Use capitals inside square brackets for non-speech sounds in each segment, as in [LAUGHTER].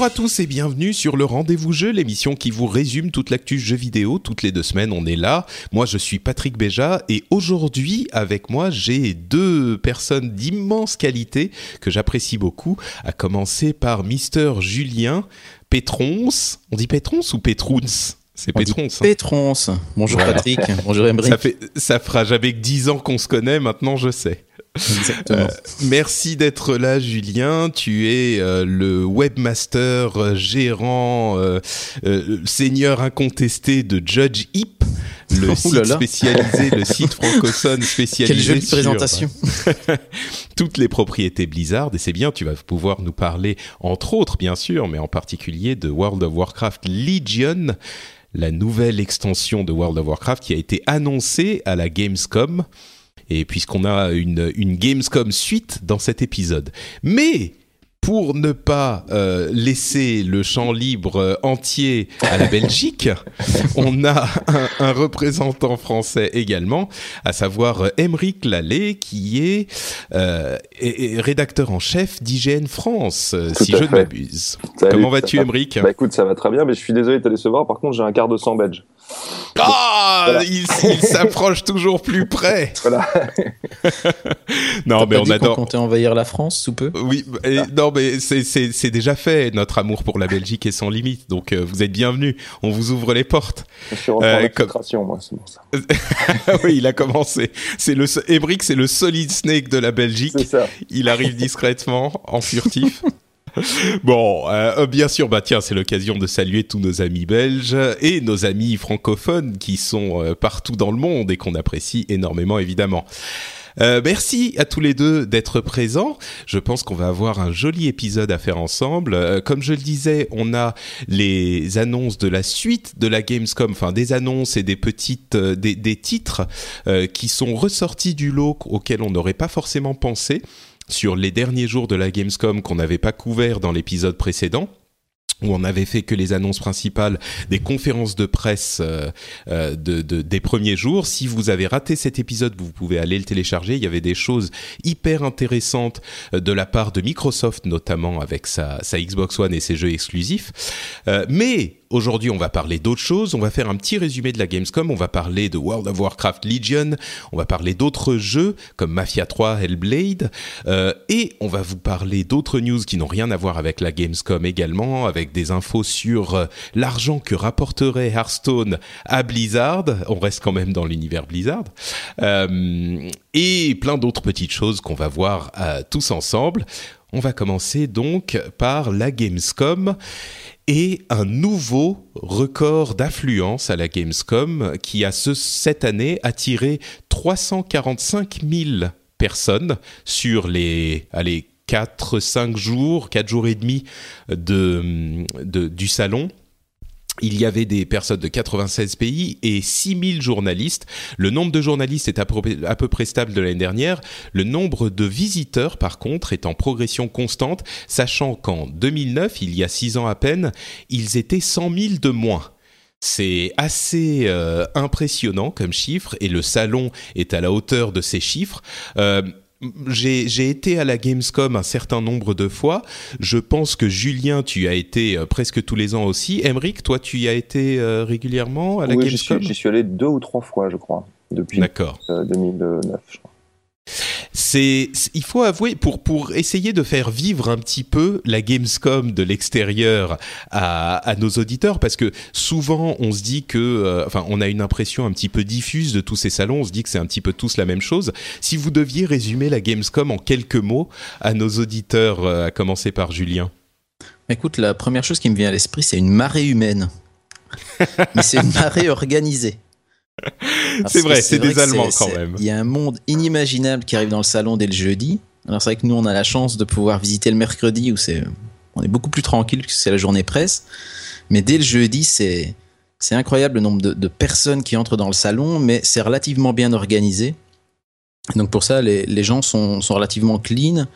Bonjour à tous et bienvenue sur le Rendez-vous Jeu, l'émission qui vous résume toute l'actu jeu vidéo. Toutes les deux semaines, on est là. Moi, je suis Patrick Béja et aujourd'hui, avec moi, j'ai deux personnes d'immense qualité que j'apprécie beaucoup, à commencer par Mister Julien Pétrons. On dit Pétrons ou Pétrons c'est Pétrons. Hein. Pétrons. Bonjour Patrick. Bonjour Emery. Ça, fait, ça fera jamais que 10 ans qu'on se connaît, maintenant je sais. Exactement. Euh, merci d'être là, Julien. Tu es euh, le webmaster, euh, gérant, seigneur incontesté de Judge Hip, le [LAUGHS] site spécialisé, le [LAUGHS] site francophone spécialisé. Quelle jolie présentation. [LAUGHS] toutes les propriétés Blizzard. Et c'est bien, tu vas pouvoir nous parler, entre autres, bien sûr, mais en particulier de World of Warcraft Legion la nouvelle extension de World of Warcraft qui a été annoncée à la Gamescom. Et puisqu'on a une, une Gamescom suite dans cet épisode. Mais pour ne pas euh, laisser le champ libre euh, entier à la Belgique, [LAUGHS] on a un, représentant français également, à savoir Émeric Lallet, qui est, euh, rédacteur en chef d'IGN France, si je ne m'abuse. Comment vas-tu, Émeric? Bah, Écoute, ça va très bien, mais je suis désolé de te décevoir. Par contre, j'ai un quart de sang belge. Ah, il, s'approche toujours plus près. Voilà. [LAUGHS] non, mais on adore. On comptait envahir la France sous peu? Oui, non, mais c'est déjà fait. Notre amour pour la Belgique est sans limite. Donc, euh, vous êtes bienvenus. On vous ouvre les portes. Je suis euh, comme... moi, c'est pour ça. [LAUGHS] oui, il a commencé. C'est le Ebrick, c'est le solid snake de la Belgique. Ça. Il arrive discrètement, en furtif. [LAUGHS] [LAUGHS] bon, euh, bien sûr, bah tiens, c'est l'occasion de saluer tous nos amis belges et nos amis francophones qui sont euh, partout dans le monde et qu'on apprécie énormément, évidemment. Euh, merci à tous les deux d'être présents. Je pense qu'on va avoir un joli épisode à faire ensemble. Comme je le disais, on a les annonces de la suite de la Gamescom, enfin des annonces et des petites, des, des, titres qui sont ressortis du lot auxquels on n'aurait pas forcément pensé sur les derniers jours de la Gamescom qu'on n'avait pas couvert dans l'épisode précédent où on avait fait que les annonces principales des conférences de presse euh, euh, de, des premiers jours. Si vous avez raté cet épisode, vous pouvez aller le télécharger. Il y avait des choses hyper intéressantes euh, de la part de Microsoft, notamment avec sa Xbox One et ses jeux exclusifs. mais Aujourd'hui, on va parler d'autres choses. On va faire un petit résumé de la Gamescom. On va parler de World of Warcraft Legion. On va parler d'autres jeux comme Mafia 3, Hellblade. Euh, et on va vous parler d'autres news qui n'ont rien à voir avec la Gamescom également, avec des infos sur euh, l'argent que rapporterait Hearthstone à Blizzard. On reste quand même dans l'univers Blizzard. Euh, et plein d'autres petites choses qu'on va voir tous ensemble. On va commencer donc par la Gamescom et un nouveau record d'affluence à la Gamescom qui a ce, cette année attiré 345 000 personnes sur les allez, 4-5 jours, 4 jours et demi de, de, du salon il y avait des personnes de 96 pays et 6000 journalistes. Le nombre de journalistes est à peu près stable de l'année dernière. Le nombre de visiteurs, par contre, est en progression constante, sachant qu'en 2009, il y a 6 ans à peine, ils étaient 100 000 de moins. C'est assez euh, impressionnant comme chiffre et le salon est à la hauteur de ces chiffres. Euh, j'ai été à la Gamescom un certain nombre de fois. Je pense que Julien, tu as été euh, presque tous les ans aussi. Emeric, toi, tu y as été euh, régulièrement à la Gamescom J'y suis, allé deux ou trois fois, je crois, depuis 2009, euh, je crois. C'est, il faut avouer, pour, pour essayer de faire vivre un petit peu la Gamescom de l'extérieur à, nos auditeurs, parce que souvent on se dit que, euh, enfin, on a une impression un petit peu diffuse de tous ces salons, on se dit que c'est un petit peu tous la même chose. Si vous deviez résumer la Gamescom en quelques mots à nos auditeurs, euh, à commencer par Julien. Écoute, la première chose qui me vient à l'esprit, c'est une marée humaine. Mais c'est une marée organisée. C'est vrai, c'est des Allemands quand même. Il y a un monde inimaginable qui arrive dans le salon dès le jeudi. Alors c'est vrai que nous, on a la chance de pouvoir visiter le mercredi où c'est, on est beaucoup plus tranquille que c'est la journée presse. Mais dès le jeudi, c'est, c'est incroyable le nombre de, personnes qui entrent dans le salon, mais c'est relativement bien organisé. Donc pour ça, les, les gens sont, sont relativement clean.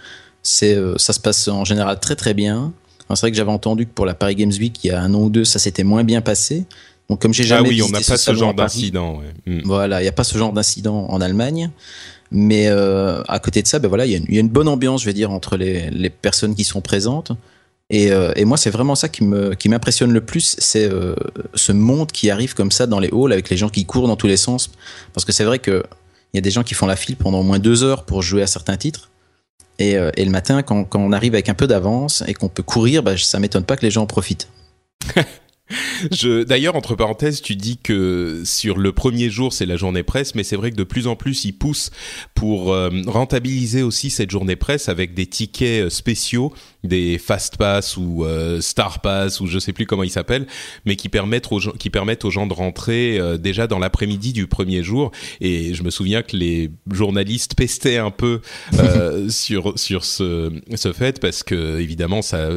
C'est, euh, ça se passe en général très très bien. C'est vrai que j'avais entendu que pour la Paris Games Week, il y a un an ou deux, ça s'était moins bien passé. Donc comme j'ai jamais ah oui, on n'a pas ce, genre d'incident. Hmm. Voilà, il n'y a pas ce genre d'incident en Allemagne. Mais euh, à côté de ça, ben voilà, il y, a une bonne ambiance, je vais dire, entre les, les personnes qui sont présentes. Et, euh, et moi, c'est vraiment ça qui me qui m'impressionne le plus, c'est euh, ce monde qui arrive comme ça dans les halls avec les gens qui courent dans tous les sens. Parce que c'est vrai que il y a des gens qui font la file pendant au moins deux heures pour jouer à certains titres. Et, et le matin, quand, quand, on arrive avec un peu d'avance et qu'on peut courir, bah, ça m'étonne pas que les gens en profitent. [LAUGHS] D'ailleurs, entre parenthèses, tu dis que sur le premier jour, c'est la journée presse, mais c'est vrai que de plus en plus, ils poussent pour euh, rentabiliser aussi cette journée presse avec des tickets euh, spéciaux, des Fast Pass ou euh, Star Pass ou je sais plus comment ils s'appellent, mais qui permettent aux gens, qui permettent aux gens de rentrer déjà dans l'après-midi du premier jour. Et je me souviens que les journalistes pestaient un peu [LAUGHS] sur sur ce ce fait parce que évidemment ça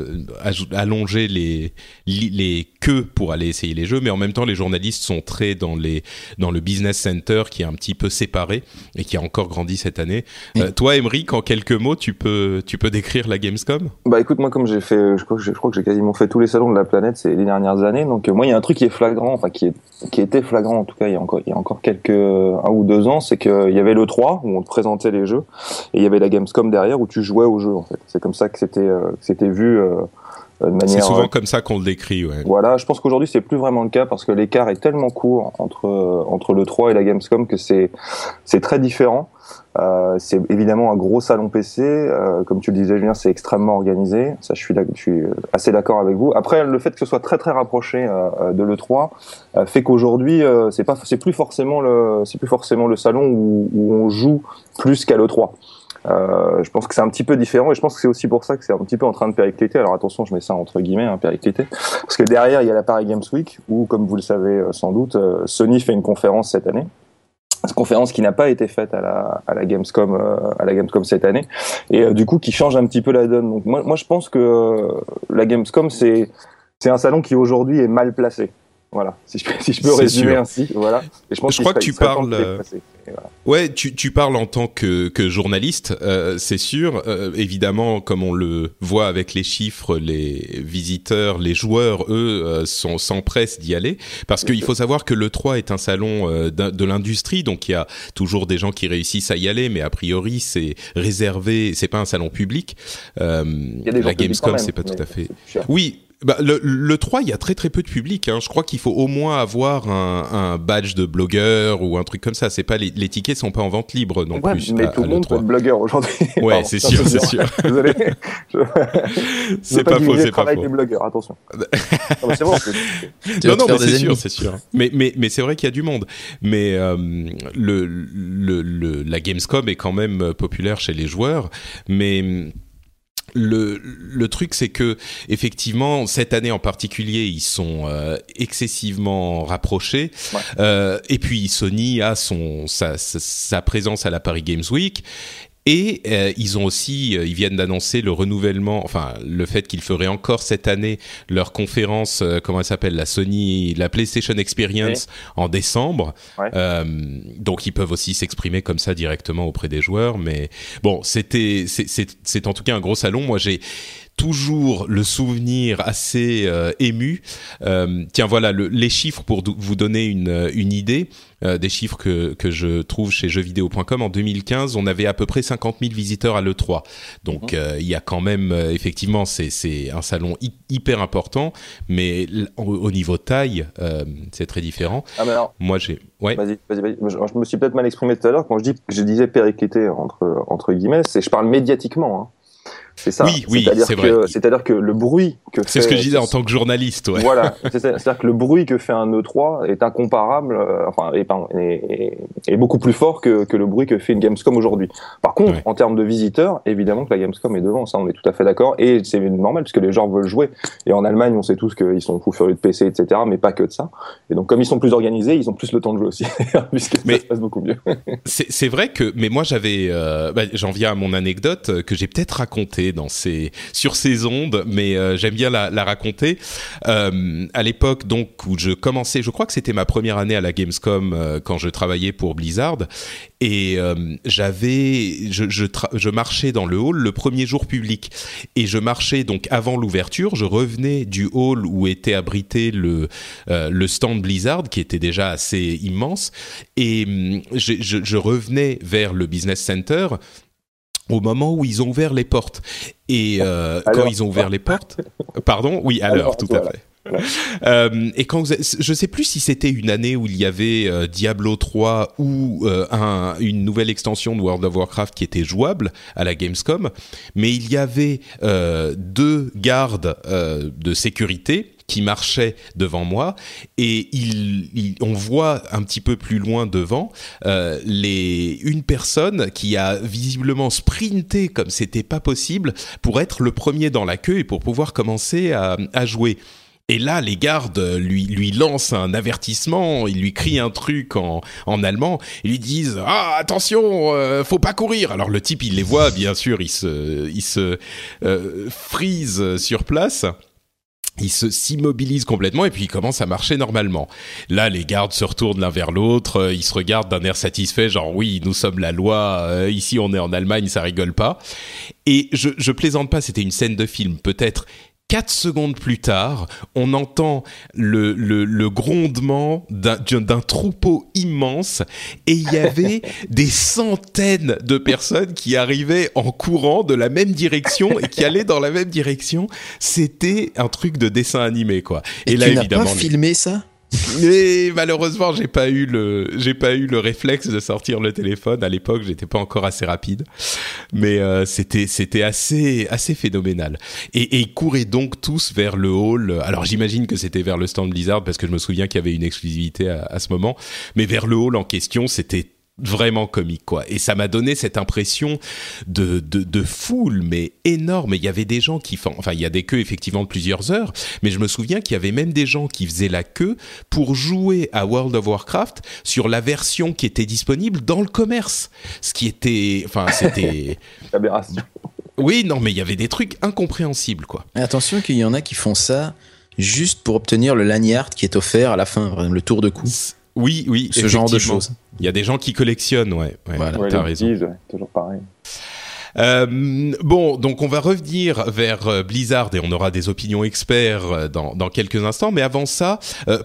allongeait les les queues pour aller essayer les jeux, mais en même temps, les journalistes sont très dans, les, dans le business center qui est un petit peu séparé et qui a encore grandi cette année. Euh, toi, Emeric, en quelques mots, tu peux, tu peux décrire la Gamescom? Bah écoute, moi, comme j'ai fait, je crois, je crois que j'ai quasiment fait tous les salons de la planète ces dernières années, donc euh, moi, il y a un truc qui est flagrant, enfin qui, était flagrant en tout cas il y a encore, quelques, un ou deux ans, c'est qu'il y avait le 3 où on te présentait les jeux et il y avait la Gamescom derrière où tu jouais aux jeux. C'est comme ça que c'était, euh, vu. Euh, c'est souvent euh, comme ça qu'on le décrit, ouais. Voilà, je pense qu'aujourd'hui c'est plus vraiment le cas parce que l'écart est tellement court entre euh, entre le 3 et la Gamescom que c'est c'est très différent. Euh, c'est évidemment un gros salon PC, euh, comme tu le disais Julien, c'est extrêmement organisé. Ça, je suis, je suis assez d'accord avec vous. Après, le fait que ce soit très très rapproché euh, de le 3 fait qu'aujourd'hui, c'est pas, c'est plus forcément le, c'est plus forcément le salon où, où on joue plus qu'à le 3. Euh, je pense que c'est un petit peu différent et je pense que c'est aussi pour ça que c'est un petit peu en train de péricliter. Alors attention, je mets ça entre guillemets, hein, péricliter, parce que derrière il y a la Paris Games Week où, comme vous le savez euh, sans doute, euh, Sony fait une conférence cette année. Une conférence qui n'a pas été faite à la, Gamescom à la Gamescom cette année et du coup qui change un petit peu la donne. Donc moi, je pense que la Gamescom c'est un salon qui aujourd'hui est mal placé. Voilà, si [LAUGHS] je, si je peux résumer ainsi. Voilà. Et je, pense je crois que tu parles. Euh, ouais, tu, tu parles en tant que, que journaliste, euh, c'est sûr. Euh, évidemment, comme on le voit avec les chiffres, les visiteurs, les joueurs, eux, euh, sont s'empressent d'y aller parce qu'il faut savoir que le 3 est un salon euh, de l'industrie, donc il y a toujours des gens qui réussissent à y aller, mais a priori c'est réservé, c'est pas un salon public. la Gamescom, c'est pas tout à fait. Oui, bah, le, le 3, il y a très très peu de public. Hein. Je crois qu'il faut au moins avoir un, un, badge de blogueur ou un truc comme ça. C'est pas les, les, tickets sont pas en vente libre non ouais, plus. Mais tout le monde peut être blogueur aujourd'hui. Ouais, c'est sûr, c'est sûr. Désolé. [LAUGHS] c'est pas, faux, c'est pas faux. des blogueurs, attention. non, c'est bon, non, non, mais c'est sûr, c'est sûr. Mais mais mais c'est vrai qu'il y a du monde. Mais euh, le, le, le la Gamescom est quand même populaire chez les joueurs, mais le, le truc, c'est que effectivement, cette année en particulier, ils sont euh, excessivement rapprochés. Euh, et puis Sony a son sa, sa, présence à la Paris Games Week et euh, ils ont aussi, euh, ils viennent d'annoncer le renouvellement, enfin le fait qu'ils feraient encore cette année leur conférence, euh, comment elle s'appelle, la Sony, la PlayStation Experience en décembre. donc ils peuvent aussi s'exprimer comme ça directement auprès des joueurs. Mais bon, c'était, c'est en tout cas un gros salon. Moi j'ai toujours le souvenir assez euh, ému. Euh, tiens, voilà le, les chiffres pour vous donner une, une idée. Euh, des chiffres que, que je trouve chez jeuxvideo.com. En 2015, on avait à peu près 50 000 visiteurs à l'E3. Donc mhm. il y a quand même, effectivement, c'est un salon hyper important, mais au, niveau taille, c'est très différent. Ah, mais alors, Moi, j'ai... Ouais. Vas-y, vas-y, vas-y. Je, je, me suis peut-être mal exprimé tout à l'heure quand je dis, je disais périclité entre entre guillemets, c'est je parle médiatiquement. Hein. C'est ça. Oui, oui, c'est vrai. C'est-à-dire que le bruit que c'est ce que je disais en tant que journaliste. Ouais. Voilà, [LAUGHS] c'est-à-dire que le bruit que fait un E3 est incomparable, euh, enfin, est, est, beaucoup plus fort que, que, le bruit que fait une Gamescom aujourd'hui. Par contre, en termes de visiteurs, évidemment que la Gamescom est devant, ça, on est tout à fait d'accord, et c'est normal puisque les gens veulent jouer. Et en Allemagne, on sait tous qu'ils sont fous furieux de PC, etc., mais pas que de ça. Et donc, comme ils sont plus organisés, ils ont plus le temps de jouer aussi, [LAUGHS] puisque mais ça se passe beaucoup mieux. c'est vrai que, mais moi, j'avais, euh, bah, j'en viens à mon anecdote que j'ai peut-être racontée sur ces ondes, mais euh, j'aime bien la, raconter. Euh, à l'époque donc où je commençais, je crois que c'était ma première année à la Gamescom euh, quand je travaillais pour Blizzard, et j'avais, je, marchais dans le hall le premier jour public, et je marchais donc avant l'ouverture, je revenais du hall où était abrité le stand Blizzard qui était déjà assez immense, et je, je revenais vers le business center au moment où ils ont ouvert les portes. Et euh, quand ils ont ouvert les portes, [LAUGHS] pardon, oui, à l'heure, tout à fait. Euh, et quand vous, je sais plus si c'était une année où il y avait euh, Diablo 3 ou euh, un, une nouvelle extension de World of Warcraft qui était jouable à la Gamescom, mais il y avait euh, deux gardes de sécurité qui marchait devant moi et il, on voit un petit peu plus loin devant euh, les une personne qui a visiblement sprinté comme c'était pas possible pour être le premier dans la queue et pour pouvoir commencer à, à jouer. Et là, les gardes lui, lui lancent un avertissement, ils lui crient un truc en, en allemand, ils lui disent ah attention, euh, faut pas courir. Alors le type, il les voit, bien sûr, il se, il se euh, frise sur place il se s'immobilise complètement et puis il commence à marcher normalement. Là, les gardes se retournent l'un vers l'autre, euh, ils se regardent d'un air satisfait, genre oui, nous sommes la loi, euh, ici on est en Allemagne, ça rigole pas. Et je, je plaisante pas, c'était une scène de film, peut-être Quatre secondes plus tard, on entend le, le, le grondement d'un troupeau immense et il y [LAUGHS] avait des centaines de personnes qui arrivaient en courant de la même direction et qui allaient dans la même direction. C'était un truc de dessin animé, quoi. Et, là, tu évidemment, pas filmé ça? Mais malheureusement, j'ai pas eu le, j'ai pas eu le réflexe de sortir le téléphone. À l'époque, j'étais pas encore assez rapide, mais euh, c'était, c'était assez, assez phénoménal. Et, et, ils couraient donc tous vers le hall. Alors j'imagine que c'était vers le stand Blizzard parce que je me souviens qu'il y avait une exclusivité à, à ce moment. Mais vers le hall en question, c'était vraiment comique quoi. Et ça m'a donné cette impression de, de, de foule mais énorme. Il y avait des gens qui font enfin il y a des queues effectivement de plusieurs heures mais je me souviens qu'il y avait même des gens qui faisaient la queue pour jouer à World of Warcraft sur la version qui était disponible dans le commerce. Ce qui était enfin c'était [LAUGHS] aberration oui non mais il y avait des trucs incompréhensibles quoi. Et attention qu'il y en a qui font ça juste pour obtenir le lanyard qui est offert à la fin le tour de cou oui, oui, ce genre de choses. Il y a des gens qui collectionnent, ouais. ouais voilà, t'as raison. toujours pareil. Euh, bon, donc on va revenir vers euh, Blizzard et on aura des opinions experts euh, dans, dans quelques instants. Mais avant ça,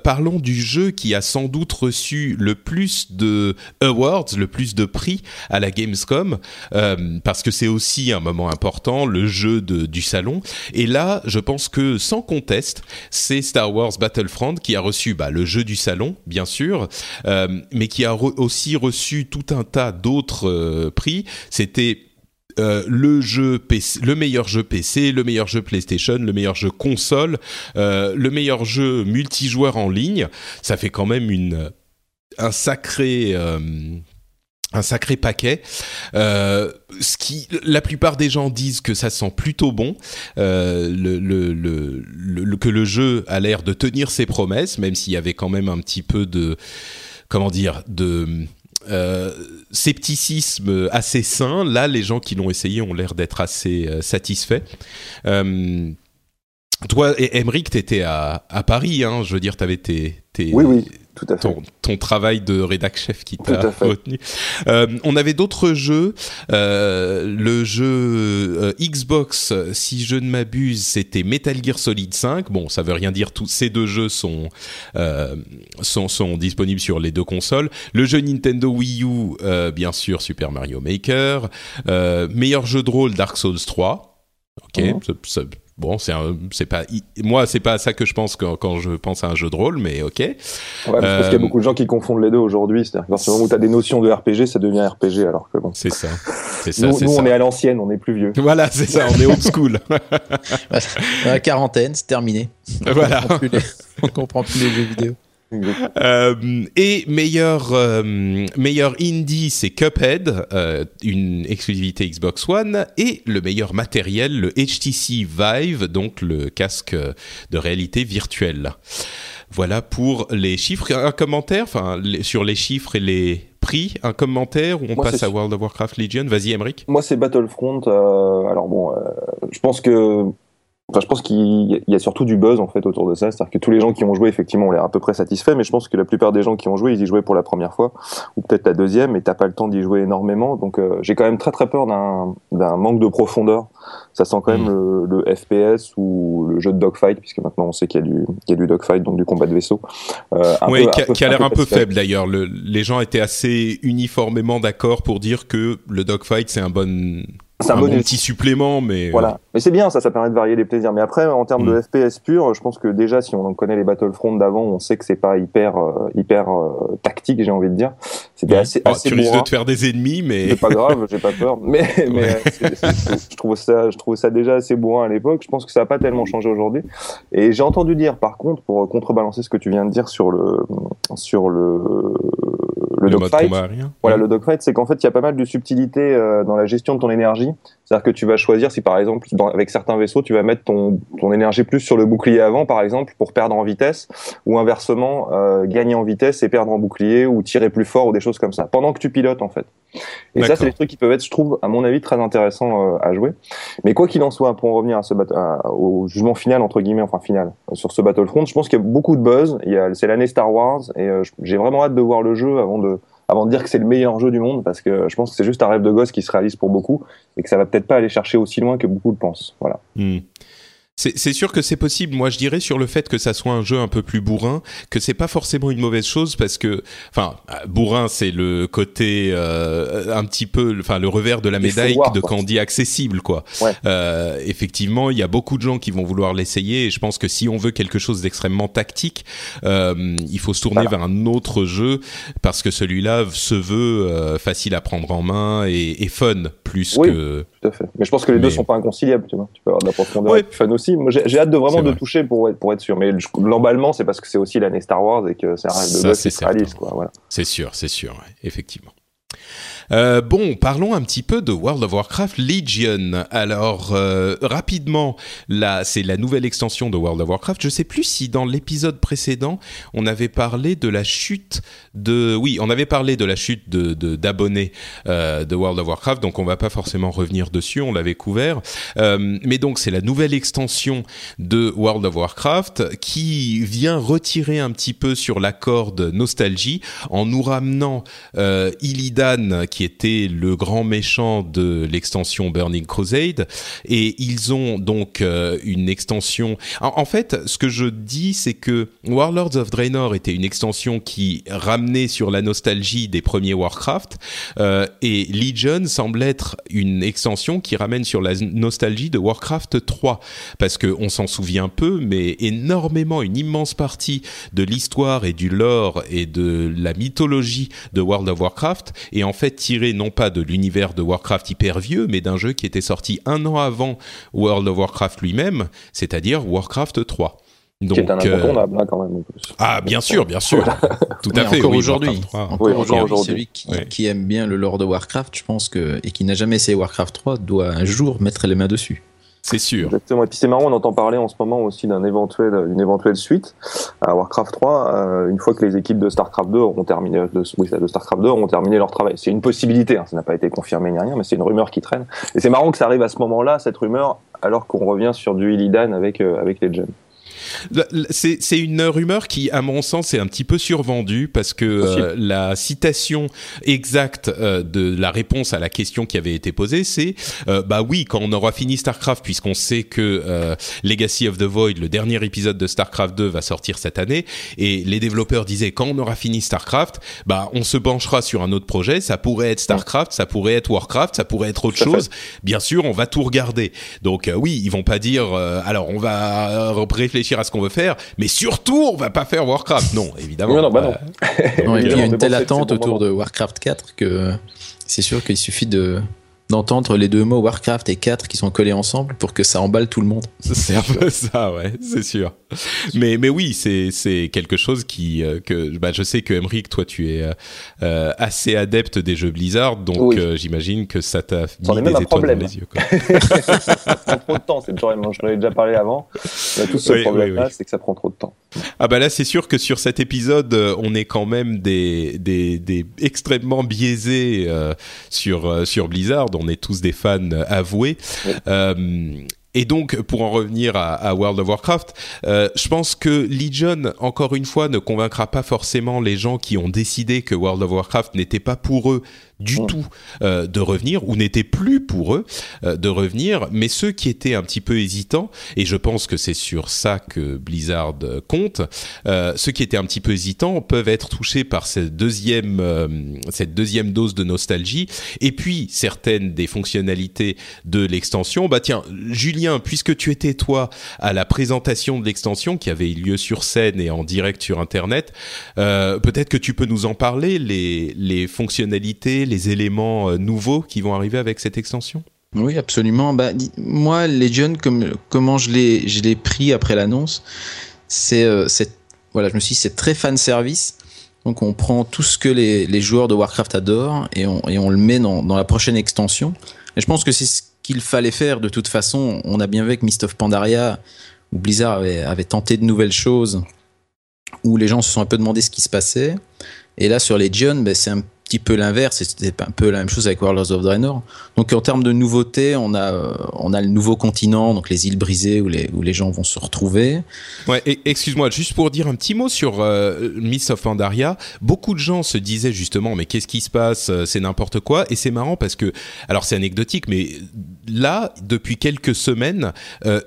parlons du jeu qui a sans doute reçu le plus de awards, le plus de prix à la Gamescom, euh, parce que c'est aussi un moment important, le jeu de, du salon. Et là, je pense que sans conteste, c'est Star Wars Battlefront qui a reçu bah, le jeu du salon, bien sûr, mais qui a aussi reçu tout un tas d'autres prix. C'était euh, le jeu PC, le meilleur jeu PC, le meilleur jeu PlayStation, le meilleur jeu console, euh, le meilleur jeu multijoueur en ligne, ça fait quand même un sacré euh, un sacré paquet. Ce qui, la plupart des gens disent que ça sent plutôt bon, que le jeu a l'air de tenir ses promesses, même s'il y avait quand même un petit peu de, comment dire, de euh, scepticisme assez sain. Là, les gens qui l'ont essayé ont l'air d'être assez euh, satisfaits. Euh, toi, Emmerich, t'étais à, à Paris, hein, je veux dire, t'avais tes, tes, oui, oui. Tout à fait. Ton, ton travail de rédac chef qui t'a retenu. Euh, on avait d'autres jeux. Euh, le jeu euh, Xbox, si je ne m'abuse, c'était Metal Gear Solid 5. Bon, ça veut rien dire. Tous ces deux jeux sont, sont sont disponibles sur les deux consoles. Le jeu Nintendo Wii U, bien sûr, Super Mario Maker. meilleur jeu de rôle Dark Souls 3. Ok, mhm. Bon, c'est c'est pas moi, c'est pas ça que je pense quand, quand, je pense à un jeu de rôle, mais ok. Ouais, je pense qu'il y a euh, beaucoup de gens qui confondent les deux aujourd'hui. C'est-à-dire que moment où tu as des notions de RPG, ça devient RPG, alors que bon. C'est ça. C'est ça. Nous, nous on est à l'ancienne, on est plus vieux. [LAUGHS] Voilà, c'est ça, on est old school. [LAUGHS] la quarantaine, c'est terminé. Voilà. On comprend plus les jeux vidéo. Euh, et meilleur euh, meilleur indie, c'est Cuphead, euh, une exclusivité Xbox One, et le meilleur matériel, le HTC Vive, donc le casque de réalité virtuelle. Voilà pour les chiffres. Un commentaire, enfin sur les chiffres et les prix, un commentaire ou on passe à World of Warcraft Legion. Vas-y, Emric. Moi, c'est Battlefront. alors bon, je pense que Enfin, je pense qu'il y a surtout du buzz en fait autour de ça, c'est-à-dire que tous les gens qui ont joué effectivement ont l'air à peu près satisfaits, mais je pense que la plupart des gens qui ont joué, ils y jouaient pour la première fois ou peut-être la deuxième, et t'as pas le temps d'y jouer énormément, donc euh, j'ai quand même très très peur d'un manque de profondeur. Ça sent quand même mm. le, FPS ou le jeu de dogfight, puisque maintenant on sait qu'il y a du y a du dogfight, donc du combat de vaisseau. Euh, oui, qui a, l'air un peu, faible d'ailleurs. Les gens étaient assez uniformément d'accord pour dire que le dogfight c'est un bon c'est un, bon petit supplément, mais voilà. Mais c'est bien, ça, ça permet de varier les plaisirs. Mais après, en termes de mm. FPS pur, je pense que déjà, si on connaît les Battlefront d'avant, on sait que c'est pas hyper, euh, hyper euh, tactique, j'ai envie de dire. C'était assez, assez. Tu risques de te faire des ennemis, mais c'est pas grave, [LAUGHS] j'ai pas peur. Mais, mais je trouve ça, je trouve ça déjà assez bourrin à l'époque. Je pense que ça a pas tellement changé aujourd'hui. Et j'ai entendu dire, par contre, pour contrebalancer ce que tu viens de dire sur le, sur le le, dogfight. Voilà, le dogfight, c'est qu'en fait, il y a pas mal de subtilités euh, dans la gestion de ton énergie. C'est-à-dire que tu vas choisir si, par exemple, avec certains vaisseaux, tu vas mettre ton, ton énergie plus sur le bouclier avant, par exemple, pour perdre en vitesse, ou inversement, euh, gagner en vitesse et perdre en bouclier, ou tirer plus fort, ou des choses comme ça, pendant que tu pilotes, en fait. Et ça, c'est des trucs qui peuvent être, je trouve, à mon avis, très intéressants euh, à jouer. Mais quoi qu'il en soit, pour en revenir à ce au jugement final, entre guillemets, enfin final, sur ce Battlefront, je pense qu'il y a beaucoup de buzz. C'est l'année Star Wars, et j'ai vraiment hâte de voir le jeu avant de avant de dire que c'est le meilleur jeu du monde, parce que je pense que c'est juste un rêve de gosse qui se réalise pour beaucoup et que ça va peut-être pas aller chercher aussi loin que beaucoup le pensent. Voilà. Hmm. C'est sûr que c'est possible. Moi, je dirais sur le fait que ça soit un jeu un peu plus bourrin, que c'est pas forcément une mauvaise chose parce que, enfin, bourrin, c'est le côté euh, un petit peu, enfin, le revers de la médaille de quand on dit accessible, quoi. Euh, effectivement, il y a beaucoup de gens qui vont vouloir l'essayer et je pense que si on veut quelque chose d'extrêmement tactique, euh, il faut se tourner vers un autre jeu parce que celui-là se veut euh, facile à prendre en main et, et fun plus que. Tout à fait. Mais je pense que les deux sont pas inconciliables, tu vois. Tu peux avoir de la profondeur et fun aussi j'ai hâte de vraiment de toucher pour être, pour être sûr. Mais l'emballement, c'est parce que c'est aussi l'année Star Wars et que c'est un rêve de qui réalise, quoi. Voilà. C'est sûr, c'est sûr, effectivement. Euh, bon, parlons un petit peu de World of Warcraft Legion. Alors, euh, rapidement, là, c'est la nouvelle extension de World of Warcraft. Je sais plus si dans l'épisode précédent, on avait parlé de la chute de... Oui, on avait parlé de la chute de d'abonnés euh, de World of Warcraft, donc on va pas forcément revenir dessus, on l'avait couvert. Euh, mais donc, c'est la nouvelle extension de World of Warcraft qui vient retirer un petit peu sur la corde nostalgie en nous ramenant euh, Illidan qui était le grand méchant de l'extension Burning Crusade. Et ils ont donc euh, une extension. En, fait, ce que je dis, c'est que Warlords of Draenor était une extension qui ramenait sur la nostalgie des premiers Warcraft, euh, et Legion semble être une extension qui ramène sur la nostalgie de Warcraft 3, parce que on s'en souvient peu, mais énormément, une immense partie de l'histoire et du lore et de la mythologie de World of Warcraft est en fait tiré non pas de l'univers de Warcraft hyper vieux, mais d'un jeu qui était sorti un an avant World of Warcraft lui-même, c'est-à-dire Warcraft 3. Donc, qui est un incontournable hein, quand même. En plus. Ah bien sûr, bien sûr, [LAUGHS] tout à fait. Encore aujourd'hui, encore aujourd'hui, celui qui, qui, aime bien le lore de Warcraft, je pense que et qui n'a jamais essayé Warcraft 3 doit un jour mettre les mains dessus. C'est sûr. Exactement. Et puis c'est marrant, on entend parler en ce moment aussi d'un éventuel, une éventuelle suite à Warcraft 3, euh, une fois que les équipes de Starcraft 2 auront terminé, de, oui, de Starcraft 2 auront terminé leur travail. C'est une possibilité, hein, ça n'a pas été confirmé ni rien, mais c'est une rumeur qui traîne. Et c'est marrant que ça arrive à ce moment-là, cette rumeur, alors qu'on revient sur du Illidan avec, euh, avec les jeunes. C'est une rumeur qui, à mon sens, est un petit peu survendue parce que euh, la citation exacte euh, de la réponse à la question qui avait été posée, c'est euh, bah oui, quand on aura fini Starcraft, puisqu'on sait que Legacy of the Void, le dernier épisode de Starcraft 2, va sortir cette année, et les développeurs disaient quand on aura fini Starcraft, bah on se penchera sur un autre projet. Ça pourrait être Starcraft, ça pourrait être Warcraft, ça pourrait être autre chose. Bien sûr, on va tout regarder. Donc oui, ils vont pas dire alors on va réfléchir à ce qu'on veut faire, mais surtout on va pas faire Warcraft. Non, évidemment. non, bah non. il y a une telle attente autour de Warcraft 4 que c'est sûr qu'il suffit de d'entendre les deux mots Warcraft et 4 qui sont collés ensemble pour que ça emballe tout le monde. C'est [LAUGHS] un peu ça, ouais, c'est sûr. Mais mais oui, c'est c'est quelque chose qui euh, que bah je sais que Emric, toi tu es euh, euh, assez adepte des jeux Blizzard, donc j'imagine que ça t'a mis des étoiles dans les yeux. Quoi. [LAUGHS] ça prend trop de temps, c'est toujours je l'avais déjà parlé avant. On a tous ce problème là, c'est que ça prend trop de temps. Ah bah là c'est sûr que sur cet épisode, on est quand même des des, des extrêmement biaisés sur sur Blizzard on est tous des fans avoués. Euh, et donc, pour en revenir à, World of Warcraft, euh, je pense que Legion, encore une fois, ne convaincra pas forcément les gens qui ont décidé que World of Warcraft n'était pas pour eux du tout euh, de revenir ou n'était plus pour eux euh, de revenir, mais ceux qui étaient un petit peu hésitants, et je pense que c'est sur ça que Blizzard compte, euh, ceux qui étaient un petit peu hésitants peuvent être touchés par cette deuxième, cette deuxième dose de nostalgie, et puis certaines des fonctionnalités de l'extension. Bah tiens, Julien, puisque tu étais toi à la présentation de l'extension qui avait eu lieu sur scène et en direct sur Internet, peut-être que tu peux nous en parler, les, les fonctionnalités, les éléments euh, nouveaux qui vont arriver avec cette extension? Oui, absolument. Bah, moi, Legion, comme, comment je l'ai, je l'ai pris après l'annonce, c'est, euh, voilà, je me suis dit, c'est très fan service. Donc, on prend tout ce que les, joueurs de Warcraft adorent et on, le met dans, la prochaine extension. Et je pense que c'est ce qu'il fallait faire de toute façon. On a bien vu avec Mist of Pandaria, où Blizzard avait, tenté de nouvelles choses, où les gens se sont un peu demandé ce qui se passait. Et là, sur Legion, ben, c'est un petit peu l'inverse, c'était un peu la même chose avec Warlords of Draenor. Donc en termes de nouveautés, on a euh, on a le nouveau continent, donc les îles brisées où les où les gens vont se retrouver. Ouais, excuse-moi, juste pour dire un petit mot sur euh, Miss of Pandaria, beaucoup de gens se disaient justement mais qu'est-ce qui se passe, euh, c'est n'importe quoi et c'est marrant parce que alors c'est anecdotique mais là depuis quelques semaines,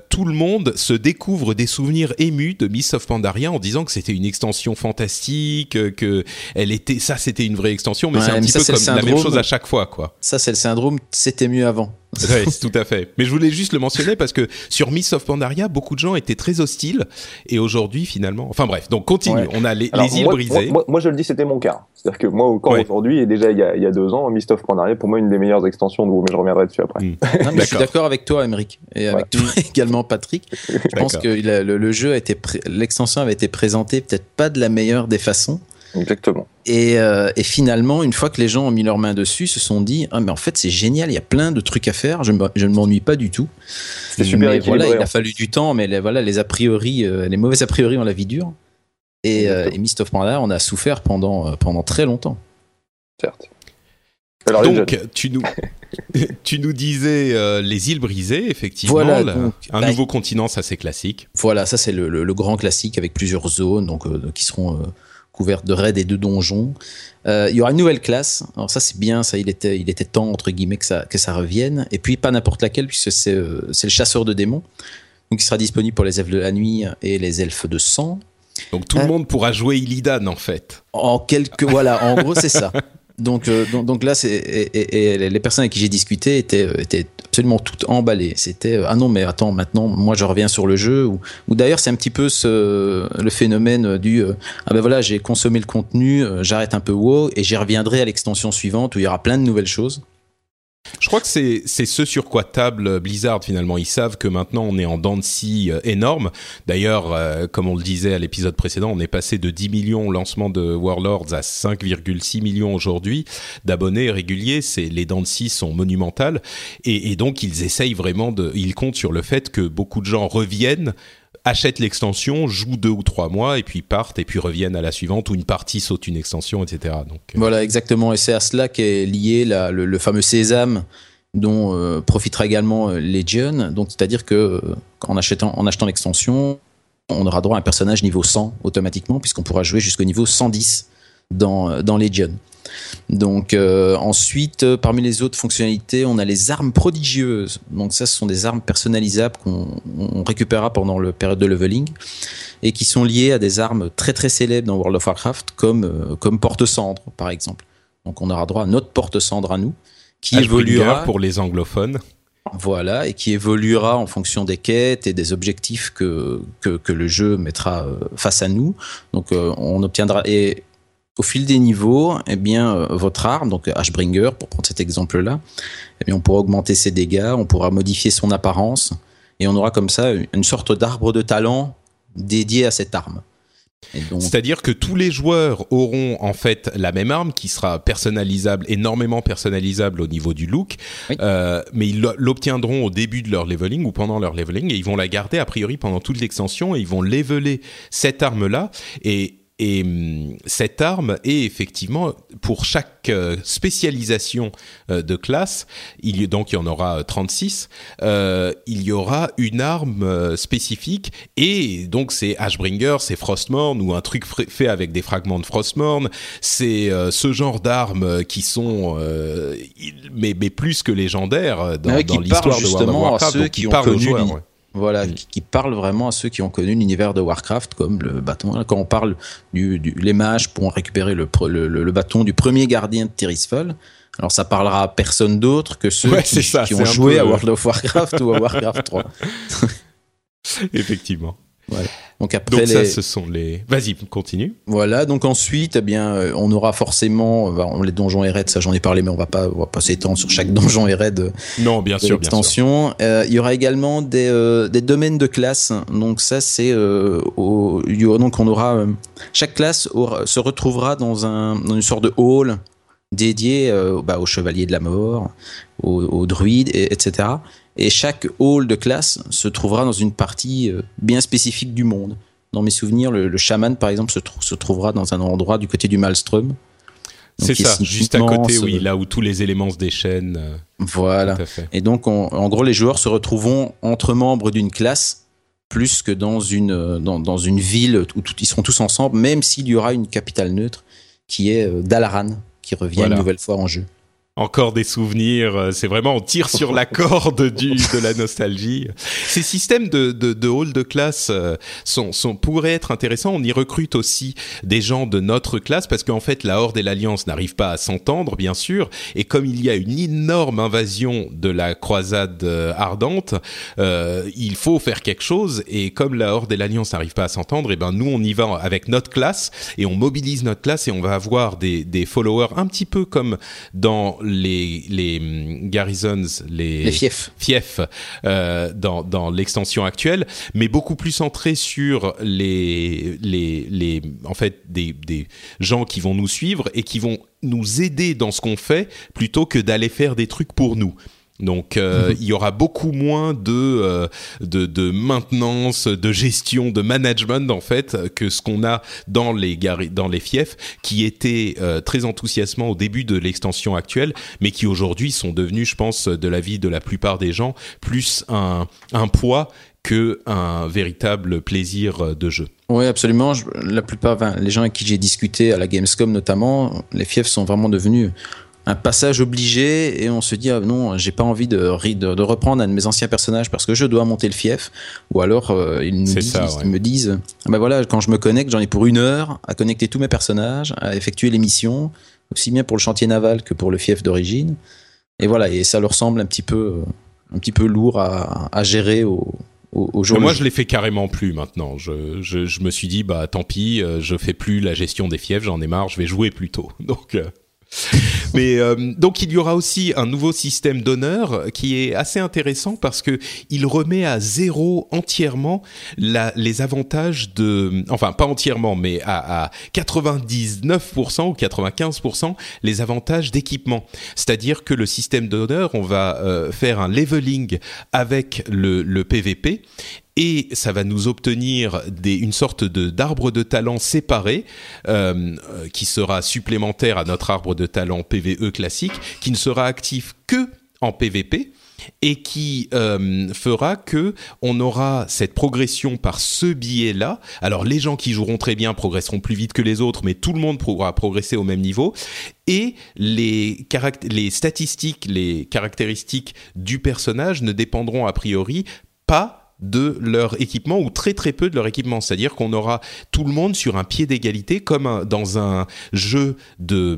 tout le monde se découvre des souvenirs émus de Miss of Pandaria en disant que c'était une extension fantastique, que elle était ça c'était une vraie extension mais c'est un petit peu comme la même chose à chaque fois, quoi. Ça, c'est le syndrome, c'était mieux avant. [LAUGHS] Oui, [LAUGHS] tout à fait. Mais je voulais juste le mentionner parce que sur Miss of Pandaria, beaucoup de gens étaient très hostiles et aujourd'hui, finalement, enfin bref, donc continue. On a les, îles brisées. Moi, je le dis, c'était mon cas. C'est-à-dire que moi, quand aujourd'hui et déjà il y, a, il y, a, deux ans, Mist of Pandaria, pour moi, une des meilleures extensions de vous, mais je reviendrai dessus après. Hmm. [LAUGHS] je suis d'accord avec toi, Emeric, et avec toi également, Patrick. Je pense que le, le, jeu a été, l'extension avait été présentée peut-être pas de la meilleure des façons. Exactement. Et, euh, et, finalement, une fois que les gens ont mis leurs mains dessus, se sont dit ah mais en fait c'est génial, il y a plein de trucs à faire, je, je ne m'ennuie pas du tout. C'est super mais voilà, il a fallu du temps, mais les, voilà les a priori, euh, les mauvais a priori ont la vie dure. Et, euh, et Mist of Pandaria, on a souffert pendant euh, pendant très longtemps. Certes. Alors, donc, tu nous, [LAUGHS] tu nous disais euh, les îles brisées, effectivement, voilà, un bah, nouveau continent, ça c'est classique. Voilà, ça c'est le, le, le, grand classique avec plusieurs zones, donc qui seront couverte de raids et de donjons. Euh, il y aura une nouvelle classe. Alors ça c'est bien, ça il était il était temps entre guillemets que ça que ça revienne. Et puis pas n'importe laquelle puisque c'est euh, c'est le chasseur de démons. Donc il sera disponible pour les elfes de la nuit et les elfes de sang. Donc tout le euh, monde pourra jouer Illidan en fait. En quelques [LAUGHS] voilà, en gros c'est ça. Donc, donc, donc, là, c'est et, les personnes avec qui j'ai discuté étaient, étaient absolument toutes emballées. C'était ah non mais attends maintenant moi je reviens sur le jeu ou, d'ailleurs c'est un petit peu ce, le phénomène du ah ben voilà j'ai consommé le contenu j'arrête un peu WoW et j'y reviendrai à l'extension suivante où il y aura plein de nouvelles choses. Je crois que c'est ce sur quoi table Blizzard finalement. Ils savent que maintenant on est en dents de scie euh, énorme. D'ailleurs, euh, comme on le disait à l'épisode précédent, on est passé de 10 millions au lancement de Warlords à 5,6 millions aujourd'hui d'abonnés réguliers. Les dents de scie sont monumentales et, et donc ils essayent vraiment de. Ils comptent sur le fait que beaucoup de gens reviennent achètent l'extension, jouent deux ou trois mois et puis partent et puis reviennent à la suivante ou une partie saute une extension, etc. Euh, voilà exactement et c'est à cela qu'est lié le, fameux sésame dont euh, profitera également euh, Legion. Donc c'est-à-dire que en achetant en achetant l'extension, on aura droit à un personnage niveau 100 automatiquement, puisqu'on pourra jouer jusqu'au niveau 110 dans, dans Legion. Donc euh, ensuite, euh, parmi les autres fonctionnalités, on a les armes prodigieuses. Donc ça, ce sont des armes personnalisables qu'on on récupérera pendant le période de leveling et qui sont liées à des armes très très célèbres dans World of Warcraft, comme euh, comme porte-cendre par exemple. Donc on aura droit à notre porte-cendre à nous, qui Ashbringer évoluera pour les anglophones. voilà, et qui évoluera en fonction des quêtes et des objectifs que, que, que le jeu mettra face à nous. Donc euh, on obtiendra et au fil des niveaux, eh bien euh, votre arme, donc Ashbringer pour prendre cet exemple-là, eh bien on pourra augmenter ses dégâts, on pourra modifier son apparence et on aura comme ça une sorte d'arbre de talent dédié à cette arme. C'est-à-dire que tous les joueurs auront en fait la même arme qui sera personnalisable, énormément personnalisable au niveau du look, Oui. euh, mais ils l'obtiendront au début de leur leveling ou pendant leur leveling et ils vont la garder a priori pendant toute l'extension et ils vont leveler cette arme-là et et hum, cette arme est effectivement pour chaque euh, spécialisation euh, de classe, il y, donc il y en aura euh, 36, euh, il y aura une arme euh, spécifique et donc c'est Ashbringer, c'est Frostmourne ou un truc fait avec des fragments de Frostmourne, c'est euh, ce genre d'armes qui sont euh, mais, mais plus que légendaires euh, dans, dans l'histoire de World of à Warcraft, ceux donc qui qui ont parlent aux joueurs. ouais. Voilà, qui, qui parle vraiment à ceux qui ont connu l'univers de Warcraft, comme le bâton. Quand on parle du, du les mages pourront récupérer le, le, le- le bâton du premier gardien de Tirisfal. Alors ça parlera à personne d'autre que ceux Ouais, qui, ça, ont joué peu, à euh, World of Warcraft ou à Warcraft 3. [LAUGHS] Effectivement. Donc après Donc ça, les, ce sont les. Vas-y, continue. voilà. Donc ensuite, eh bien, euh, on aura forcément euh, bah, les donjons et raids. Ça, j'en ai parlé, mais on va pas, on va pas s'étendre sur chaque [LAUGHS] donjon et raid. euh, Non, bien sûr, bien sûr. Euh, il y aura également des, euh, des domaines de classe. Donc ça, c'est euh, au- donc on aura chaque classe aura- se retrouvera dans un dans une sorte de hall dédié bah, aux chevaliers de la mort, aux, aux druides, et, etc. Et chaque hall de classe se trouvera dans une partie euh, bien spécifique du monde. Dans mes souvenirs, le, le chaman, par exemple, se, trou- se trouvera dans un endroit du côté du Maelstrom. Donc, C'est ça, juste à côté, oui, euh, là où tous les éléments se déchaînent. euh, Voilà. Et donc, on- en gros, les joueurs se retrouveront entre membres d'une classe plus que dans une, dans, dans une ville où tout- ils seront tous ensemble, même s'il y aura une capitale neutre qui est Dalaran, qui revient Voilà. une nouvelle fois en jeu. Encore des souvenirs, euh, c'est vraiment on tire sur la [LAUGHS] corde du, de la nostalgie. Ces systèmes de, de, de hall de classe euh, sont, sont, pourraient être intéressants. On y recrute aussi des gens de notre classe parce qu'en fait la Horde et l'Alliance n'arrivent pas à s'entendre, bien sûr. Et comme il y a une énorme invasion de la croisade euh, ardente, euh, il faut faire quelque chose. Et comme la Horde et l'Alliance n'arrivent pas à s'entendre, et ben nous on y va avec notre classe et on mobilise notre classe et on va avoir des, des followers un petit peu comme dans les, les hum, garrisons, les, Les fiefs. fiefs euh, dans, dans l'extension actuelle, mais beaucoup plus centré sur les, les, les en fait des, des gens qui vont nous suivre et qui vont nous aider dans ce qu'on fait plutôt que d'aller faire des trucs pour nous. Donc euh, [LAUGHS] il y aura beaucoup moins de, euh, de de maintenance, de gestion, de management en fait que ce qu'on a dans les dans les fiefs qui étaient euh, très enthousiasmants au début de l'extension actuelle, mais qui aujourd'hui sont devenus, je pense, de la vie de la plupart des gens, plus un un poids que un véritable plaisir de jeu. Oui, absolument. La plupart, les gens avec qui j'ai discuté à la Gamescom notamment, les fiefs sont vraiment devenus un passage obligé et on se dit ah non j'ai pas envie de, ri- de, de reprendre un de mes anciens personnages parce que je dois monter le fief ou alors euh, ils, nous disent, ça, ils ouais. me disent ah ben voilà quand je me connecte j'en ai pour une heure à connecter tous mes personnages à effectuer les missions aussi bien pour le chantier naval que pour le fief d'origine et voilà et ça leur semble un petit peu un petit peu lourd à, à gérer au, au, au jour moi, je les fais carrément plus maintenant. Je, je, je me suis dit, bah tant pis, euh, je fais plus la gestion des fiefs, j'en ai marre, je vais jouer plutôt. [LAUGHS] Donc, euh, [LAUGHS] mais euh, donc il y aura aussi un nouveau système d'honneur qui est assez intéressant parce que il remet à zéro entièrement les avantages de, enfin pas entièrement, mais à, à 99% ou 95% les avantages d'équipement. C'est-à-dire que le système d'honneur, on va euh, faire un leveling avec le, le PVP et ça va nous obtenir une sorte de d'arbre de talent séparé euh, euh, qui sera supplémentaire à notre arbre de talent PVE classique, qui ne sera actif que en PVP et qui euh, fera que on aura cette progression par ce biais-là. Alors les gens qui joueront très bien progresseront plus vite que les autres, mais tout le monde pourra progresser au même niveau. Et les statistiques, les caractéristiques du personnage ne dépendront a priori pas de leur équipement ou très très peu de leur équipement. C'est-à-dire qu'on aura tout le monde sur un pied d'égalité comme dans un jeu de,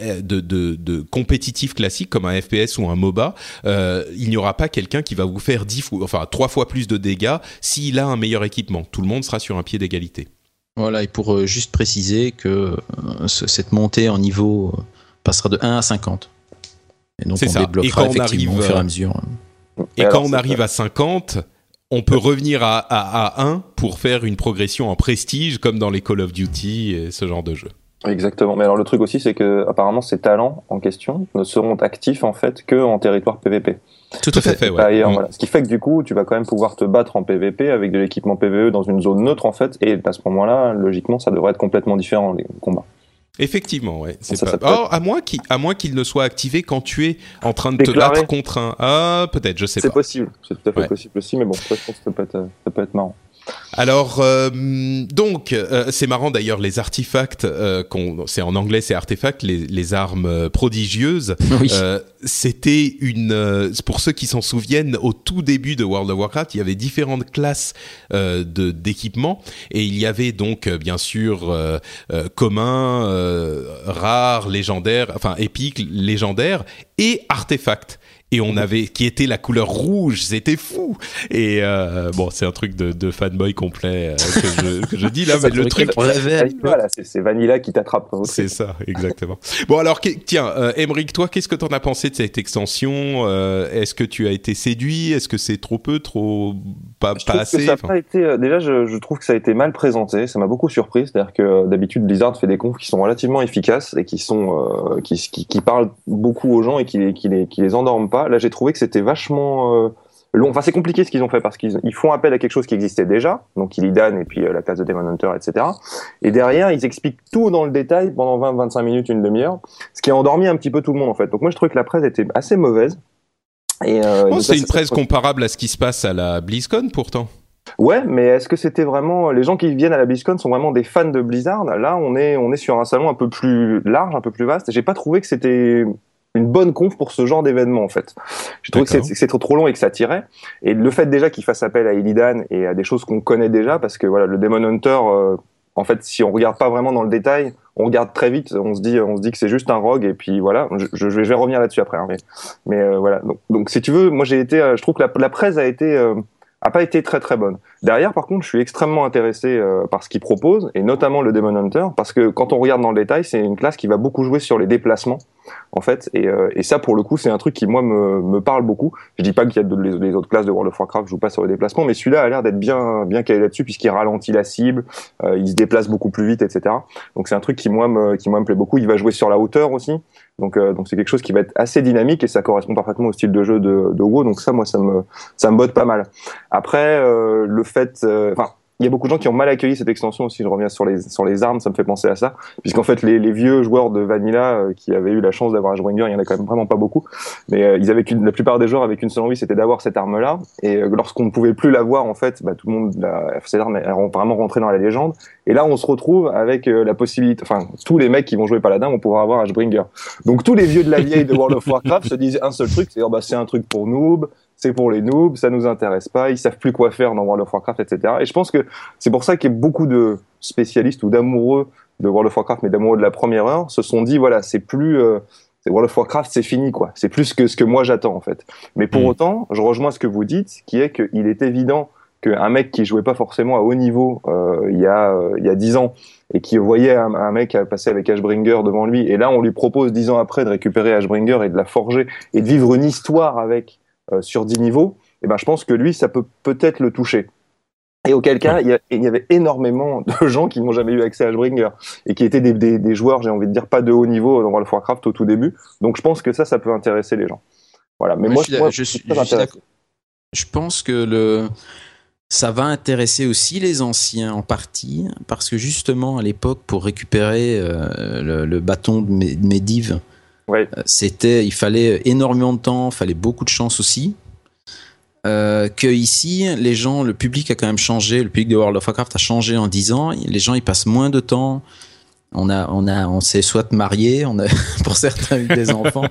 euh, de, de, compétitif classique comme un FPS ou un MOBA. Euh, il n'y aura pas quelqu'un qui va vous faire dix fois, enfin trois fois plus de dégâts s'il a un meilleur équipement. Tout le monde sera sur un pied d'égalité. Voilà, et pour euh, juste préciser que cette montée en niveau passera de 1 à 50. Et donc on ça. débloquera et quand on arrive, au fur et à mesure. Et, quand on arrive à 50, on peut revenir à, à, 1 pour faire une progression en prestige comme dans les Call of Duty et ce genre de jeu. Exactement. Mais alors le truc aussi, c'est que apparemment ces talents en question ne seront actifs en fait que en territoire PVP. Tout à fait, ouais. Mm. Ce qui fait que du coup, tu vas quand même pouvoir te battre en PVP avec de l'équipement PVE dans une zone neutre en fait, et à ce moment-là, logiquement, ça devrait être complètement différent les combats. Effectivement, ouais. C'est pas... oh, à moins qu'il à moins qu'il ne soit activé quand tu es en train de te battre contre un. Ah, peut-être, je sais pas. C'est possible, c'est tout à fait possible aussi, mais bon, je pense que ça peut être, ça peut être marrant. Alors, euh, donc, euh, c'est marrant d'ailleurs, les artefacts, euh, c'est en anglais, c'est artefacts, les, les, armes prodigieuses. Oui. C'était une, pour ceux qui s'en souviennent, au tout début de World of Warcraft, il y avait différentes classes de d'équipements et il y avait donc bien sûr commun, rare, légendaire, enfin épique, légendaire et artefacts et on avait qui était la couleur rouge, c'était fou. Et euh, bon, c'est un truc de, de fanboy complet euh, que, je, que, je, dis là, mais le truc, voilà, c'est Vanilla qui t'attrape. C'est ça, exactement. bon alors, tiens, euh, toi, qu'est-ce que t'en as pensé de cette extension euh, Est-ce que tu as été séduit? Est-ce que c'est trop peu, trop pas, pas assez? ça a pas été, Déjà, je, je, trouve que ça a été mal présenté. Ça m'a beaucoup surpris. C'est-à-dire que d'habitude, Blizzard fait des confs qui sont relativement efficaces et qui sont qui, qui, qui, parlent beaucoup aux gens et qui les, qui les, qui les endorment pas Là, j'ai trouvé que c'était vachement euh, long. Enfin, c'est compliqué ce qu'ils ont fait parce qu'ils font appel à quelque chose qui existait déjà, donc Illidan et puis euh, la classe de Demon Hunter, etc. Et derrière, ils expliquent tout dans le détail pendant 20-25 minutes, une demi-heure, ce qui a endormi un petit peu tout le monde en fait. Donc moi, je trouvais que la presse était assez mauvaise. Et euh, c'est une presse comparable à ce qui se passe à la BlizzCon pourtant. Ouais, mais est-ce que c'était vraiment les gens qui viennent à la BlizzCon sont vraiment des fans de Blizzard? Là, on est on est sur un salon un peu plus large, un peu plus vaste. J'ai pas trouvé que c'était une bonne conf pour ce genre d'événement en fait. J'ai trouvé que c'est trop, trop long et que ça tirait. Et le fait déjà qu'il fasse appel à Illidan et à des choses qu'on connaît déjà, parce que voilà, le Demon Hunter, euh, en fait, si on regarde pas vraiment dans le détail, on regarde très vite, on se dit, on se dit que c'est juste un rogue et puis voilà. Je, je, vais revenir là-dessus après, hein, mais, mais euh, voilà. Donc, donc, si tu veux, moi j'ai été, euh, je trouve que la, la presse a été a pas été très très bonne. Derrière, par contre, je suis extrêmement intéressé euh, par ce qu'il propose, et notamment le Demon Hunter, parce que quand on regarde dans le détail, c'est une classe qui va beaucoup jouer sur les déplacements, en fait, et, euh, et ça, pour le coup, c'est un truc qui, moi, me, me parle beaucoup. Je dis pas qu'il y a de, les, autres classes de World of Warcraft jouent pas sur les déplacements, mais celui-là a l'air d'être bien bien calé là-dessus, puisqu'il ralentit la cible, euh, il se déplace beaucoup plus vite, etc. Donc c'est un truc qui, moi, me, qui, moi, me plaît beaucoup. Il va jouer sur la hauteur aussi, donc donc c'est quelque chose qui va être assez dynamique, et ça correspond parfaitement au style de jeu de, de WoW, donc ça, moi, ça me, ça me botte pas mal. Après, le fait... Enfin, il y a beaucoup de gens qui ont mal accueilli cette extension aussi. Je reviens sur les sur les armes, ça me fait penser à ça, puisqu'en fait les, les, vieux joueurs de Vanilla euh, qui avaient eu la chance d'avoir Ashbringer, il y en a quand même vraiment pas beaucoup, mais euh, ils avaient qu'une, la plupart des joueurs avec une seule envie, c'était d'avoir cette arme-là. Et euh, lorsqu'on ne pouvait plus l'avoir, en fait, bah, tout le monde, la, cette arme est vraiment rentrée dans la légende. Et là, on se retrouve avec la possibilité, enfin, tous les mecs qui vont jouer Paladin vont pouvoir avoir Ashbringer. Donc tous les vieux de la vieille de World of Warcraft se disent un seul truc, c'est oh, bah c'est un truc pour noob, c'est pour les noobs, ça nous intéresse pas, ils savent plus quoi faire dans World of Warcraft, etc. Et je pense que c'est pour ça qu'il y a beaucoup de spécialistes ou d'amoureux de World of Warcraft, mais d'amoureux de la première heure, se sont dit voilà, c'est plus euh, World of Warcraft, c'est fini quoi. C'est plus que ce que moi j'attends en fait. Mais pour mm. autant, je rejoins ce que vous dites, qui est qu'il est évident qu'un mec qui jouait pas forcément à haut niveau euh, il y a euh, il y a dix ans et qui voyait un, un, mec passer avec Ashbringer devant lui, et là on lui propose dix ans après de récupérer Ashbringer et de la forger et de vivre une histoire avec sur 10 niveaux, et eh ben, je pense que lui, ça peut peut-être le toucher. Et auquel cas, il y, avait énormément [LAUGHS] de gens qui n'ont jamais eu accès à Ashbringer et qui étaient des, des, joueurs, j'ai envie de dire, pas de haut niveau dans World of Warcraft au tout début. Donc je pense que ça, ça peut intéresser les gens. Voilà. Mais moi, je, je, suis, je pense que le, ça va intéresser aussi les anciens en partie, parce que justement, à l'époque, pour récupérer euh, le, bâton de Medivh, Ouais. Euh, C'était, il fallait énormément de temps, il fallait beaucoup de chance aussi. Euh, que ici, les gens, le public a quand même changé. Le public de World of Warcraft a changé en 10 ans. Les gens, ils passent moins de temps. On a, on a, on s'est soit marié, on a, [LAUGHS] pour certains, eu des [LAUGHS] enfants.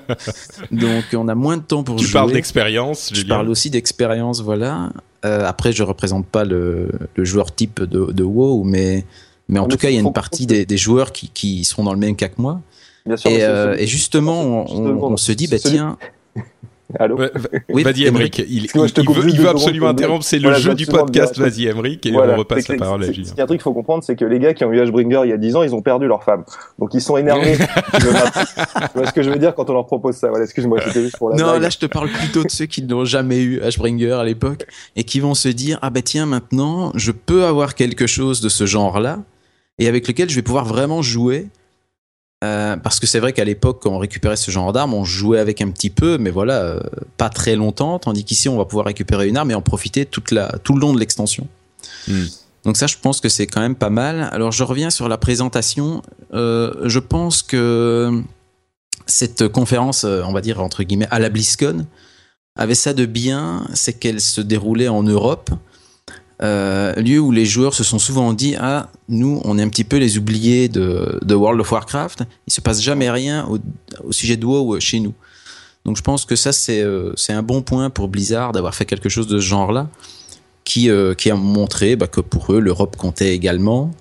Donc, on a moins de temps pour Tu jouer. parles d'expérience, Je parle aussi d'expérience, voilà. Euh, après, je représente pas le, le joueur type de, de WoW, mais, mais en Mais tout cas, il y a une partie des, des joueurs qui, qui seront dans le même cas que moi. Bien sûr. Et, euh, et justement, on, se dit, bah tiens, [LAUGHS] Allô Ouais, va- Oui, Vas-y. Emric. Il, Excuse-moi, je te il veut, il absolument interrompre. C'est le Voilà, jeu du podcast. Vas-y, Emric, et Voilà, on repasse la parole à Julien. Il y a un truc qu'il faut comprendre, c'est que les gars qui ont eu Ashbringer il y a 10 ans, ils ont perdu leur femme. Donc ils sont énervés. [LAUGHS] Tu vois ce que je veux dire quand on leur propose ça? Voilà, excuse-moi, c'était juste pour la non, blague. là, je te parle plutôt de ceux qui n'ont jamais eu Ashbringer à l'époque et qui vont se dire, ah bah tiens, maintenant, je peux avoir quelque chose de ce genre-là et avec lequel je vais pouvoir vraiment jouer. Euh, parce que c'est vrai qu'à l'époque, quand on récupérait ce genre d'arme, on jouait avec un petit peu, mais voilà, euh, pas très longtemps. Tandis qu'ici, on va pouvoir récupérer une arme et en profiter toute la, tout le long de l'extension. Hmm. Donc ça, je pense que c'est quand même pas mal. Alors, je reviens sur la présentation. Euh, je pense que cette conférence, on va dire entre guillemets, à la BlizzCon, avait ça de bien, c'est qu'elle se déroulait en Europe, euh, lieu où les joueurs se sont souvent dit ah nous on est un petit peu les oubliés de, de World of Warcraft, il se passe jamais rien au, au sujet de WoW chez nous. Donc je pense que ça c'est euh, c'est un bon point pour Blizzard d'avoir fait quelque chose de ce genre-là, qui euh, qui a montré bah, que pour eux l'Europe comptait également.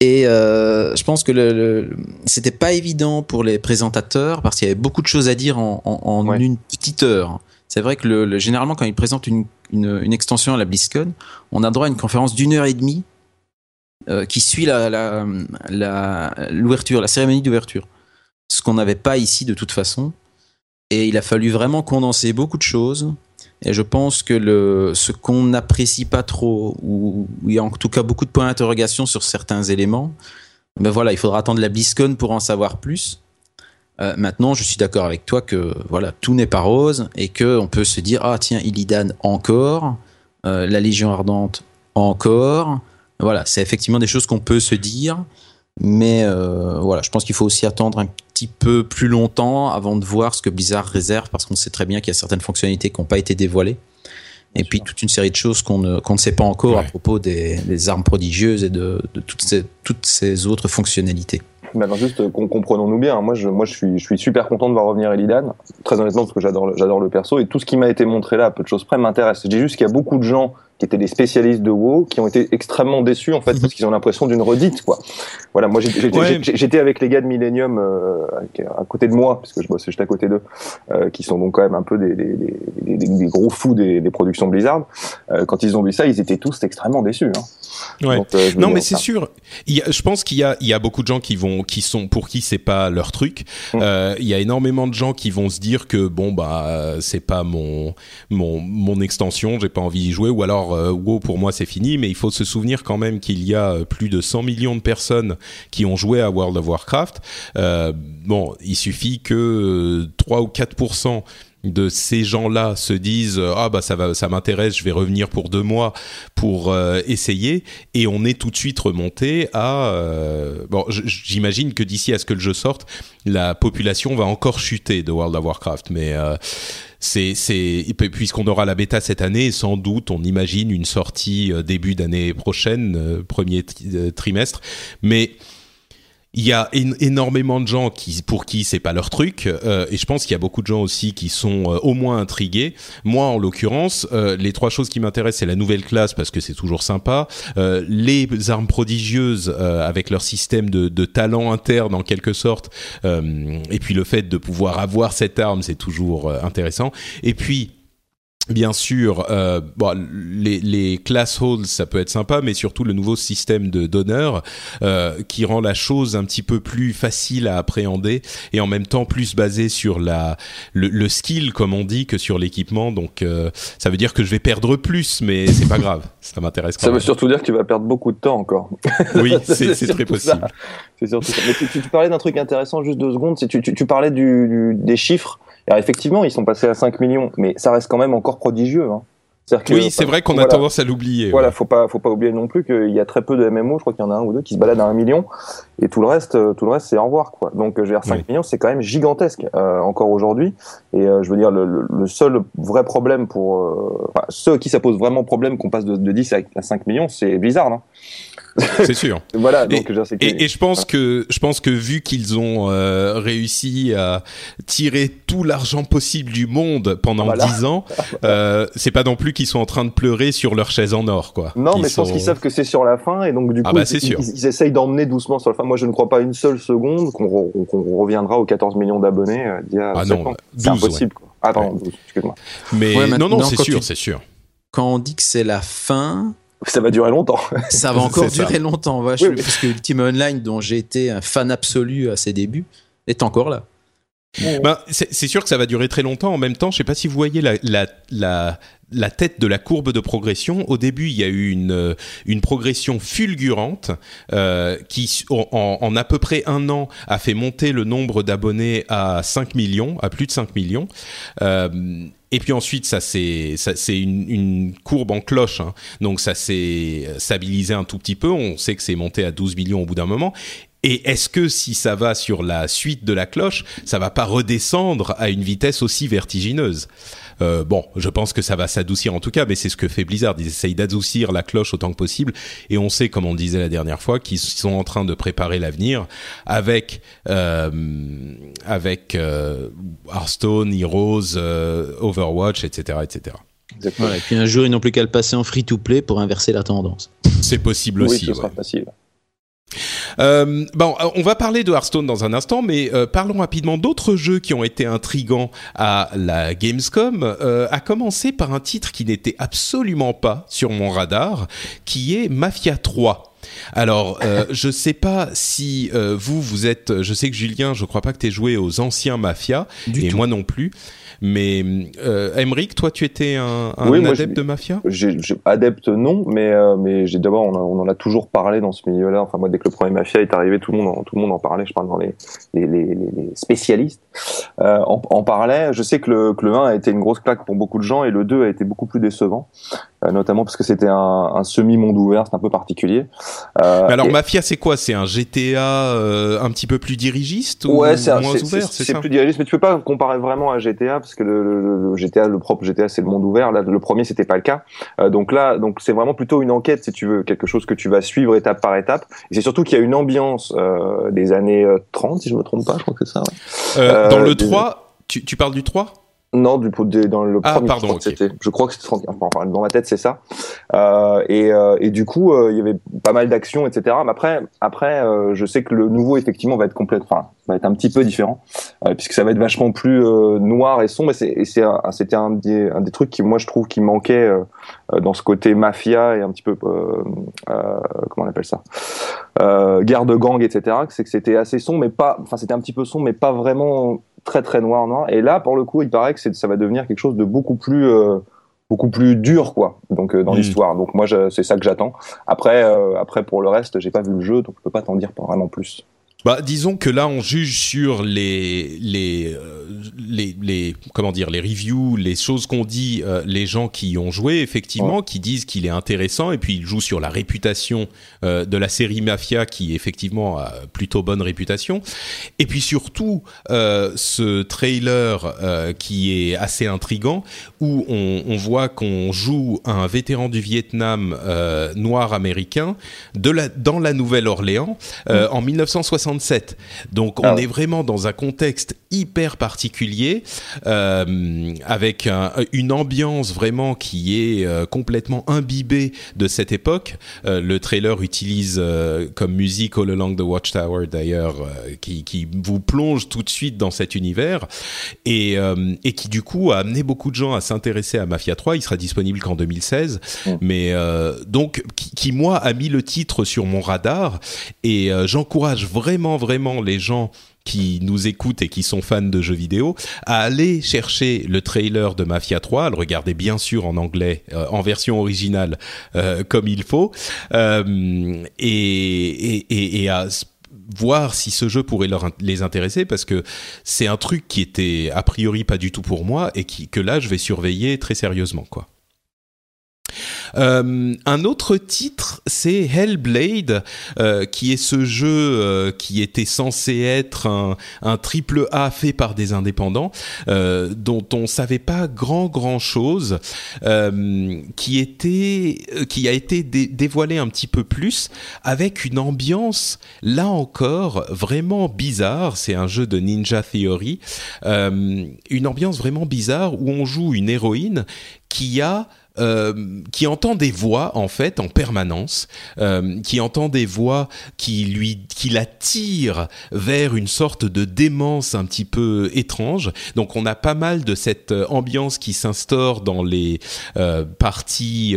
Et euh, je pense que le, le- c'était pas évident pour les présentateurs parce qu'il y avait beaucoup de choses à dire en, en, en Ouais. une petite heure. C'est vrai que le, le- généralement quand ils présentent une, une, extension à la BlizzCon, on a droit à une conférence d'une heure et demie euh, qui suit la, la, la- l'ouverture, la cérémonie d'ouverture. Ce qu'on n'avait pas ici de toute façon. Et il a fallu vraiment condenser beaucoup de choses. Et je pense que le, ce qu'on n'apprécie pas trop, ou où il y a en tout cas beaucoup de points d'interrogation sur certains éléments, ben voilà, il faudra attendre la BlizzCon pour en savoir plus. Euh, maintenant, je suis d'accord avec toi que voilà, tout n'est pas rose et que on peut se dire ah tiens Illidan encore, euh, la Légion ardente encore. Voilà, c'est effectivement des choses qu'on peut se dire, mais euh, voilà, je pense qu'il faut aussi attendre un petit peu plus longtemps avant de voir ce que Blizzard réserve parce qu'on sait très bien qu'il y a certaines fonctionnalités qui n'ont pas été dévoilées. Et puis toute une série de choses qu'on ne, sait pas encore à propos des, des armes prodigieuses et de, de toutes, ces, toutes ces autres fonctionnalités. Maintenant, juste euh, comprenons-nous bien. Moi, je, moi, je suis, je suis super content de voir revenir Elidan. Très honnêtement, parce que j'adore, j'adore le perso et tout ce qui m'a été montré là, à peu de choses près, m'intéresse. Je dis juste qu'il y a beaucoup de gens qui étaient des spécialistes de WoW qui ont été extrêmement déçus en fait [LAUGHS] parce qu'ils ont l'impression d'une redite quoi. Voilà, moi j'étais Ouais. avec les gars de Millennium euh, à côté de moi parce que je bosse juste à côté d'eux, euh, qui sont donc quand même un peu des, des, des, gros fous des, des productions Blizzard. Euh, quand ils ont vu ça, ils étaient tous extrêmement déçus. Hein. Ouais. Donc, euh, Non, mais c'est sûr. Il y a, je pense qu'il y a, il y a beaucoup de gens qui vont, qui sont, pour qui c'est pas leur truc. Mm. Euh, il y a énormément de gens qui vont se dire que bon bah c'est pas mon, mon, mon extension, j'ai pas envie d'y jouer, ou alors euh, WoW pour moi c'est fini. Mais il faut se souvenir quand même qu'il y a euh, plus de 100 millions de personnes qui ont joué à World of Warcraft. Euh, bon, il suffit que euh, 3 ou 4 de ces gens-là se disent euh, ah bah ça va ça m'intéresse je vais revenir pour deux mois pour euh, essayer. Et on est tout de suite remonté à euh, bon j'imagine que d'ici à ce que le jeu sorte la population va encore chuter de World of Warcraft. Mais euh, c'est c'est puisqu'on aura la bêta cette année sans doute on imagine une sortie début d'année prochaine premier tri- trimestre. Mais il y a én- énormément de gens qui, pour qui c'est pas leur truc, euh, et je pense qu'il y a beaucoup de gens aussi qui sont euh, au moins intrigués. Moi, en l'occurrence, euh, les trois choses qui m'intéressent, c'est la nouvelle classe parce que c'est toujours sympa, euh, les armes prodigieuses euh, avec leur système de, de talent interne en quelque sorte, euh, et puis le fait de pouvoir avoir cette arme, c'est toujours intéressant. Et puis Bien sûr, euh, les, class holds, ça peut être sympa, mais surtout le nouveau système de d'honneur euh, qui rend la chose un petit peu plus facile à appréhender et en même temps plus basé sur la le, le skill, comme on dit, que sur l'équipement. Donc, euh, ça veut dire que je vais perdre plus, mais c'est pas grave. Ça m'intéresse Ça veut surtout dire que tu vas perdre beaucoup de temps encore. Oui, [LAUGHS] c'est très possible. C'est surtout ça. Mais tu, parlais d'un truc intéressant, juste deux secondes. c'est Tu, tu, tu parlais du, du- des chiffres. Alors effectivement, ils sont passés à 5 millions, mais ça reste quand même encore prodigieux. Hein. Oui, c'est vrai qu'on a tendance à l'oublier. Voilà, faut pas, faut pas oublier non plus qu'il y a très peu de MMO. Je crois qu'il y en a un ou deux qui se baladent à un million, et tout le reste, euh, tout le reste, c'est au revoir, quoi. Donc, je veux dire, 5 millions, c'est quand même gigantesque euh, encore aujourd'hui. Et euh, je veux dire, le, le, seul vrai problème pour euh, enfin, ceux qui ça pose vraiment problème qu'on passe de, de 10 à 5 millions, c'est Blizzard. Hein. [LAUGHS] C'est sûr. voilà. Donc, et, et, et, je pense que je pense que vu qu'ils ont euh, réussi à tirer tout l'argent possible du monde pendant dix 10 ans, [LAUGHS] euh, c'est pas non plus qu'ils sont en train de pleurer sur leur chaise en or, quoi. Non, mais je pense qu'ils savent que c'est sur la fin et donc du ah coup, bah, ils, sûr. Ils, essayent d'emmener doucement sur la fin. Moi, je ne crois pas une seule seconde qu'on reviendra aux 14 millions d'abonnés euh, d'il y a ah non, C'est impossible. Quoi. Ah, pardon, 12, excuse-moi. Mais non, non, c'est sûr, c'est sûr. Quand on dit que c'est la fin, ça va durer longtemps. [LAUGHS] ça va encore durer longtemps, ouais, parce que Ultima Online, dont j'ai été un fan absolu à ses débuts, est encore là. Ben, c'est sûr que ça va durer très longtemps. En même temps, je sais pas si vous voyez la, la, la, tête de la courbe de progression. Au début, il y a eu une, une progression fulgurante euh, qui, en, à peu près un an, a fait monter le nombre d'abonnés à 5 millions, à plus de 5 millions. Euh, et puis ensuite, ça c'est c'est une, une, courbe en cloche, hein. donc ça s'est stabilisé un tout petit peu. On sait que c'est monté à 12 millions au bout d'un moment. Et est-ce que si ça va sur la suite de la cloche, ça va pas redescendre à une vitesse aussi vertigineuse? Euh, bon, je pense que ça va s'adoucir en tout cas, mais c'est ce que fait Blizzard. Ils essayent d'adoucir la cloche autant que possible. Et on sait, comme on disait la dernière fois, qu'ils sont en train de préparer l'avenir avec euh, avec euh, Hearthstone, Heroes, euh, Overwatch, etc., etc. Voilà, et puis un jour, ils n'ont plus qu'à le passer en free-to-play pour inverser la tendance. C'est possible aussi. Oui, ce sera facile. Euh, bon, euh, on va parler de Hearthstone dans un instant, mais euh, parlons rapidement d'autres jeux qui ont été intrigants à la Gamescom. Euh, à commencer par un titre qui n'était absolument pas sur mon radar, qui est Mafia 3. Alors, euh, [LAUGHS] je sais pas si vous, vous êtes. Je sais que Julien, je crois pas que tu joué aux anciens Mafia, et moi non plus. Mais euh, toi, tu étais un, un adepte de Mafia? j'ai, Adepte, non, mais, euh, mais j'ai d'abord, on, on, en a toujours parlé dans ce milieu-là. Enfin, moi, dès que le premier Mafia est arrivé, tout le monde en, tout le monde en parlait. Je parle dans les, les, les, les spécialistes. Euh, en, en, parlait. Je sais que le, que le 1 a été une grosse claque pour beaucoup de gens et le 2 a été beaucoup plus décevant. Euh, notamment parce que c'était un, un semi-monde ouvert, c'est un peu particulier. Euh, mais alors Mafia, c'est quoi? C'est un GTA euh, un petit peu plus dirigiste ou ouais, c'est moins ouvert C'est plus dirigiste, mais tu peux pas comparer vraiment à GTA parce que le, le, le GTA, le propre GTA, c'est le monde ouvert. Là, le premier, c'était pas le cas. Euh, donc là, donc c'est vraiment plutôt une enquête, si tu veux, quelque chose que tu vas suivre étape par étape. Et c'est surtout qu'il y a une ambiance euh, des années 30, si je me trompe pas, je crois que c'est ça. Ouais. dans le 3, tu, tu parles du 3 non, du dans le ah, premier, pardon, je, okay. je crois que c'était enfin, dans ma tête c'est ça. Euh, et, euh, et, du coup, euh, il y avait pas mal d'actions, etc. Mais après, après, euh, je sais que le nouveau effectivement va être complètement, enfin, va être un petit peu différent, euh, puisque ça va être vachement plus noir et sombre. Et c'est, c'était un, des, un des trucs qui, moi, je trouve, qui manquait dans ce côté mafia et un petit peu, comment on appelle ça, guerre de gang, etc. C'est que c'était assez sombre, mais pas, enfin, c'était un petit peu sombre, mais pas vraiment très très noir noir. Et là pour le coup il paraît que ça va devenir quelque chose de beaucoup plus euh, beaucoup plus dur quoi donc euh, dans mmh. l'histoire. Donc moi c'est ça que j'attends. Après euh, après pour le reste j'ai pas vu le jeu donc je peux pas t'en dire vraiment plus bah, disons que là, on juge sur les les euh, les, les comment dire les reviews, les choses qu'on dit, euh, les gens qui y ont joué effectivement, qui disent qu'il est intéressant et puis il joue sur la réputation euh, de la série Mafia qui effectivement a plutôt bonne réputation. Et puis surtout euh, ce trailer qui est assez intrigant où on, on voit qu'on joue un vétéran du Vietnam noir américain de la dans la Nouvelle-Orléans mmh. en 1960 67. Donc on ah ouais. est vraiment dans un contexte hyper particulier, euh, avec un, une ambiance vraiment qui est euh, complètement imbibée de cette époque. Euh, le trailer utilise comme musique All Along the Watchtower d'ailleurs, qui, qui, vous plonge tout de suite dans cet univers et, et qui du coup a amené beaucoup de gens à s'intéresser à Mafia 3. Il sera disponible qu'en 2016, mmh. mais donc qui, qui, moi a mis le titre sur mon radar et j'encourage vraiment vraiment, les gens qui nous écoutent et qui sont fans de jeux vidéo à aller chercher le trailer de Mafia 3, à le regarder bien sûr en anglais, euh, en version originale euh, comme il faut, euh, et, à voir si ce jeu pourrait les intéresser parce que c'est un truc qui était a priori pas du tout pour moi et que là je vais surveiller très sérieusement quoi. Euh, un autre titre, c'est Hellblade, euh, qui est ce jeu euh, qui était censé être un, triple A fait par des indépendants, dont on savait pas grand grand chose, qui était, qui a été dé dévoilé un petit peu plus avec une ambiance là encore vraiment bizarre. C'est un jeu de Ninja Theory, une ambiance vraiment bizarre où on joue une héroïne qui a euh, qui entend des voix en fait en permanence, euh, qui entend des voix qui lui, qui l'attirent vers une sorte de démence un petit peu étrange. Donc on a pas mal de cette euh, ambiance qui s'instaure dans les parties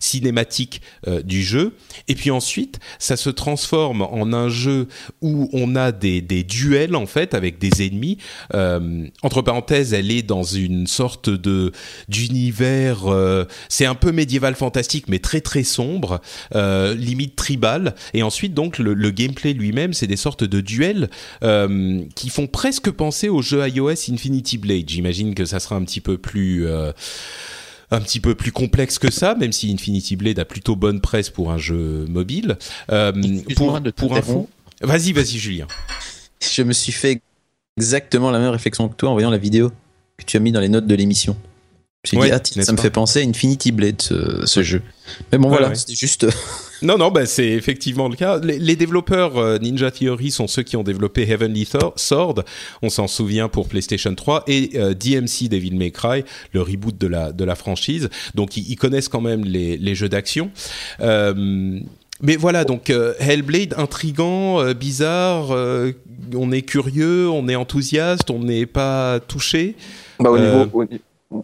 cinématiques du jeu. Et puis ensuite, ça se transforme en un jeu où on a des, des duels en fait avec des ennemis. entre parenthèses, elle est dans une sorte de d'univers euh, c'est un peu médiéval fantastique, mais très très sombre, euh, limite tribal. Et ensuite, donc, le, gameplay lui-même, c'est des sortes de duels euh, qui font presque penser au jeu iOS Infinity Blade. J'imagine que ça sera un petit peu plus un petit peu plus complexe que ça, même si Infinity Blade a plutôt bonne presse pour un jeu mobile. pour pour info, vas-y, vas-y, Julien. Je me suis fait exactement la même réflexion que toi en voyant la vidéo que tu as mis dans les notes de l'émission. J'ai dit, ah, ça me fait penser à Infinity Blade, ce, jeu. Mais bon, voilà, c'était juste. [LAUGHS] non, non, bah, c'est effectivement le cas. Les, développeurs euh, Ninja Theory sont ceux qui ont développé Heavenly Sword, on s'en souvient pour PlayStation 3, et euh, DMC Devil May Cry, le reboot de la, de la franchise. Donc, ils, connaissent quand même les, les jeux d'action. Euh, mais voilà, donc Hellblade, intrigant, bizarre, on est curieux, on est enthousiaste, on n'est pas touché. Bah, au niveau,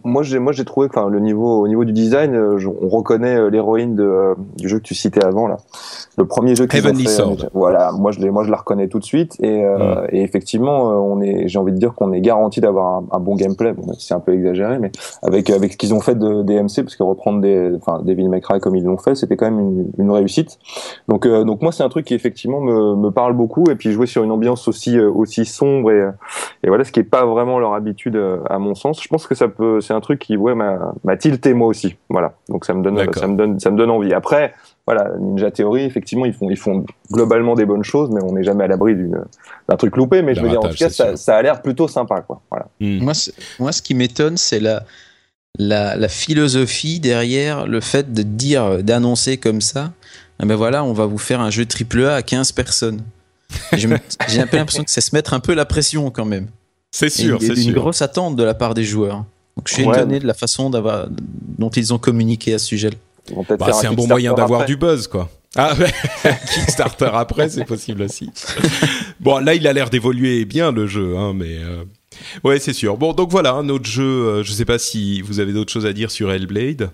moi j'ai moi j'ai trouvé que le niveau au niveau du design euh, on reconnaît euh, l'héroïne de euh, du jeu que tu citais avant là. Le premier jeu qu'ils ont fait voilà moi je moi je la reconnais tout de suite. Et, mm. et effectivement on est j'ai envie de dire qu'on est garanti d'avoir un, bon gameplay. Bon, c'est un peu exagéré mais avec avec ce qu'ils ont fait de DMC parce que reprendre des enfin Devil May Cry comme ils l'ont fait c'était quand même une, une réussite. Donc donc moi c'est un truc qui effectivement me, me parle beaucoup. Et puis jouer sur une ambiance aussi aussi sombre et et voilà ce qui est pas vraiment leur habitude à mon sens. Je pense que ça peut c'est un truc qui ouais m'a tilté moi aussi. Voilà. Donc ça me donne ça me donne ça me donne envie. Après voilà, Ninja Theory, effectivement, ils font, ils font globalement des bonnes choses, mais on n'est jamais à l'abri d'un truc loupé. Mais je veux dire, en tout cas, ça, ça, a l'air plutôt sympa, quoi. Voilà. Hmm. Moi, moi, ce qui m'étonne, c'est la, la, la, philosophie derrière le fait de dire, d'annoncer comme ça, ben voilà, on va vous faire un jeu triple A à 15 personnes. J'ai un peu l'impression que c'est se mettre un peu la pression quand même. C'est sûr, c'est une grosse attente de la part des joueurs. Donc je suis étonné de la façon dont ils ont communiqué à ce sujet. Bah, c'est un, bon moyen d'avoir du buzz, quoi. Ah, [LAUGHS] Kickstarter après, c'est possible aussi. [LAUGHS] bon, là, il a l'air d'évoluer bien le jeu, hein, mais euh... ouais, c'est sûr. Bon, donc voilà, un autre jeu. Euh, je sais pas si vous avez d'autres choses à dire sur Hellblade.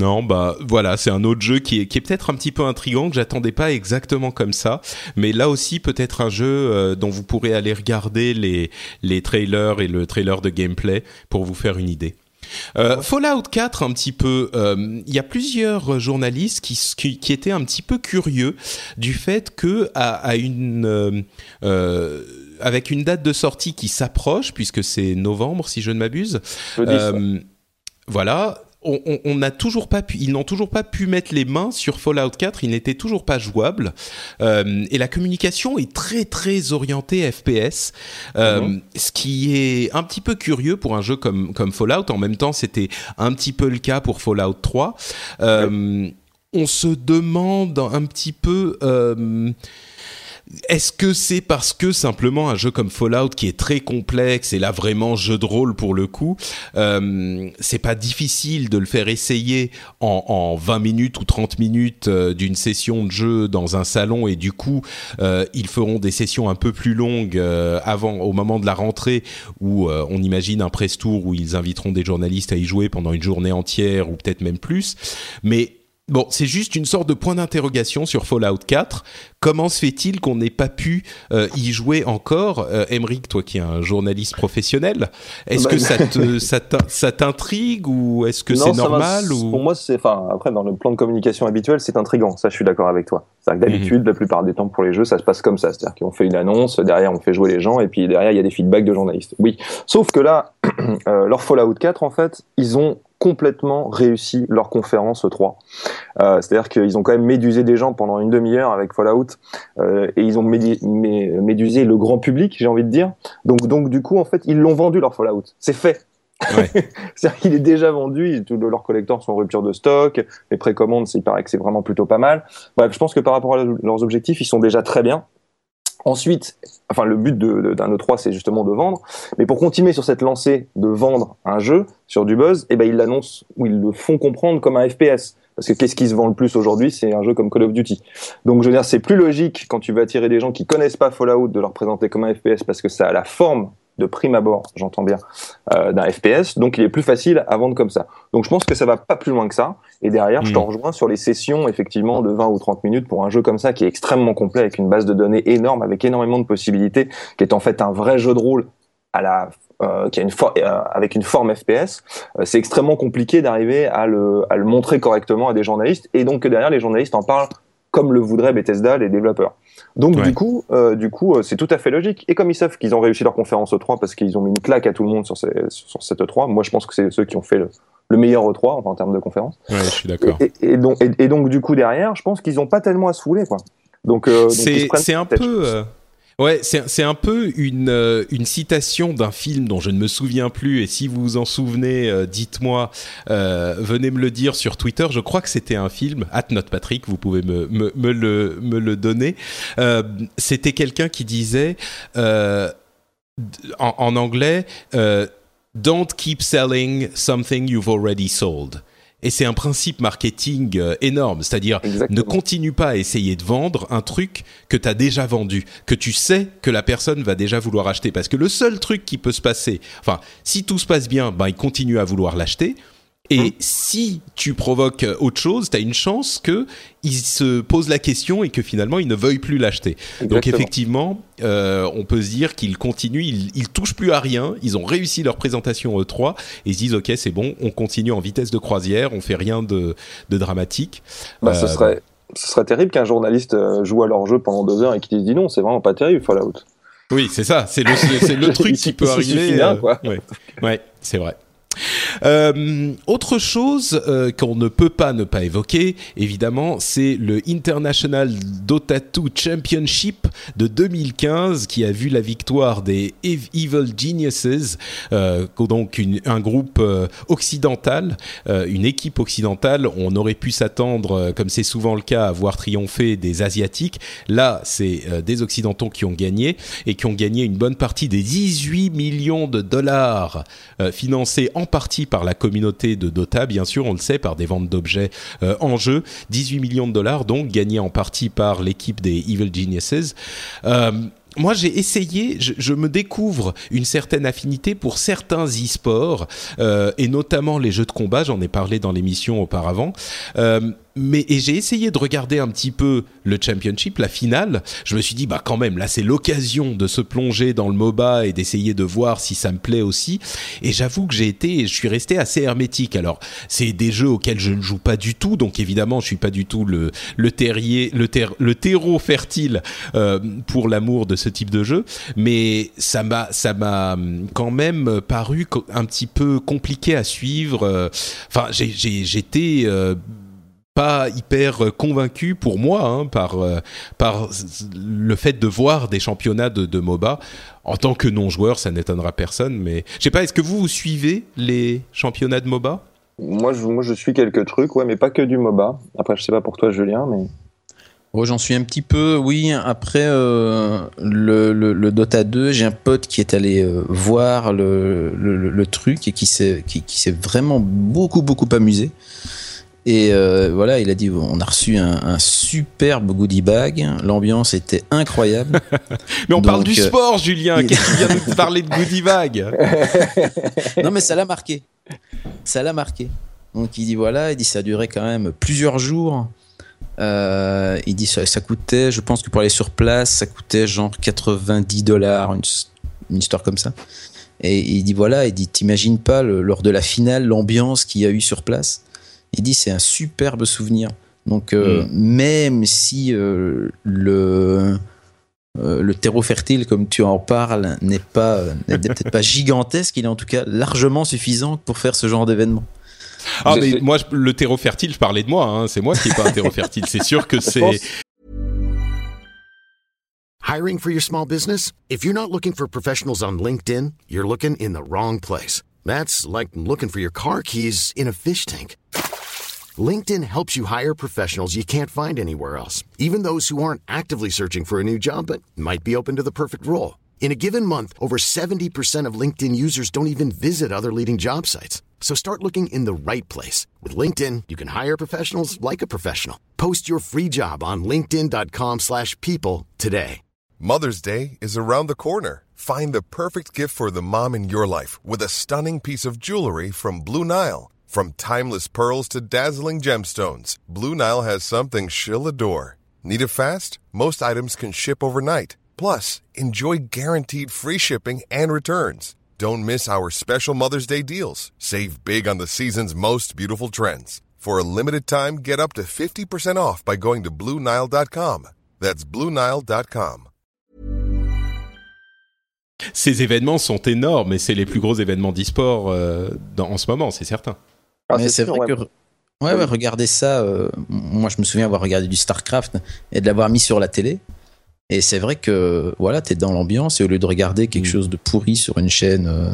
Non, bah voilà, c'est un autre jeu qui est, qui est peut-être un petit peu intrigant, que j'attendais pas exactement comme ça, mais là aussi peut-être un jeu euh, dont vous pourrez aller regarder les, les trailers et le trailer de gameplay pour vous faire une idée. Euh, Fallout 4, un petit peu. Euh, il y a plusieurs journalistes qui, qui, qui, étaient un petit peu curieux du fait que à, à une euh, avec une date de sortie qui s'approche, puisque c'est novembre si je ne m'abuse. Voilà, on n'a toujours pas pu, ils n'ont toujours pas pu mettre les mains sur Fallout 4. Il n'était toujours pas jouable euh, et la communication est très très orientée FPS, euh, mhm. ce qui est un petit peu curieux pour un jeu comme comme Fallout. En même temps, c'était un petit peu le cas pour Fallout 3. Euh, on se demande un petit peu est-ce que c'est parce que simplement un jeu comme Fallout qui est très complexe et là vraiment jeu de rôle pour le coup, euh, c'est pas difficile de le faire essayer en, en 20 minutes ou 30 minutes euh, d'une session de jeu dans un salon et du coup euh, ils feront des sessions un peu plus longues avant au moment de la rentrée où on imagine un press tour où ils inviteront des journalistes à y jouer pendant une journée entière ou peut-être même plus, mais Bon, c'est juste une sorte de point d'interrogation sur Fallout 4. Comment se fait-il qu'on n'ait pas pu euh, y jouer encore euh, toi qui es un journaliste professionnel, est-ce bah, que ça te [LAUGHS] ça t'intrigue ou est-ce que c'est normal ou... Pour moi, c'est enfin après dans le plan de communication habituel, c'est intrigant. Ça, je suis d'accord avec toi. C'est d'habitude, mhm. la plupart des temps pour les jeux, ça se passe comme ça, c'est-à-dire qu'on fait une annonce, derrière on fait jouer les gens et puis derrière il y a des feedbacks de journalistes. Oui, sauf que là, [CLEARS THROAT] euh, leur Fallout 4 en fait, ils ont complètement réussi leur conférence 3. Euh, C'est-à-dire qu'ils ont quand même médusé des gens pendant une demi-heure avec Fallout euh, et ils ont médusé le grand public, j'ai envie de dire. Donc, donc du coup, en fait, ils l'ont vendu leur Fallout. C'est fait. Ouais. [LAUGHS] C'est-à-dire qu'il est déjà vendu, tous leurs collecteurs sont en rupture de stock, les précommandes, il paraît que c'est vraiment plutôt pas mal. Bref, je pense que par rapport à leurs objectifs, ils sont déjà très bien. Ensuite, enfin le but d'un E3 c'est justement de vendre, mais pour continuer sur cette lancée de vendre un jeu sur du buzz, eh ben ils l'annoncent ou ils le font comprendre comme un FPS. Parce que qu'est-ce qui se vend le plus aujourd'hui C'est un jeu comme Call of Duty. Donc je veux dire, c'est plus logique quand tu veux attirer des gens qui connaissent pas Fallout de leur présenter comme un FPS parce que ça a la forme de prime abord, j'entends bien, euh, d'un FPS. Donc, il est plus facile à vendre comme ça. Donc, je pense que ça va pas plus loin que ça. Et derrière, je t'en hmm. rejoins sur les sessions, effectivement, de 20 ou 30 minutes pour un jeu comme ça qui est extrêmement complet avec une base de données énorme, avec énormément de possibilités, qui est en fait un vrai jeu de rôle à la euh, qui a une euh, avec une forme FPS, euh, c'est extrêmement compliqué d'arriver à le, à le montrer correctement à des journalistes et donc que derrière les journalistes en parlent comme le voudraient Bethesda, les développeurs. Donc du coup, euh, du coup, euh, c'est tout à fait logique. Et comme ils savent qu'ils ont réussi leur conférence E3 parce qu'ils ont mis une claque à tout le monde sur, ces, sur cette E3, moi je pense que c'est ceux qui ont fait le, le meilleur E3 en termes de conférence. Ouais, je suis d'accord. Et, et, donc, et, donc du coup derrière, je pense qu'ils n'ont pas tellement à se fouler quoi. Donc euh, c'est un peu Ouais, c'est un peu une, euh, une citation d'un film dont je ne me souviens plus, et si vous vous en souvenez, euh, dites-moi, euh, venez me le dire sur Twitter, je crois que c'était un film, at Patrick, vous pouvez me, me, le, me le donner, c'était quelqu'un qui disait, en, anglais, Don't keep selling something you've already sold. Et c'est un principe marketing euh, énorme, c'est-à-dire ne continue pas à essayer de vendre un truc que tu as déjà vendu, que tu sais que la personne va déjà vouloir acheter. Parce que le seul truc qui peut se passer, enfin, si tout se passe bien, bah, il continue à vouloir l'acheter. Et hein si tu provoques autre chose, tu as une chance que il se pose la question et que finalement il ne veuille plus l'acheter. Donc effectivement, euh, on peut se dire qu'ils continuent, ils, ils touchent plus à rien, ils ont réussi leur présentation E3 et ils se disent ok c'est bon, on continue en vitesse de croisière, on fait rien de, de dramatique. Bah, ce euh, serait ce serait terrible qu'un journaliste euh, joue à leur jeu pendant deux heures et qu'il dise non, c'est vraiment pas terrible Fallout. Oui, c'est ça, c'est le, c'est le [LAUGHS] truc qui peut arriver. Bien, quoi. Ouais, ouais c'est vrai. Euh, autre chose euh, qu'on ne peut pas ne pas évoquer, évidemment, c'est le International Dota 2 Championship de 2015 qui a vu la victoire des Evil Geniuses, euh, donc un groupe occidental, une équipe occidentale. On aurait pu s'attendre, comme c'est souvent le cas, à voir triompher des Asiatiques. Là, c'est des Occidentaux qui ont gagné et qui ont gagné une bonne partie des 18 millions de dollars financés en partie par la communauté de Dota, bien sûr, on le sait, par des ventes d'objets euh, en jeu. 18 millions de dollars, donc gagnés en partie par l'équipe des Evil Geniuses. Euh, moi, j'ai essayé, je, me découvre une certaine affinité pour certains e-sports, euh, et notamment les jeux de combat, j'en ai parlé dans l'émission auparavant mais et j'ai essayé de regarder un petit peu le championship, la finale. Je me suis dit bah quand même là c'est l'occasion de se plonger dans le MOBA et d'essayer de voir si ça me plaît aussi. Et j'avoue que j'ai été, je suis resté assez hermétique. Alors c'est des jeux auxquels je ne joue pas du tout, donc évidemment je suis pas du tout le le terrier, le, le terreau fertile euh, pour l'amour de ce type de jeu. Mais ça m'a ça m'a quand même paru un petit peu compliqué à suivre. Enfin j'ai j'étais euh, pas hyper convaincu pour moi hein, par euh, par le fait de voir des championnats de, de MOBA en tant que non joueur ça n'étonnera personne mais je sais pas est-ce que vous, vous suivez les championnats de MOBA moi je, moi je suis quelques trucs ouais mais pas que du MOBA après je sais pas pour toi Julien mais Oh, j'en suis un petit peu, oui. Après euh, le, le, Dota 2, j'ai un pote qui est allé euh, voir le, le, truc et qui s'est qui, qui s'est vraiment beaucoup beaucoup amusé. Et euh, voilà, il a dit on a reçu un, un superbe goodie bag, l'ambiance était incroyable. [LAUGHS] mais on parle du euh, sport, Julien. Qu'est-ce que tu viens de parler de goodie bag [LAUGHS] Non, mais ça l'a marqué. Ça l'a marqué. Donc il dit voilà, il dit ça a duré quand même plusieurs jours. Euh, il dit ça, ça, coûtait, je pense que pour aller sur place, ça coûtait genre 90 dollars, une, une, histoire comme ça. Et il dit voilà, il dit t'imagines pas le, lors de la finale l'ambiance qu'il y a eu sur place? Il dit c'est un superbe souvenir. Donc euh, mm. même si euh, le euh, le terreau fertile, comme tu en parles, n'est pas peut-être pas [LAUGHS] gigantesque, il est en tout cas largement suffisant pour faire ce genre d'événement. Ah, mais moi, je- le terreau fertile, je parlais de moi, hein. c'est moi qui n'ai pas un terreau fertile. C'est sûr que [LAUGHS] c'est. Hiring for your small business? If you're not looking for professionals on LinkedIn, you're looking in the wrong place. That's like looking for your car keys in a fish tank. LinkedIn helps you hire professionals you can't find anywhere else, even those who aren't actively searching for a new job but might be open to the perfect role. In a given month, over 70% of LinkedIn users don't even visit other leading job sites. So start looking in the right place. With LinkedIn, you can hire professionals like a professional. Post your free job on linkedin.com/people slash people today. Mother's Day is around the corner. Find the perfect gift for the mom in your life with a stunning piece of jewelry from Blue Nile. From timeless pearls to dazzling gemstones, Blue Nile has something she'll adore. Need it fast? Most items can ship overnight. Plus, enjoy guaranteed free shipping and returns. Don't miss our special Mother's Day deals. Save big on the season's most beautiful trends. For a limited time, get up to 50% off by going to BlueNile.com. That's BlueNile.com. Ces événements sont énormes et c'est les plus gros événements d'e-sport euh, en ce moment, c'est certain. Ah, Mais c'est vrai ouais. que. Ouais, ouais, regardez ça. euh, moi, je me souviens avoir regardé du StarCraft et de l'avoir mis sur la télé. Et c'est vrai que, voilà, t'es dans l'ambiance et au lieu de regarder quelque Mm. chose de pourri sur une chaîne euh,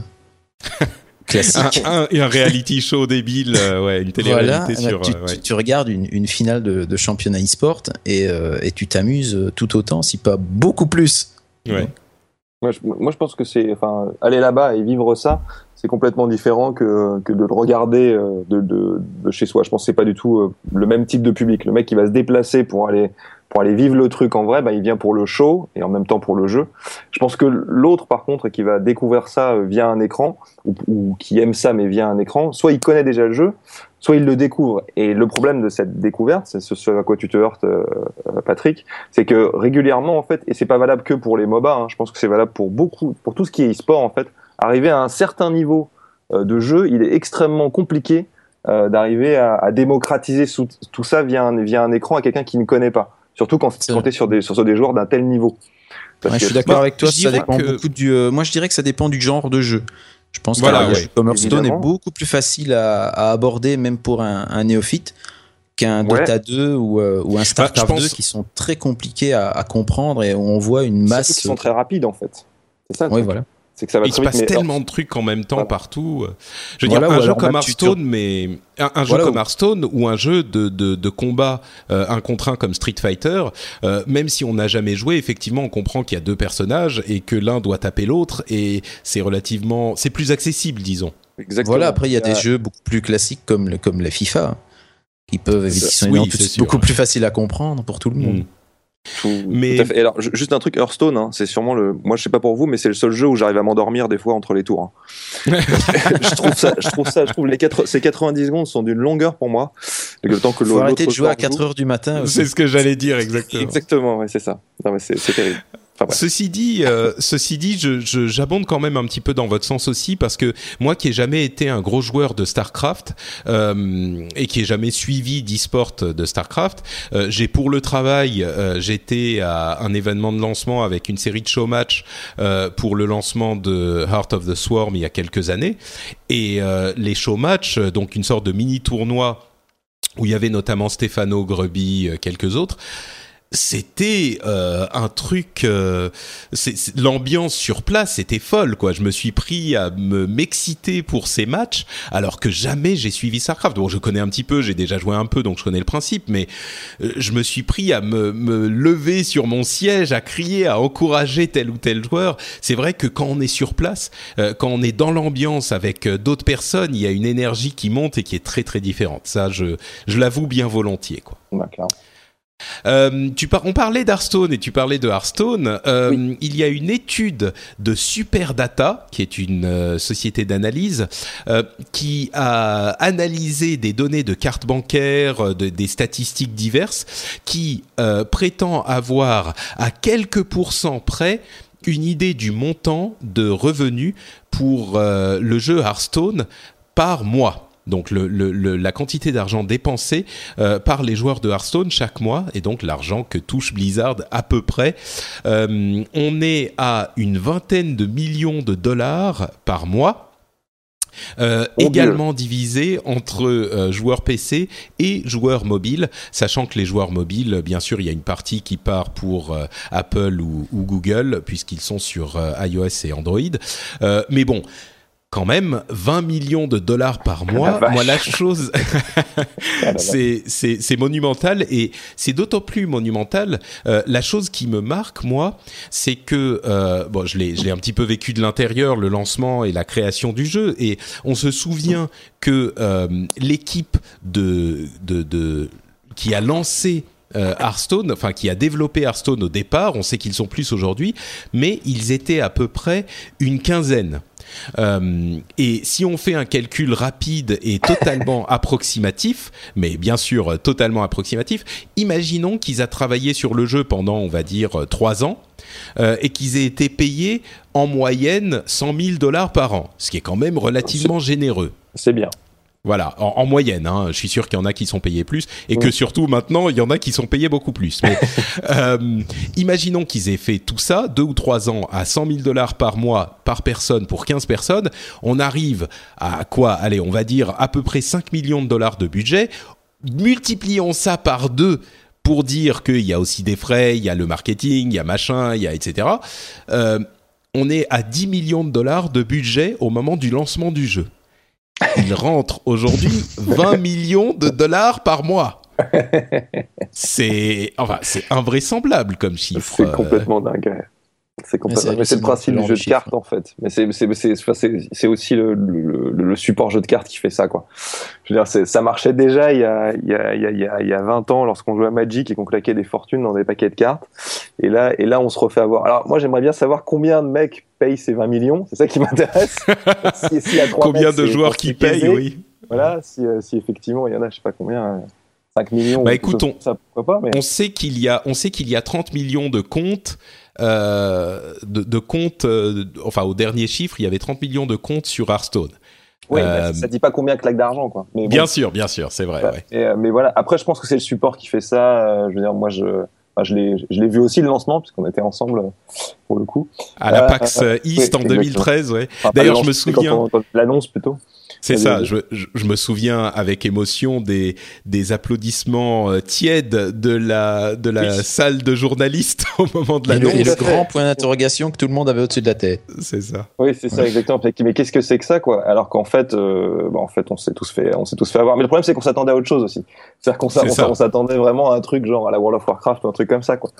classique. [LAUGHS] Un, un- et un reality show débile, euh, ouais, une télé-réalité sur. tu, euh, ouais. tu- tu regardes une, une finale de, de championnat e-sport et, euh, et tu t'amuses tout autant, si pas beaucoup plus. Ouais. Moi je, moi, je pense que c'est, enfin, aller là-bas et vivre ça, c'est complètement différent que, que de le regarder euh, de, de, de chez soi. Je pense que c'est pas du tout euh, le même type de public. Le mec qui va se déplacer pour aller pour aller vivre le truc en vrai, bah, il vient pour le show et en même temps pour le jeu. Je pense que l'autre, par contre, qui va découvrir ça euh, via un écran ou, ou qui aime ça mais via un écran, soit il connaît déjà le jeu, soit il le découvre. Et le problème de cette découverte, c'est ce à quoi tu te heurtes, Patrick, c'est que régulièrement en fait, et c'est pas valable que pour les MOBA, hein, je pense que c'est valable pour beaucoup, pour tout ce qui est e-sport en fait, arriver à un certain niveau euh, de jeu, il est extrêmement compliqué euh, d'arriver à, à démocratiser sous- tout ça via un, via un écran à quelqu'un qui ne connaît pas. Surtout quand, C'est sur des, sur des joueurs d'un tel niveau. Parce Ouais, je que- suis d'accord avec toi, je ça dirais dépend que- beaucoup du. euh, moi, je dirais que ça dépend du genre de jeu. Je pense Voilà, qu'un ouais. est beaucoup plus facile à, à aborder, même pour un, un néophyte, qu'un Ouais. Dota 2 ou, euh, ou un StarCraft Bah, pense- 2 qui sont très compliqués à, à comprendre et où on voit une masse. qu'ils sont très rapides en fait. C'est ça. Oui, truc. voilà. C'est que ça va Il se vite. passe mais- tellement de trucs en même temps Voilà. partout. Je veux Voilà, dire, un jeu comme Hearthstone, mais un, un jeu Voilà, comme ou- Hearthstone ou un jeu de, de, de combat euh, un contre un comme Street Fighter, euh, même si on n'a jamais joué, effectivement, on comprend qu'il y a deux personnages et que l'un doit taper l'autre et c'est relativement, c'est plus accessible, disons. Exactement. Voilà, après, il y a Euh, des jeux beaucoup plus classiques comme, le, comme les FIFA, qui peuvent, qui sont Oui, tout- beaucoup ouais. plus faciles à comprendre pour tout le monde. Mm. Tout, Mais- tout à fait. Et alors, ju- juste un truc, Hearthstone, hein, c'est sûrement le. Moi, je sais pas pour vous, mais c'est le seul jeu où j'arrive à m'endormir des fois entre les tours. hein. [LAUGHS] je trouve ça, je trouve ça, je trouve les quatre, ces 90 secondes sont d'une longueur pour moi. Le temps que faut l'autre arrêter de jouer à joueur 4 joue. heures du matin. C'est ce que j'allais dire exactement. Exactement, ouais, c'est ça. Non, mais c'est c'est terrible. Ceci dit, euh, ceci dit, je, j'abonde quand même un petit peu dans votre sens aussi parce que moi qui ai jamais été un gros joueur de Starcraft euh, et qui ai jamais suivi d'e-sport de Starcraft, euh, j'ai pour le travail, euh, j'étais à un événement de lancement avec une série de show match euh, pour le lancement de Heart of the Swarm il y a quelques années. Et euh, les show match, donc une sorte de mini tournoi où il y avait notamment Stefano Greby, quelques autres c'était euh, un truc euh, l'ambiance sur place c'était folle quoi. Je me suis pris à me m'exciter pour ces matchs alors que jamais j'ai suivi Starcraft. Bon je connais un petit peu j'ai déjà joué un peu donc je connais le principe mais euh, je me suis pris à me, me lever sur mon siège à crier à encourager tel ou tel joueur. C'est vrai que quand on est sur place euh, quand on est dans l'ambiance avec euh, d'autres personnes il y a une énergie qui monte et qui est très très différente. Ça je je l'avoue bien volontiers quoi. Clairement. Euh, tu par- on parlait d'Hearthstone et tu parlais de Hearthstone. Euh, Il y a une étude de Superdata, qui est une euh, société d'analyse, euh, qui a analysé des données de cartes bancaires, de- des statistiques diverses, qui euh, prétend avoir à quelques pourcents près une idée du montant de revenus pour euh, le jeu Hearthstone par mois. Donc le, le- le- la quantité d'argent dépensé euh, par les joueurs de Hearthstone chaque mois et donc l'argent que touche Blizzard à peu près. Euh, on est à une vingtaine de millions de dollars par mois. Euh, Mon également divisé entre euh, joueurs PC et joueurs mobiles, sachant que les joueurs mobiles, bien sûr, il y a une partie qui part pour euh, Apple ou, ou Google, puisqu'ils sont sur iOS et Android. Mais bon, quand même, 20 millions de dollars par mois, vache. moi la chose, [LAUGHS] [LAUGHS] Ah c'est monumental et c'est d'autant plus monumental. euh, la chose qui me marque moi, c'est que euh, bon, je l'ai je l'ai un petit peu vécu de l'intérieur, le lancement et la création du jeu, et on se souvient que euh, l'équipe de de de qui a lancé euh, Hearthstone, enfin qui a développé Hearthstone au départ, on sait qu'ils sont plus aujourd'hui, mais ils étaient à peu près une quinzaine. Euh, et si on fait un calcul rapide et totalement [LAUGHS] approximatif, mais bien sûr euh, totalement approximatif, imaginons qu'ils aient travaillé sur le jeu pendant, on va dire, euh, trois ans. euh, et qu'ils aient été payés en moyenne 100 000 dollars par an, ce qui est quand même relativement généreux. C'est bien. Voilà, en, en moyenne. Hein, je suis sûr qu'il y en a qui sont payés plus et que surtout maintenant, il y en a qui sont payés beaucoup plus. Mais [LAUGHS] euh, imaginons qu'ils aient fait tout ça, deux ou trois ans, à 100 000 dollars par mois par personne pour 15 personnes. On arrive à quoi Allez, on va dire à peu près 5 millions de dollars de budget. Multiplions ça par deux pour dire qu'il y a aussi des frais, il y a le marketing, il y a machin, il y a etc. Euh, on est à 10 millions de dollars de budget au moment du lancement du jeu. Il rentre aujourd'hui 20 millions de dollars par mois. [LAUGHS] C'est enfin, c'est invraisemblable comme chiffre. C'est Euh, complètement dingue. C'est le principe du jeu de cartes en fait. Mais c'est aussi le, le, le support jeu de cartes qui fait ça quoi. Je veux dire, ça marchait déjà il y a il y a il y a il y a, il y a 20 ans lorsqu'on jouait à Magic et qu'on claquait des fortunes dans des paquets de cartes. Et là et là on se refait avoir. Alors moi j'aimerais bien savoir combien de mecs payent ces 20 millions. C'est ça qui m'intéresse. [LAUGHS] Si- Combien mecs, de joueurs qui payent, oui. Voilà, si, euh, si effectivement il y en a, je sais pas combien, euh, 5 millions. Bah, écoute, on- comme ça, pourquoi pas, mais On sait qu'il y a, on sait qu'il y a 30 millions de comptes, euh, de, de comptes, euh, enfin au dernier chiffre, il y avait 30 millions de comptes sur Hearthstone. oui, bah, ça dit pas combien claque d'argent, quoi. Mais bon, Bien sûr, bien sûr, c'est vrai. bah, ouais. et, mais voilà, après, je pense que c'est le support qui fait ça. je veux dire, moi, je, enfin, je l'ai, je l'ai vu aussi le lancement, puisqu'on était ensemble pour le coup. À la PAX East en 2013, ouais. Enfin, D'ailleurs, le je me souviens- L'annonce plutôt. C'est ça. Je, je, je me souviens avec émotion des des applaudissements euh, tièdes de la de la Oui. salle de journalistes [LAUGHS] au moment de Et le, l'annonce. et le à fait. grand point d'interrogation que tout le monde avait au-dessus de la tête. C'est ça. Oui, c'est ça, exactement. Mais qu'est-ce que c'est que ça, quoi? Alors qu'en fait, euh, bah, en fait, on s'est tous fait, on s'est tous fait avoir. Mais le problème, c'est qu'on s'attendait à autre chose aussi. C'est-à-dire qu'on s'attendait vraiment à un truc genre à la World of Warcraft ou un truc comme ça, quoi.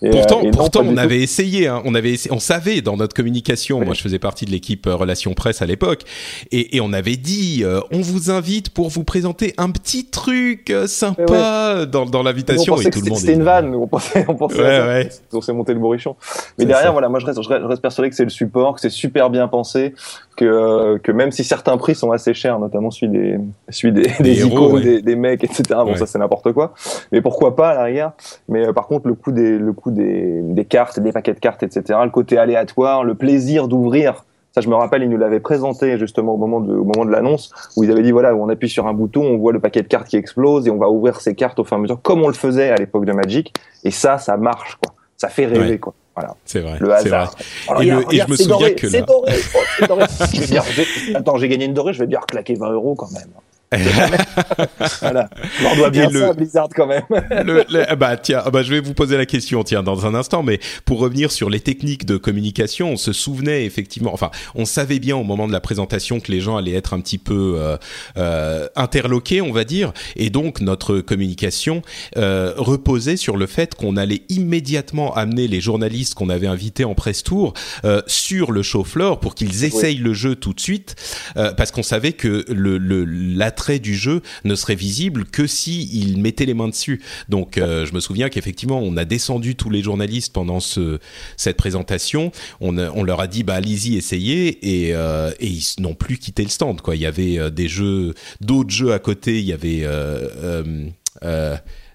Et, Pourtant, euh, et pourtant, du on avait essayé. Hein, on avait, essayé- on savait dans notre communication. Oui. Moi, je faisais partie de l'équipe euh, relations presse à l'époque, et, et on avait dit, euh, on vous invite pour vous présenter un petit truc euh, sympa dans, dans on l'invitation, et tout le monde. c'était une vanne, on pensait, on pensait Ouais. On s'est monté le bourrichon. Mais derrière, ça. voilà, moi je reste- je reste persuadé que c'est le support, que c'est super bien pensé, que, euh, que même si certains prix sont assez chers, notamment celui des, celui des, des, héros, icônes, ouais. des, des mecs, etc. Bon, Ouais. ça c'est n'importe quoi. Mais pourquoi pas à la rigueur Mais euh, par contre, le coût des, le coût des, des cartes, des paquets de cartes, etc. Le côté aléatoire, le plaisir d'ouvrir. Ça, je me rappelle, ils nous l'avaient présenté justement au moment de, au moment de l'annonce, où ils avaient dit voilà, on appuie sur un bouton, on voit le paquet de cartes qui explose et on va ouvrir ces cartes au fur et à mesure, comme on le faisait à l'époque de Magic. Et ça, ça marche, quoi. Ça fait rêver, Ouais. quoi. Voilà. C'est vrai. Le c'est vrai. hasard. Oh, Et regarde, le- et je me c'est souviens doré, que c'est doré, oh, c'est doré. [LAUGHS] Je vais bien- je vais- Attends, j'ai gagné une dorée, je vais bien reclaquer 20 euros quand même. [LAUGHS] voilà. On doit bien le- ça, Blizzard quand même. [LAUGHS] Le- le- ah bah tiens, ah bah je vais vous poser la question tiens dans un instant, mais pour revenir sur les techniques de communication, on se souvenait effectivement, enfin on savait bien au moment de la présentation que les gens allaient être un petit peu euh, euh, interloqués, on va dire, et donc notre communication euh, reposait sur le fait qu'on allait immédiatement amener les journalistes qu'on avait invités en press tour euh, sur le show floor pour qu'ils essayent le jeu tout de suite, euh, parce qu'on savait que le le- l'attrait du jeu ne serait visible que si ils mettaient les mains dessus. Donc euh, je me souviens qu'effectivement on a descendu tous les journalistes pendant ce cette présentation. On, a- on leur a dit bah allez-y essayez et, euh, et ils n'ont plus quitté le stand quoi. Il y avait euh, des jeux, d'autres jeux à côté. Il y avait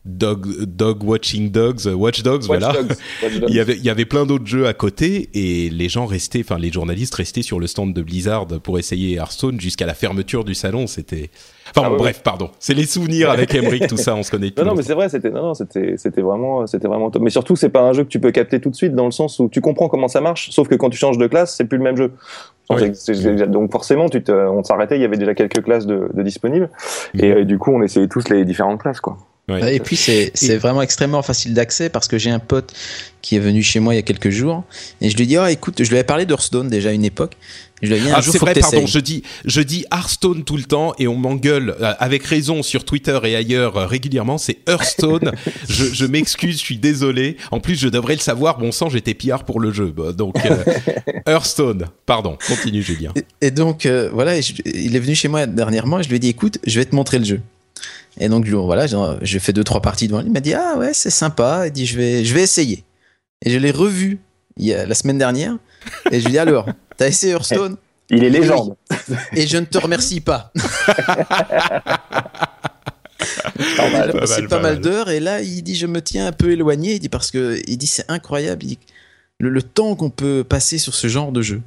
Dog, Dog Watching Dogs, Watch Dogs, Watch voilà. Dogs, Watch [LAUGHS] Dogs. Il y avait, il y avait plein d'autres jeux à côté et les gens restaient, enfin les journalistes restaient sur le stand de Blizzard pour essayer Hearthstone jusqu'à la fermeture du salon. C'était, enfin Ah bon, bref, pardon. C'est les souvenirs avec Emmerich, tout ça, on se connaît. depuis [LAUGHS] Non, non, mais c'est vrai, c'était, non, non, c'était, c'était vraiment, c'était vraiment top. Mais surtout, c'est pas un jeu que tu peux capter tout de suite dans le sens où tu comprends comment ça marche, sauf que quand tu changes de classe, c'est plus le même jeu. Oui. Donc forcément, tu te, on s'arrêtait, il y avait déjà quelques classes de, de disponibles, Mhm. et euh, du coup, on essayait tous les différentes classes, quoi. Ouais. Et puis c'est vraiment extrêmement facile d'accès parce que j'ai un pote qui est venu chez moi il y a quelques jours et je lui ai dit oh écoute je lui avais parlé d'Hearthstone déjà à une époque je lui ai dit un jour c'est faut vrai, que pardon, t'essayes. je dis, je dis Hearthstone tout le temps et on m'engueule euh, avec raison sur Twitter et ailleurs euh, régulièrement. C'est Hearthstone. [LAUGHS] je je m'excuse, je suis désolé. En plus, je devrais le savoir. Bon sang, j'étais pillard pour le jeu. Bah, Donc, euh, [LAUGHS] Hearthstone. Pardon, continue, Julien. Et, et donc euh, voilà, je- il est venu chez moi dernièrement et je lui ai dit écoute, je vais te montrer le jeu. Et donc je- voilà, j'ai j'ai fait deux trois parties devant lui. Il m'a dit ah ouais c'est sympa. Il dit je vais je vais essayer. Et je l'ai revu il y a, la semaine dernière et je lui dit alors t'as essayé Hearthstone Il est légende. et je ne te remercie pas. J'ai Pas passé mal, d'heures et là il dit je me tiens un peu éloigné. Il dit parce que il dit c'est incroyable. Il dit, le, le temps qu'on peut passer sur ce genre de jeu.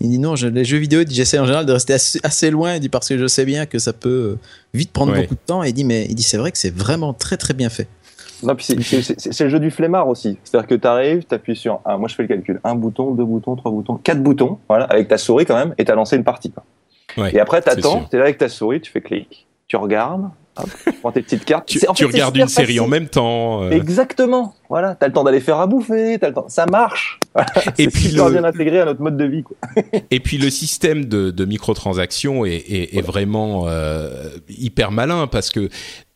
Il dit non, je- les jeux vidéo, j'essaie en général de rester assez, assez loin. Il dit parce que je sais bien que ça peut euh, vite prendre Ouais. beaucoup de temps. Et il dit mais il dit c'est vrai que c'est vraiment très très bien fait. Non, puis c'est- le jeu du flemmard aussi. C'est-à-dire que tu arrives, tu appuies sur, un, moi je fais le calcul, un bouton, deux boutons, trois boutons, quatre boutons, voilà, avec ta souris quand même, et tu as lancé une partie. quoi. Ouais, Et après, c'est t'attends, sûr. tu es là avec ta souris, tu fais clic, tu regardes, hop, tu prends tes petites cartes. Tu, C'est- en tu fait, c'est regardes une série en même temps. euh, Exactement. Voilà, t'as le temps d'aller faire à bouffer, t'as le temps. Ça marche. [LAUGHS] Voilà, Et puis le- bien intégré à notre mode de vie. Quoi. [LAUGHS] Et puis le système de, de microtransactions est, est, est vraiment euh, hyper malin parce que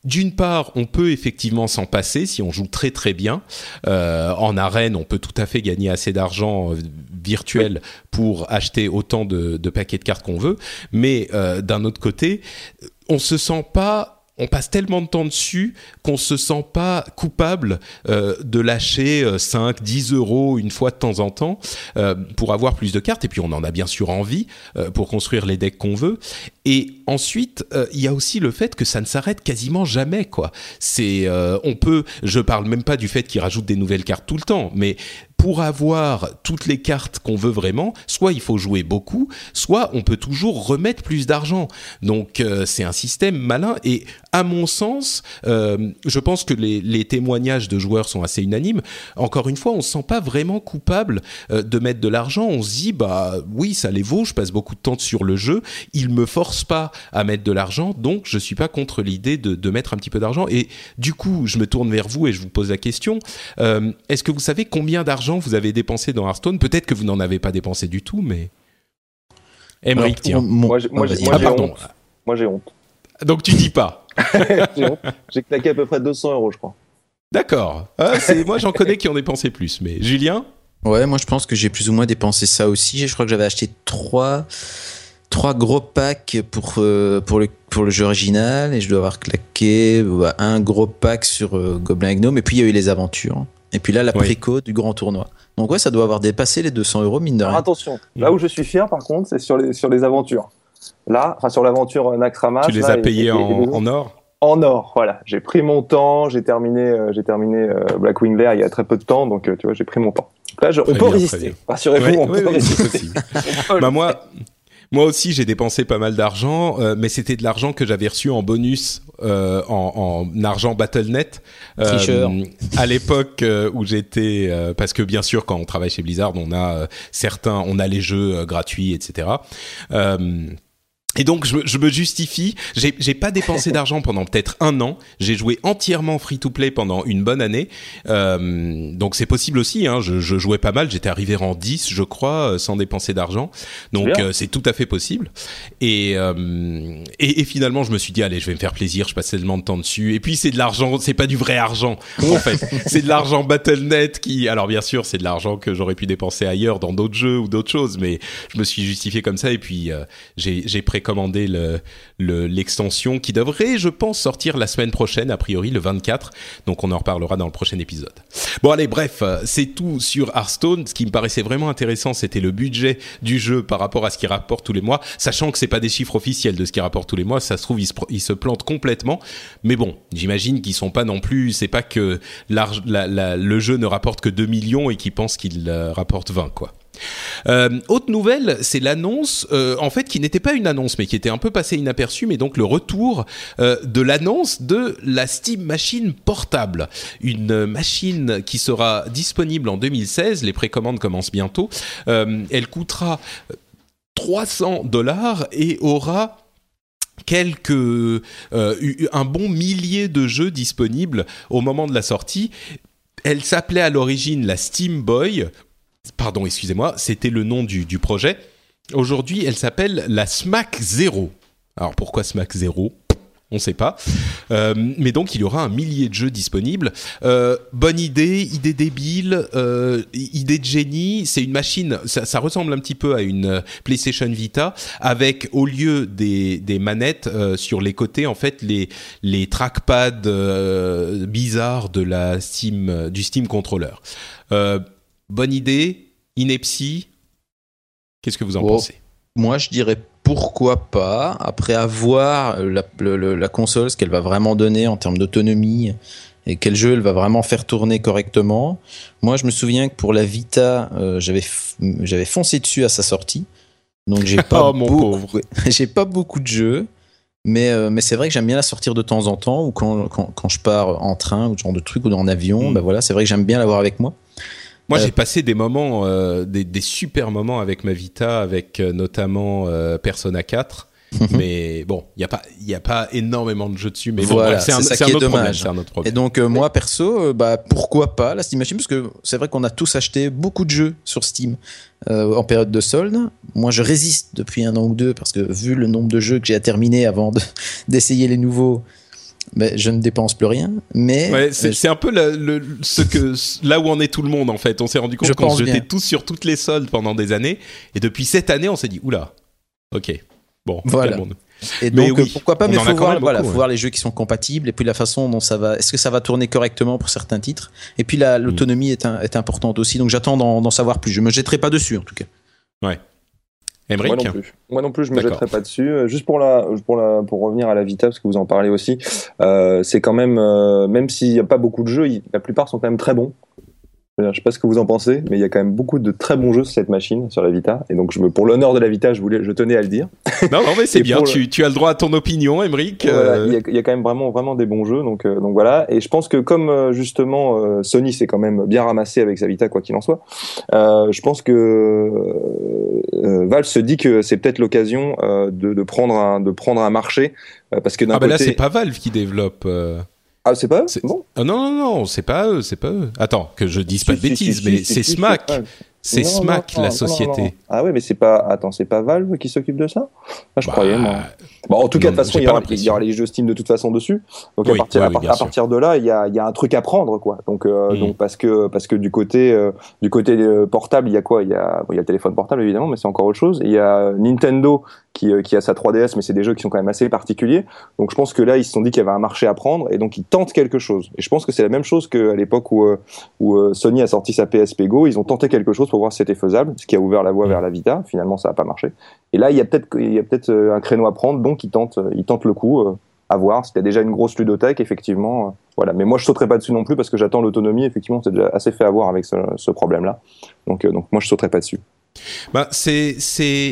d'une part, on peut effectivement s'en passer si on joue très très bien. Euh, en arène, on peut tout à fait gagner assez d'argent virtuel pour acheter autant de, de paquets de cartes qu'on veut. Mais euh, d'un autre côté, on se sent pas on passe tellement de temps dessus qu'on se sent pas coupable euh, de lâcher euh, 5, 10 euros une fois de temps en temps euh, pour avoir plus de cartes. Et puis on en a bien sûr envie euh, pour construire les decks qu'on veut. Et ensuite, euh, il y a aussi le fait que ça ne s'arrête quasiment jamais, quoi. C'est, euh, on peut, je parle même pas du fait qu'ils rajoutent des nouvelles cartes tout le temps, mais pour avoir toutes les cartes qu'on veut vraiment, soit il faut jouer beaucoup, soit on peut toujours remettre plus d'argent. Donc euh, c'est un système malin et à mon sens, je pense que les, témoignages de joueurs sont assez unanimes. Encore une fois, on se sent pas vraiment coupable de mettre de l'argent. On se dit bah oui, ça les vaut. Je passe beaucoup de temps sur le jeu. Il me force pas à mettre de l'argent, donc je suis pas contre l'idée de, de mettre un petit peu d'argent. Et du coup, je me tourne vers vous et je vous pose la question euh, Est-ce que vous savez combien d'argent vous avez dépensé dans Hearthstone? Peut-être que vous n'en avez pas dépensé du tout, mais Emmerich, tiens. Moi, j'ai- moi, j'ai- moi, Ah j'ai honte. Moi, j'ai honte. Donc tu dis pas. [LAUGHS] J'ai honte. J'ai claqué à peu près 200 euros, je crois. D'accord. Ah, c'est moi j'en connais qui ont dépensé plus, mais Julien? Ouais, moi je pense que j'ai plus ou moins dépensé ça aussi. Je crois que j'avais acheté trois, trois gros packs pour, euh, pour, le, pour le jeu original et je dois avoir claqué bah, un gros pack sur euh, Goblin et Gnome et puis il y a eu les aventures. Et puis là, la Oui. préco du grand tournoi. Donc ouais, ça doit avoir dépassé les 200 euros, mine de Alors rien. attention, là où je suis fier, par contre, c'est sur les, sur les aventures. Là, enfin, sur l'aventure euh, Naxxramas. Tu les là, as payés en, or? En or, voilà. J'ai pris mon temps, j'ai terminé, euh, j'ai terminé euh, Blackwing Lair il y a très peu de temps, donc euh, tu vois, j'ai pris mon temps. Là, je- on peut bien, résister. Rassurez-vous, Ouais, on ouais, peut ouais, résister. bah moi, moi aussi j'ai dépensé pas mal d'argent, euh, mais c'était de l'argent que j'avais reçu en bonus euh, en, en argent BattleNet Tricheur. à l'époque euh, où j'étais, euh, parce que bien sûr quand on travaille chez Blizzard, on a euh, certains, on a les jeux euh, gratuits, etc. Euh, et donc je, me- je me justifie. J'ai j'ai pas dépensé [LAUGHS] d'argent pendant peut-être un an. J'ai joué entièrement free to play pendant une bonne année. Euh, donc c'est possible aussi. Hein, je, je jouais pas mal. J'étais arrivé en 10, je crois, euh, sans dépenser d'argent. Donc euh, c'est tout à fait possible. Et, euh, et et finalement je me suis dit allez, je vais me faire plaisir. Je passe tellement de temps dessus. Et puis c'est de l'argent. C'est pas du vrai argent en [LAUGHS] fait. c'est de l'argent BattleNet qui. Alors bien sûr c'est de l'argent que j'aurais pu dépenser ailleurs dans d'autres jeux ou d'autres choses, mais je me suis justifié comme ça. Et puis euh, j'ai j'ai précommandé l'extension qui devrait, je pense, sortir la semaine prochaine, a priori le 24. Donc on en reparlera dans le prochain épisode. Bon allez, bref, euh, c'est tout sur Hearthstone. Ce qui me paraissait vraiment intéressant, c'était le budget du jeu par rapport à ce qu'il rapporte tous les mois, sachant que c'est pas des chiffres officiels de ce qu'il rapporte tous les mois. Ça se trouve, il se, il plante complètement. Mais bon, j'imagine qu'ils sont pas non plus. C'est pas que le jeu ne rapporte que 2 millions et qu'ils pensent qu'il euh, rapporte 20 quoi. Euh, autre nouvelle, c'est l'annonce, euh, en fait, qui n'était pas une annonce, mais qui était un peu passée inaperçue, mais donc le retour euh, de l'annonce de la Steam Machine portable, une machine qui sera disponible en 2016. Les précommandes commencent bientôt. Elle coûtera 300 dollars et aura quelques un bon millier de jeux disponibles au moment de la sortie. Elle s'appelait à l'origine la Steam Boy. Pardon, excusez-moi, c'était le nom du, du projet. Aujourd'hui, elle s'appelle la Smack Zero. Alors pourquoi Smack Zero? On ne sait pas. Euh, mais donc, il y aura un millier de jeux disponibles. Euh, bonne idée, idée débile, euh, idée de génie. C'est une machine, ça, ça ressemble un petit peu à une PlayStation Vita, avec au lieu des, des manettes sur les côtés, en fait, les, les trackpads bizarres de la Steam, du Steam Controller. Bonne idée, ineptie. Qu'est-ce que vous en Oh. pensez? Moi, je dirais pourquoi pas, après avoir la, la console, ce qu'elle va vraiment donner en termes d'autonomie et quel jeu elle va vraiment faire tourner correctement. Moi, je me souviens que pour la Vita, euh, j'avais foncé dessus à sa sortie. Donc j'ai [LAUGHS] pas Oh, beaucoup, [LAUGHS] j'ai pas beaucoup de jeux. Mais, euh, mais c'est vrai que j'aime bien la sortir de temps en temps ou quand, quand, quand je pars en train ou ce genre de truc ou en avion. Mm. Ben voilà, c'est vrai que j'aime bien l'avoir avec moi. Moi, Euh, j'ai passé des moments, euh, des, des super moments avec ma Vita, avec euh, notamment Persona 4. mais bon, il n'y a, pas- y a pas énormément de jeux dessus. Mais Voilà, c'est un, ça qui est problème. Et donc euh, moi perso, euh, bah pourquoi pas la Steam Machine? Parce que c'est vrai qu'on a tous acheté beaucoup de jeux sur Steam euh, en période de solde. Moi je résiste depuis un an ou deux parce que vu le nombre de jeux que j'ai à terminer avant de- [LAUGHS] d'essayer les nouveaux, ben, je ne dépense plus rien. Mais Ouais, c'est euh, c'est un peu le, le- ce que là où en est tout le monde en fait. On s'est rendu compte qu'on se jetait bien. tous sur toutes les soldes pendant des années, et depuis cette année, on s'est dit oula, ok, bon, Voilà. calmons-nous. et mais donc oui, pourquoi pas mais faut voir, voilà, faut ouais. voir les jeux qui sont compatibles et puis la façon dont ça va. Est-ce que ça va tourner correctement pour certains titres Et puis la- l'autonomie est, un- est importante aussi. Donc j'attends d'en savoir plus. Je me jetterai pas dessus en tout cas. Emmerich Moi non plus. Moi non plus, je me jetterai pas dessus. Euh, Juste pour la, pour la, pour revenir à la Vita, parce que vous en parlez aussi, euh, c'est quand même, euh, même s'il n'y a pas beaucoup de jeux, la plupart sont quand même très bons. Je je sais pas ce que vous en pensez, mais il y a quand même beaucoup de très bons jeux sur cette machine, sur la Vita. Et donc, je me, pour l'honneur de la Vita, je voulais, je tenais à le dire. [LAUGHS] Non, non, mais c'est bien. le- Tu, tu as le droit à ton opinion, Emmerich. Voilà, euh, il, y a, il y a quand même vraiment, vraiment des bons jeux, donc, euh, donc voilà. Et je pense que comme euh, justement euh, Sony s'est quand même bien ramassé avec sa Vita, quoi qu'il en soit, euh, je pense que Valve se dit que c'est peut-être l'occasion de, de prendre un, de prendre un marché, parce que d'un Ah bah là, côté, c'est pas Valve qui développe. Ah c'est pas eux bon. Ah non, non, non, c'est pas eux, c'est pas eux. Attends, que je dise pas de Si, bêtises, si, mais c'est Smack. C'est Smack, non, la société. non. Ah ouais, mais c'est pas, attends, c'est pas Valve qui s'occupe de ça Ah, je Bah, croyais moi. Bon, en tout cas, de toute façon, il y, aura, l'impression. il y aura les jeux Steam de toute façon dessus. Donc Oui, à, partir, oui, à, oui, partir de là, il y a, il y a un truc à prendre, quoi. Donc, euh, Mm. donc parce que parce que du côté euh, du côté euh, portable, il y a quoi? Il y a bon, il y a le téléphone portable évidemment, mais c'est encore autre chose. Il y a Nintendo qui euh, qui a sa 3DS, mais c'est des jeux qui sont quand même assez particuliers. Donc je pense que là, ils se sont dit qu'il y avait un marché à prendre, et donc ils tentent quelque chose. Et je pense que c'est la même chose qu'à l'époque où euh, euh, Sony a sorti sa PSP Go, ils ont tenté quelque chose pour voir si c'était faisable, ce qui a ouvert la voie vers la Vita. Finalement, ça n'a pas marché. Et là, il y a peut-être un créneau à prendre, donc ils tentent le coup. à voir. C'était déjà une grosse ludothèque, effectivement. voilà. Mais moi, je sauterai pas dessus non plus parce que j'attends l'autonomie. Effectivement, c'est déjà assez fait avoir avec ce, problème-là. Donc, donc moi, je sauterai pas dessus. Bah, c'est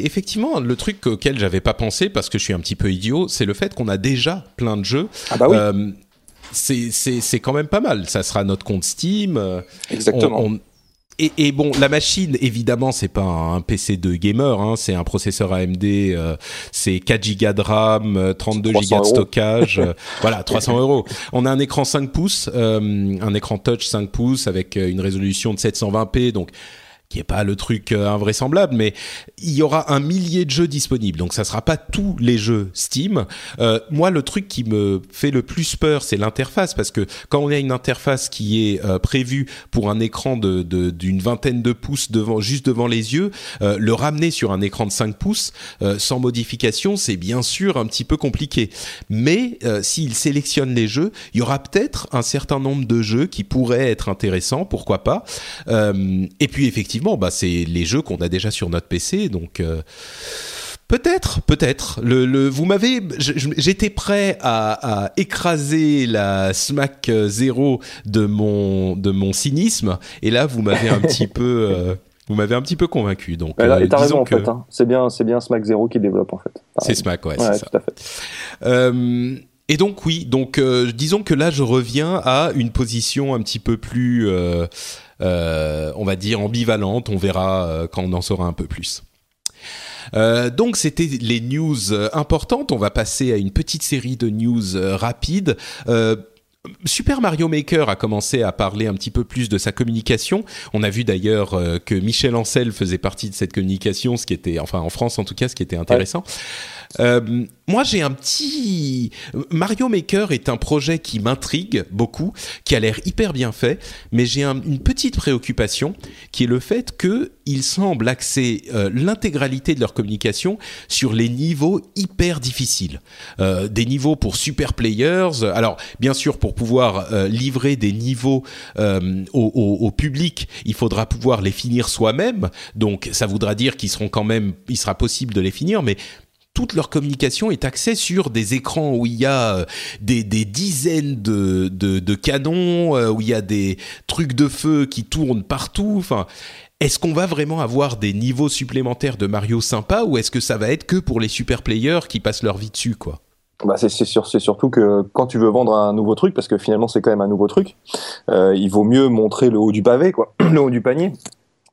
effectivement le truc auquel j'avais pas pensé parce que je suis un petit peu idiot, c'est le fait qu'on a déjà plein de jeux. Ah bah oui, Euh, c'est quand même pas mal. Ça sera notre compte Steam. euh, exactement. on- on- et, et bon, la machine, évidemment, c'est pas un PC de gamer, hein, c'est un processeur AMD, euh, c'est 4 Go de RAM, euh, 32 Go 300 de euros. stockage, euh, [LAUGHS] voilà, 300 euros. On a un écran 5 pouces, euh, un écran touch 5 pouces avec une résolution de 720p, donc qui est pas le truc euh, invraisemblable, mais il y aura un millier de jeux disponibles. Donc ça sera pas tous les jeux Steam. Euh, moi, le truc qui me fait le plus peur, c'est l'interface, parce que quand on a une interface qui est euh, prévue pour un écran d'une vingtaine de pouces devant, juste devant les yeux, le ramener sur un écran de 5 pouces sans modification, c'est bien sûr un petit peu compliqué. Mais s'il sélectionne les jeux, il y aura peut-être un certain nombre de jeux qui pourraient être intéressants, pourquoi pas. et puis effectivement bah, c'est les jeux qu'on a déjà sur notre PC, donc. Euh, peut-être, peut-être. Le, vous m'avez, j'étais prêt à, écraser la smack zéro de mon de mon cynisme, et là vous m'avez un petit [LAUGHS] peu, euh, vous m'avez un petit peu convaincu. Donc, euh, et t'as raison en fait. Hein. C'est bien, c'est bien Smack Zero qui développe en fait. C'est Smack, ouais, c'est ça. Tout à fait. et donc oui, donc disons que là je reviens à une position un petit peu plus euh, on va dire ambivalente. On verra euh, quand on en saura un peu plus. Euh, donc c'était les news importantes. On va passer à une petite série de news rapides. Super Mario Maker a commencé à parler un petit peu plus de sa communication. On a vu d'ailleurs que Michel Ancel faisait partie de cette communication, ce qui était, enfin en France en tout cas, ce qui était intéressant. Euh, moi, j'ai un petit Mario Maker est un projet qui m'intrigue beaucoup, qui a l'air hyper bien fait, mais j'ai une petite préoccupation qui est le fait que ils semblent axer euh, l'intégralité de leur communication sur les niveaux hyper difficiles, euh, des niveaux pour super players. Alors, bien sûr, pour pouvoir livrer des niveaux au, public, il faudra pouvoir les finir soi-même. Donc, ça voudra dire qu'ils sera possible de les finir, mais toute leur communication est axée sur des écrans où il y a euh, des, dizaines de, canons, euh, où il y a des trucs de feu qui tournent partout. Enfin, est-ce qu'on va vraiment avoir des niveaux supplémentaires de Mario sympa ou est-ce que ça va être que pour les super players qui passent leur vie dessus, quoi? Bah c'est c'est surtout que quand tu veux vendre un nouveau truc, parce que finalement c'est quand même un nouveau truc, euh, il vaut mieux montrer le haut du pavé, quoi, [CLEARS THROAT] le haut du panier.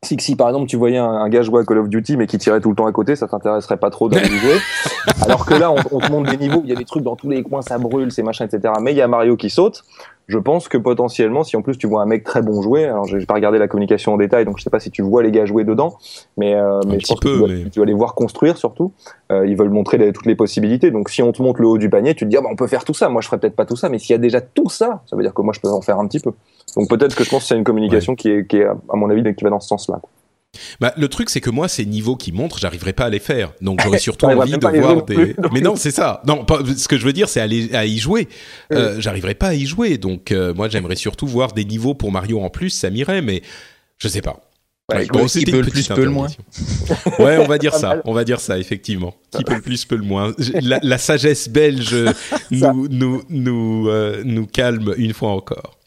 Si, si par exemple tu voyais un, gars jouer à Call of Duty mais qui tirait tout le temps à côté, ça t'intéresserait pas trop de jouer. [LAUGHS] Alors que là, on, on, te montre des niveaux, il y a des trucs dans tous les coins, ça brûle, c'est machin, etc. Mais il y a Mario qui saute je pense que potentiellement, si en plus tu vois un mec très bon jouer, alors j'ai pas regardé la communication en détail, donc je sais pas si tu vois les gars jouer dedans, mais, euh, mais je pense que tu, vas, les voir construire surtout. Euh, ils veulent montrer toutes les possibilités. Donc si on te montre le haut du panier, tu te dis ah bah on peut faire tout ça. Moi je ferais peut-être pas tout ça, mais s'il y a déjà tout ça, ça veut dire que moi je peux en faire un petit peu. Donc peut-être que je pense que c'est une communication qui, est, qui est à mon avis qui va dans ce sens-là. Bah, le truc, c'est que moi, ces niveaux qui montrent, j'arriverai pas à les faire. Donc, j'aurais [LAUGHS] surtout envie de voir des. [LAUGHS] Mais non, c'est ça. Non, ce que je veux dire, c'est aller à y jouer. Euh, j'arriverai pas à y jouer. Donc, euh, moi, j'aimerais surtout voir des niveaux pour Mario en plus. Ça m'irait, mais je sais pas. Ouais, bon, qui peut le plus, peut le moins. ouais, on va dire ça. On va dire ça, effectivement. Qui peut le plus, peut le moins. [LAUGHS] La, sagesse belge nous, nous, nous, euh, nous calme une fois encore.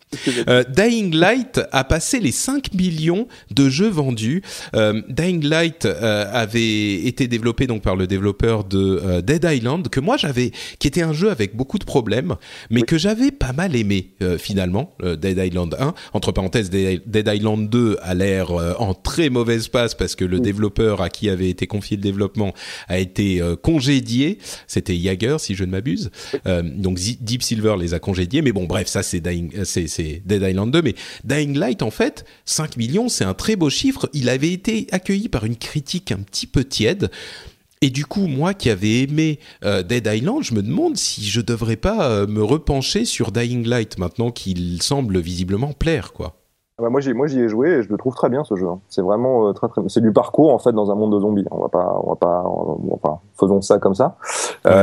Euh, Dying Light a passé les 5 millions de jeux vendus. Euh, Dying Light euh, avait été développé donc par le développeur de Dead Island que moi j'avais, qui était un jeu avec beaucoup de problèmes, mais que j'avais pas mal aimé finalement. Dead Island 1, entre parenthèses, Dead Island 2 a l'air en très mauvaise passe parce que le développeur à qui avait été confié le développement a été congédié. C'était Jagger si je ne m'abuse. donc Deep Silver les a congédiés, mais bon bref ça c'est Dying, c'est Dead Island 2, mais Dying Light, en fait, 5 millions, c'est un très beau chiffre. Il avait été accueilli par une critique un petit peu tiède. Et du coup, moi qui avais aimé euh, Dead Island, je me demande si je devrais pas euh, me repencher sur Dying Light maintenant qu'il semble visiblement plaire, quoi. Ah bah moi j'y moi j'y ai joué et je le trouve très bien ce jeu. Hein. C'est vraiment euh, très très c'est du parcours en fait dans un monde de zombies. On va pas on va pas enfin faisons ça comme ça.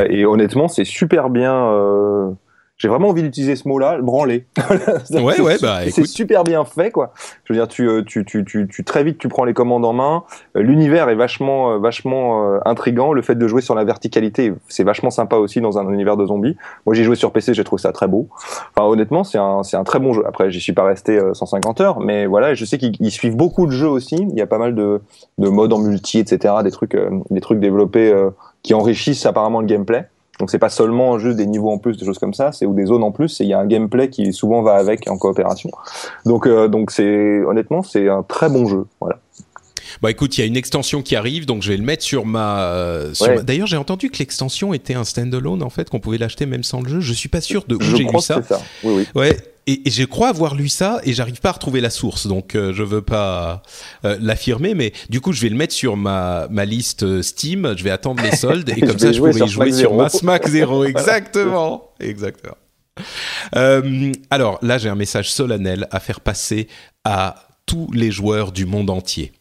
et honnêtement c'est super bien j'ai vraiment envie d'utiliser ce mot-là, branler. [LAUGHS] ouais, ouais, bah, c'est super bien fait, quoi. Je veux dire, tu, euh, tu, tu, tu, tu, très vite, tu prends les commandes en main. Euh, l'univers est vachement, euh, vachement intrigant. Le fait de jouer sur la verticalité, c'est vachement sympa aussi dans un univers de zombies. Moi, j'ai joué sur PC, j'ai trouvé ça très beau. Enfin, honnêtement, c'est un, c'est un très bon jeu. Après, j'y suis pas resté 150 heures, mais voilà, je sais qu'ils suivent beaucoup de jeux aussi. Il y a pas mal de, de modes en multi, etc. Des trucs, des trucs développés qui enrichissent apparemment le gameplay. Donc c'est pas seulement juste des niveaux en plus, des choses comme ça, c'est ou des zones en plus. Il y a un gameplay qui souvent va avec en coopération. Donc euh, donc c'est honnêtement c'est un très bon jeu. Voilà. Bah écoute, il y a une extension qui arrive, donc je vais le mettre sur ma. Euh, D'ailleurs, j'ai entendu que l'extension était un standalone en fait, qu'on pouvait l'acheter même sans le jeu. Je suis pas sûr de où j'ai lu ça. ça. Oui, oui. Ouais. Et, et je crois avoir lu ça et j'arrive pas à retrouver la source, donc euh, je veux pas euh, l'affirmer, mais du coup je vais le mettre sur ma ma liste euh, Steam. Je vais attendre les soldes et [LAUGHS] comme ça je pourrai y jouer Smack sur Zero. ma Smack Zero. [LAUGHS] Exactement, exactement. Euh, alors là, j'ai un message solennel à faire passer à tous les joueurs du monde entier.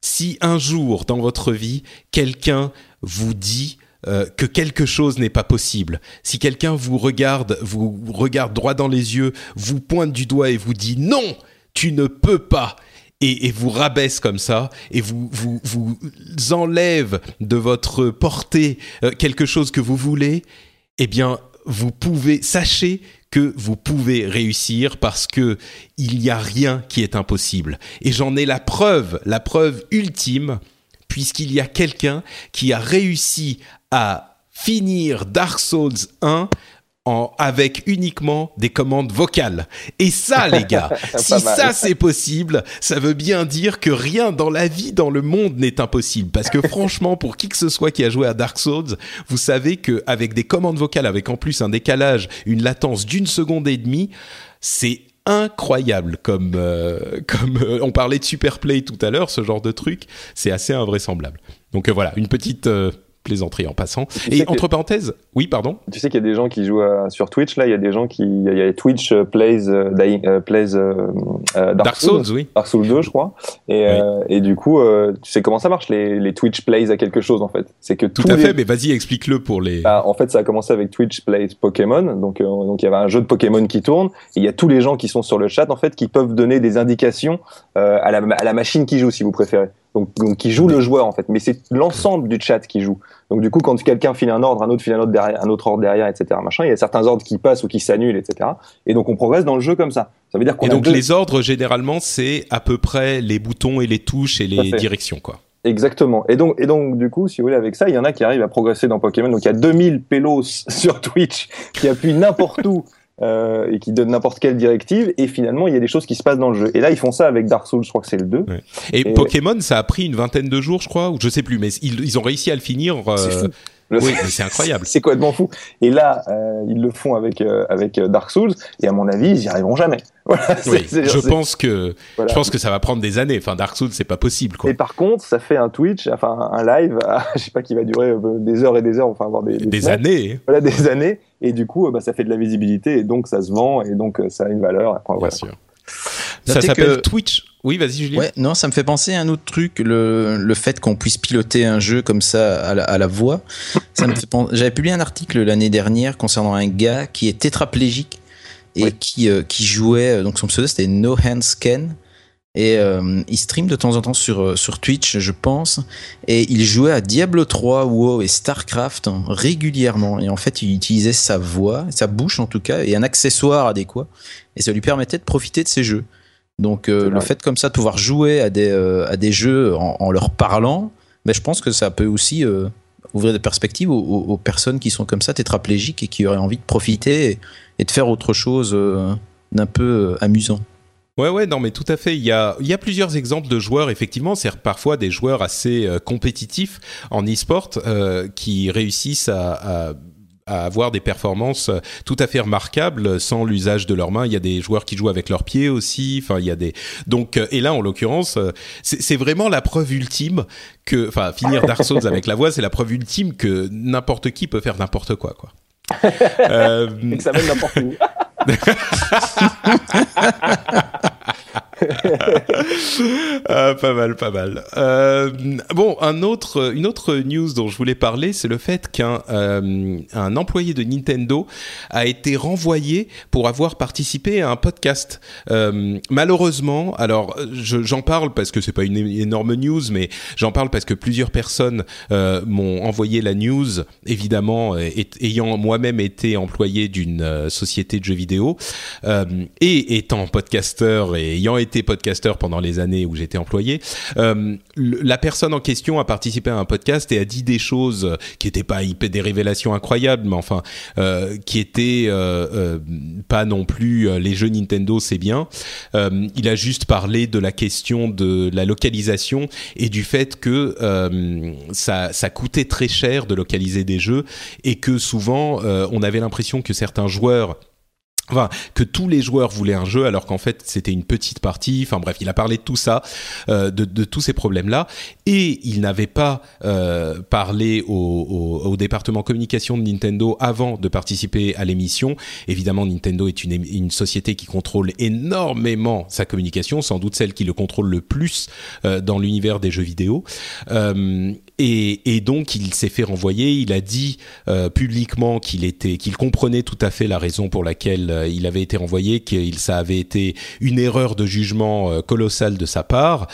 Si un jour dans votre vie, quelqu'un vous dit euh, que quelque chose n'est pas possible, si quelqu'un vous regarde, vous regarde droit dans les yeux, vous pointe du doigt et vous dit non, tu ne peux pas, et, vous rabaisse comme ça, et vous, vous, vous enlève de votre portée euh, quelque chose que vous voulez, eh bien, vous pouvez, sachez que vous pouvez réussir parce que il n'y a rien qui est impossible. Et j'en ai la preuve, la preuve ultime, puisqu'il y a quelqu'un qui a réussi à finir Dark Souls 1 en, avec uniquement des commandes vocales. Et ça, les gars, [LAUGHS] si ça c'est possible, ça veut bien dire que rien dans la vie, dans le monde n'est impossible. Parce que franchement, pour qui que ce soit qui a joué à Dark Souls, vous savez que avec des commandes vocales, avec en plus un décalage, une latence d'une seconde et demie, c'est incroyable comme euh, [LAUGHS] comme euh, on parlait de Superplay tout à l'heure, ce genre de truc, c'est assez invraisemblable. Donc euh, voilà, une petite plaisanterie en passant. Tu Et que- entre parenthèses, oui, pardon. Tu sais qu'il y a des gens qui jouent à- sur Twitch, là, il y a des gens qui. Il y a, Twitch euh, plays, euh, Dying- euh, plays euh, euh, Dark, Souls, oui. Dark Souls 2, je crois. Et, euh, et du coup, euh, tu sais comment ça marche, les, les Twitch plays à quelque chose, en fait. C'est que Tout à les- fait, mais vas-y, explique-le pour les. Bah, en fait, ça a commencé avec Twitch Plays Pokémon. Donc, euh, donc il y avait un jeu de Pokémon qui tourne. Et il y a tous les gens qui sont sur le chat, en fait, qui peuvent donner des indications euh, à, la, à la machine qui joue, si vous préférez. Donc, donc qui joue le joueur, en fait. Mais c'est l'ensemble du chat qui joue. Donc, du coup, quand quelqu'un file un ordre, un autre file un autre derrière, un autre ordre derrière, etc. Machin, il y a certains ordres qui passent ou qui s'annulent, etc. Et donc, on progresse dans le jeu comme ça. Ça veut dire qu'on Et donc deux- les ordres, généralement, c'est à peu près les boutons et les touches et les directions, quoi. Exactement. Et donc, et donc, du coup, si vous voulez, avec ça, il y en a qui arrivent à progresser dans Pokémon. Donc, il y a 2000 pélos [LAUGHS] sur Twitch qui appuient n'importe où euh, et qui donnent n'importe quelle directive. Et finalement, il y a des choses qui se passent dans le jeu. Et là, ils font ça avec Dark Souls, je crois que c'est le 2. Et, Et- Pokémon, ça a pris une vingtaine de jours, je crois, ou je sais plus, mais ils, ils ont réussi à le finir. euh, C'est fou. Je Oui, [LAUGHS] c'est incroyable. C'est complètement fou. Et là, euh, ils le font avec euh, avec euh, Dark Souls. Et à mon avis, ils y arriveront jamais. [LAUGHS] Voilà, Oui, je pense que voilà. je pense que ça va prendre des années. Enfin, Dark Souls, c'est pas possible, quoi. Et par contre, ça fait un Twitch, enfin un live, [LAUGHS] je sais pas qui va durer euh, des heures et des heures, enfin avoir des, Des années, voilà, des années. Et du coup, bah, ça fait de la visibilité et donc ça se vend et donc ça a une valeur. Après, bien voilà. sûr. Ça s'appelle que- Twitch. Oui, vas-y, Julien. Ouais, non, ça me fait penser à un autre truc, le, le fait qu'on puisse piloter un jeu comme ça à la, à la voix. Ça me fait penser. J'avais publié un article l'année dernière concernant un gars qui est tétraplégique et qui, euh, qui jouait. Donc son pseudo c'était No Hands Ken. Et euh, il stream de temps en temps sur, euh, sur Twitch, je pense. Et il jouait à Diablo 3, WoW et StarCraft hein, régulièrement. Et en fait, il utilisait sa voix, sa bouche en tout cas, et un accessoire adéquat. Et ça lui permettait de profiter de ces jeux. Donc euh, le fait comme ça de pouvoir jouer à des, euh, à des jeux en, en leur parlant, ben, je pense que ça peut aussi euh, ouvrir des perspectives aux, aux- aux personnes qui sont comme ça tétraplégiques et qui auraient envie de profiter et, et de faire autre chose euh, d'un peu euh, amusant. Ouais, ouais, non, mais tout à fait. Il y a, il y a plusieurs exemples de joueurs, effectivement, c'est parfois des joueurs assez euh, compétitifs en e-sport euh, qui réussissent à, à, à avoir des performances euh, tout à fait remarquables sans l'usage de leurs mains. Il y a des joueurs qui jouent avec leurs pieds aussi. Enfin, il y a des. Donc, euh, et là, en l'occurrence, euh, c'est c'est vraiment la preuve ultime que, enfin, finir Dark Souls avec la voix, c'est la preuve ultime que n'importe qui peut faire n'importe quoi, quoi. Euh, [LAUGHS] Et que ça mène n'importe où. [LAUGHS] [LAUGHS] Ah, pas mal, pas mal. Euh, bon, un autre, une autre news dont je voulais parler, c'est le fait qu'un euh, employé de Nintendo a été renvoyé pour avoir participé à un podcast. Euh, malheureusement, alors je- j'en parle parce que c'est pas une énorme news, mais j'en parle parce que plusieurs personnes m'ont envoyé la news, évidemment, ayant moi-même été employé d'une société de jeux vidéo et étant podcasteur et ayant été podcasteur pendant les années où j'étais employé, euh, la personne en question a participé à un podcast et a dit des choses qui n'étaient pas des révélations incroyables, mais enfin euh, qui étaient euh, euh, pas non plus euh, les jeux Nintendo, c'est bien. Euh, il a juste parlé de la question de la localisation et du fait que euh, ça, ça coûtait très cher de localiser des jeux et que souvent euh, on avait l'impression que certains joueurs Enfin, que tous les joueurs voulaient un jeu alors qu'en fait c'était une petite partie. Enfin bref, il a parlé de tout ça, euh, de, de, tous ces problèmes-là, et il n'avait pas euh, parlé au, au, au, département communication de Nintendo avant de participer à l'émission. Évidemment, Nintendo est une, une, société qui contrôle énormément sa communication, sans doute celle qui le contrôle le plus euh, dans l'univers des jeux vidéo. Et, et, donc il s'est fait renvoyer. Il a dit euh, publiquement qu'il était, qu'il comprenait tout à fait la raison pour laquelle euh, il avait été renvoyé, qu'il ça avait été une erreur de jugement euh, colossale de sa part.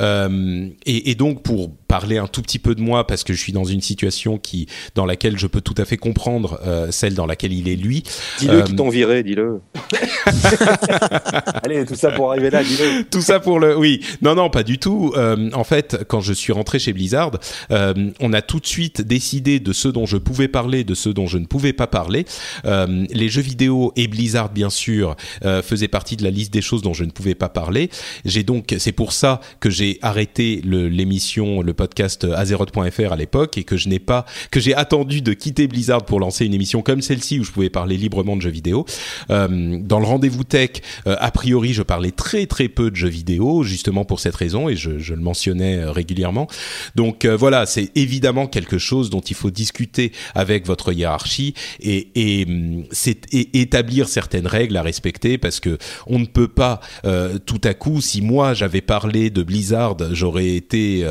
Euh, et, et, donc pour parler un tout petit peu de moi, parce que je suis dans une situation qui, dans laquelle je peux tout à fait comprendre celle dans laquelle il est lui. Dis-le qu'ils t'ont viré, dis-le. [LAUGHS] [LAUGHS] Allez, tout ça pour arriver là, dis-le. [LAUGHS] Tout ça pour le, oui, non, non, pas du tout. en fait, quand je suis rentré chez Blizzard euh, on a tout de suite décidé de ce dont je pouvais parler, de ce dont je ne pouvais pas parler. Euh, les jeux vidéo et Blizzard, bien sûr, euh, faisaient partie de la liste des choses dont je ne pouvais pas parler. J'ai donc, c'est pour ça que j'ai arrêté l'émission, le, podcast Azeroth.fr à l'époque et que je n'ai pas, que j'ai attendu de quitter Blizzard pour lancer une émission comme celle-ci où je pouvais parler librement de jeux vidéo. Euh, dans le rendez-vous tech, euh, a priori, je parlais très très peu de jeux vidéo, justement pour cette raison et je, je le mentionnais régulièrement. Donc voilà c'est évidemment quelque chose dont il faut discuter avec votre hiérarchie et, et, hum, c'est, établir certaines règles à respecter parce que on ne peut pas euh, tout à coup, si moi j'avais parlé de Blizzard, j'aurais été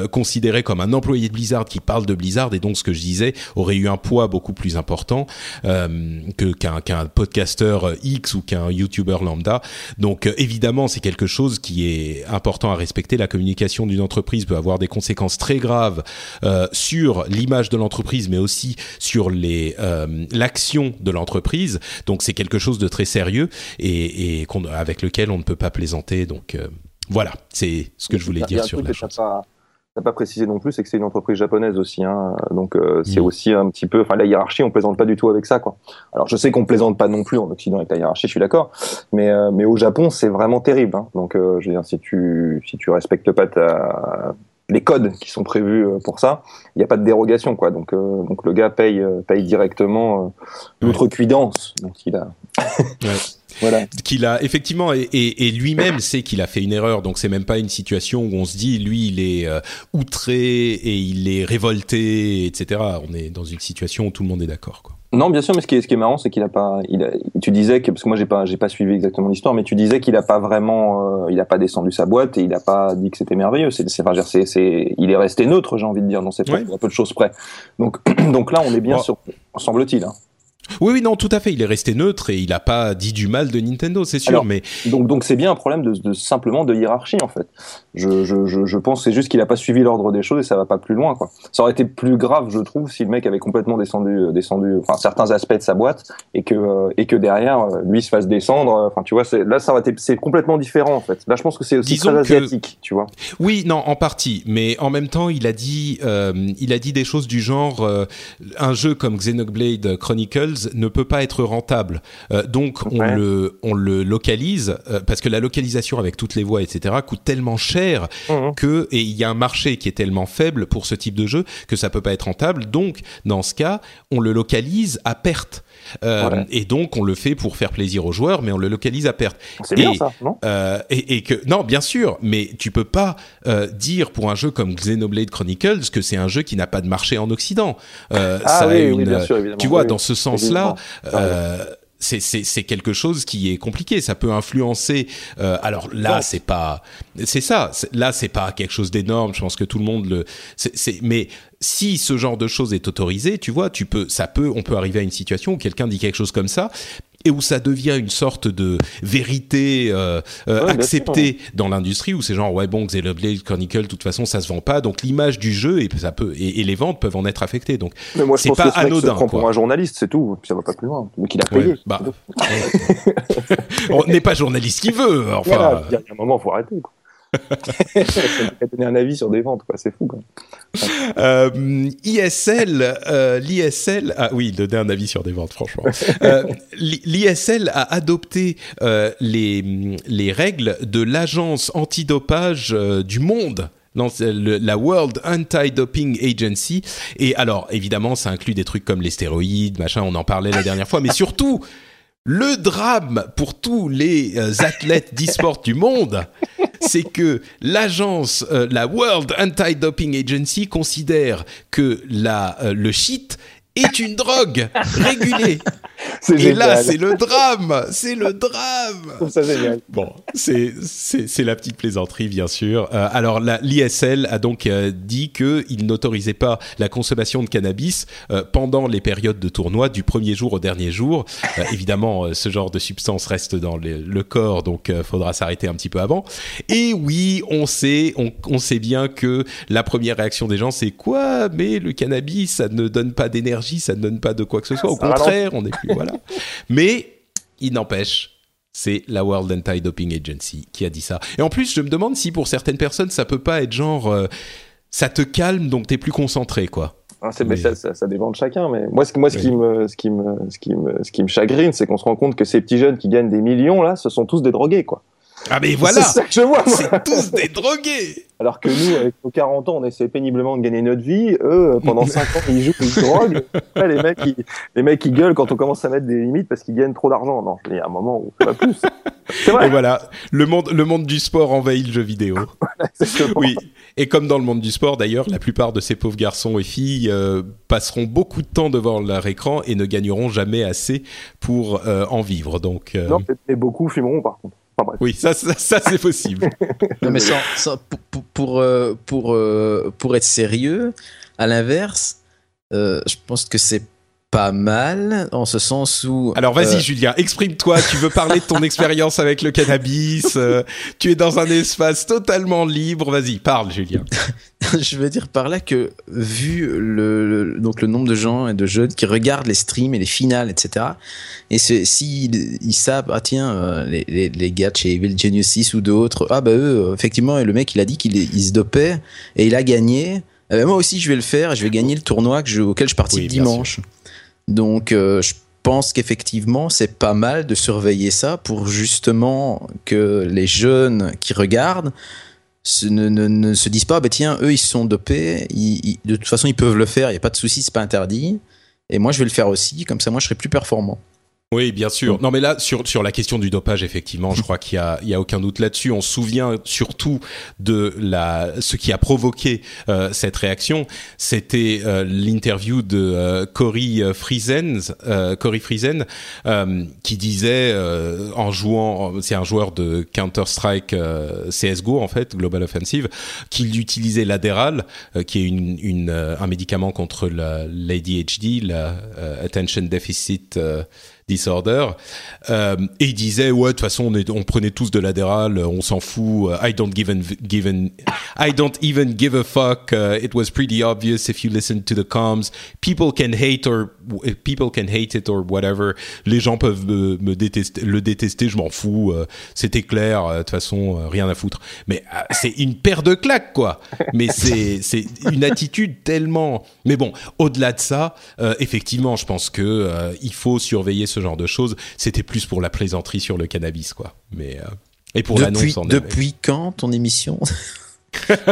euh, euh, considéré comme un employé de Blizzard qui parle de Blizzard et donc ce que je disais aurait eu un poids beaucoup plus important que qu'un, qu'un podcasteur X ou qu'un YouTuber lambda. Donc évidemment, c'est quelque chose qui est important à respecter. La communication d'une entreprise peut avoir des conséquences très graves euh, sur l'image de l'entreprise, mais aussi sur les euh, l'action de l'entreprise. Donc c'est quelque chose de très sérieux et, et avec lequel on ne peut pas plaisanter. Donc euh, voilà, c'est ce que je voulais dire sur la chose. T'as pas précisé non plus, c'est que c'est une entreprise japonaise aussi, hein. donc euh, c'est mmh. aussi un petit peu, enfin la hiérarchie, on plaisante pas du tout avec ça, quoi. Alors je sais qu'on plaisante pas non plus en Occident avec la hiérarchie, je suis d'accord, mais euh, mais au Japon c'est vraiment terrible. Hein. Donc euh, je veux dire, si tu si tu respectes pas ta les codes qui sont prévus euh, pour ça, il n'y a pas de dérogation quoi. Donc euh, donc le gars paye euh, paye directement l'outrecuidance donc il a. Voilà. Qu'il a effectivement et, et, lui-même sait qu'il a fait une erreur, donc c'est même pas une situation où on se dit lui il est outré et il est révolté, etc. On est dans une situation où tout le monde est d'accord. Quoi. Non, bien sûr, mais ce qui est, ce qui est marrant, c'est qu'il a pas. Il a, tu disais que parce que moi j'ai pas, j'ai pas suivi exactement l'histoire, mais tu disais qu'il a pas vraiment, euh, il a pas descendu sa boîte et il a pas dit que c'était merveilleux. C'est, c'est, c'est, c'est, il est resté neutre, j'ai envie de dire, dans cette ouais. un peu de choses près. Donc, [CLEARS THROAT] donc là, on est bien bon. sur, semble-t-il. Hein. Oui, oui, non, tout à fait. Il est resté neutre et il n'a pas dit du mal de Nintendo, c'est sûr. Alors, mais donc, donc c'est bien un problème de, de, simplement de hiérarchie en fait. Je, je, je, je pense c'est juste qu'il n'a pas suivi l'ordre des choses et ça va pas plus loin quoi. Ça aurait été plus grave, je trouve, si le mec avait complètement descendu, descendu, enfin certains aspects de sa boîte et que euh, et que derrière euh, lui se fasse descendre. Euh, enfin, tu vois, là ça aurait été, c'est complètement différent en fait. Là, je pense que c'est aussi Disons très asiatique, que... tu vois. Oui, non, en partie, mais en même temps, il a dit, euh, il a dit des choses du genre, euh, un jeu comme Xenoblade Chronicles ne peut pas être rentable. Euh, donc on le on le localise euh, parce que la localisation avec toutes les voix etc coûte tellement cher mmh. que et il y a un marché qui est tellement faible pour ce type de jeu que ça peut pas être rentable. Donc dans ce cas on le localise à perte. Euh. Et donc on le fait pour faire plaisir aux joueurs, mais on le localise à perte. C'est bien ça, non? euh, et, et, que non, bien sûr, mais tu peux pas euh, dire pour un jeu comme Xenoblade Chronicles que c'est un jeu qui n'a pas de marché en Occident. Euh, ah, ça oui, a une, oui, bien sûr, tu vois, oui, dans ce sens-là. C'est quelque chose qui est compliqué. Ça peut influencer. Euh, alors là, c'est pas, c'est ça. Là, c'est pas quelque chose d'énorme. Je pense que tout le monde le. c'est mais si ce genre de choses est autorisé, tu vois, tu peux, ça peut, on peut arriver à une situation où quelqu'un dit quelque chose comme ça et où ça devient une sorte de vérité euh, euh, ouais, acceptée dans l'industrie où c'est genre ouais bon Xenoblade Chronicle de toute façon ça se vend pas. Donc l'image du jeu et ça peut et, et, les ventes peuvent en être affectées. Donc c'est pas que anodin se pour un journaliste c'est tout. Ça va pas plus loin. Mais qu'il a payé. Ouais, bah, [LAUGHS] on n'est pas journaliste qui veut enfin. il y a un moment faut arrêter quoi donner un avis sur des ventes, quoi. C'est fou, quoi. Euh, ISL, euh, l'ISL, ah oui, donner un avis sur des ventes, franchement. [LAUGHS] euh, L'ISL a adopté les, les règles de l'agence antidopage du monde. La World Anti-Doping Agency. Et alors, évidemment, ça inclut des trucs comme les stéroïdes, machin, on en parlait la dernière fois, mais surtout, le drame pour tous les euh, athlètes d'e-sport du monde, c'est que l'agence, euh, la World Anti-Doping Agency considère que la, euh, le shit est une drogue régulée. [LAUGHS] Et là, c'est le drame, c'est le drame. Je trouve ça génial. Bon, c'est c'est c'est la petite plaisanterie, bien sûr. Euh, alors, l'ISL a donc euh, dit qu'il n'autorisait pas la consommation de cannabis euh, pendant les périodes de tournoi, du premier jour au dernier jour. Euh, évidemment, euh, ce genre de substance reste dans le, le corps, donc euh, faudra s'arrêter un petit peu avant. Et oui, on sait, on, on sait bien que la première réaction des gens, c'est quoi? Mais le cannabis, ça ne donne pas d'énergie, ça ne donne pas de quoi que ce soit. Au contraire, on est plus voilà. [LAUGHS] Mais il n'empêche, c'est la World Anti-Doping Agency qui a dit ça. Et en plus, je me demande si pour certaines personnes, ça peut pas être genre, euh, ça te calme, donc t'es plus concentré, quoi. C'est- mais ça, ça, ça dépend de chacun. Mais moi, ce, qui- moi, ce Oui. qui me, ce qui me, ce qui me, ce qui me chagrine, c'est qu'on se rend compte que ces petits jeunes qui gagnent des millions là, ce sont tous des drogués, quoi. Ah mais voilà, C'est ça que je vois. c'est tous des drogués. Alors que nous, avec nos 40 ans, on essaie péniblement de gagner notre vie. Eux, pendant 5 ans, ils jouent ils droguent. Ouais, les mecs, ils, les mecs, ils gueulent quand on commence à mettre des limites parce qu'ils gagnent trop d'argent. Non, il y a un moment où pas plus. Et vrai. voilà, le monde, le monde du sport envahit le jeu vidéo. [LAUGHS] Oui. Et comme dans le monde du sport, d'ailleurs, la plupart de ces pauvres garçons et filles euh, passeront beaucoup de temps devant leur écran et ne gagneront jamais assez pour euh, en vivre. Donc, euh, Non, mais beaucoup fumeront par contre. Enfin bref. oui, ça, ça, ça, c'est possible. [LAUGHS] Non, mais sans, sans- pour, pour, pour, euh, pour, euh, pour être sérieux, à l'inverse, euh, je pense que c'est pas mal, en ce sens où... Alors vas-y, euh, Julien, exprime-toi. Tu veux parler de ton [LAUGHS] expérience avec le cannabis. euh, tu es dans un espace totalement libre. Vas-y, parle, Julien. [LAUGHS] je veux dire par là que vu le, le- donc le nombre de gens et de jeunes qui regardent les streams et les finales, etc. Et s'ils ils savent, ah tiens, euh, les, les, les gars de chez Evil Genius 6 ou d'autres, ah bah eux, effectivement, et le mec il a dit qu'il se dopait et il a gagné. Eh ben, moi aussi je vais le faire et je vais gagner le tournoi que je- auquel je participe Oui, dimanche. Donc euh, je pense qu'effectivement c'est pas mal de surveiller ça pour justement que les jeunes qui regardent ne, se disent pas, bah tiens, eux ils sont dopés, ils- de toute façon ils peuvent le faire, il n'y a pas de souci, c'est pas interdit. Et moi je vais le faire aussi, comme ça moi je serai plus performant. Oui, bien sûr. Non, mais là, sur, sur la question du dopage, effectivement, je crois qu'il y a, il y a aucun doute là-dessus. On se souvient surtout de la, ce qui a provoqué euh, cette réaction. C'était euh, l'interview de euh, Cory euh, Friesen, euh, Cory Friesen, euh, qui disait euh, en jouant, c'est un joueur de Counter Strike euh, CS:GO en fait, Global Offensive, qu'il utilisait l'Adderall, euh, qui est une, une, euh, un médicament contre la l'ADHD, la euh, Attention Deficit euh, Disorder, euh, et il disait ouais de toute façon on, prenait tous de l'Adderall, euh, on s'en fout. euh, I don't give give an- I don't even give a fuck. it was pretty obvious if you listen to the comms. People can hate or people can hate it or whatever. Les gens peuvent me, détester, le détester, je m'en fous. C'était clair. De toute façon, rien à foutre. Mais c'est une paire de claques quoi. Mais c'est une attitude tellement. Mais bon, au-delà de ça, effectivement, je pense que il faut surveiller ce genre de choses. C'était plus pour la plaisanterie sur le cannabis quoi. Mais euh, et pour l'annonce en depuis quand ton émission [LAUGHS]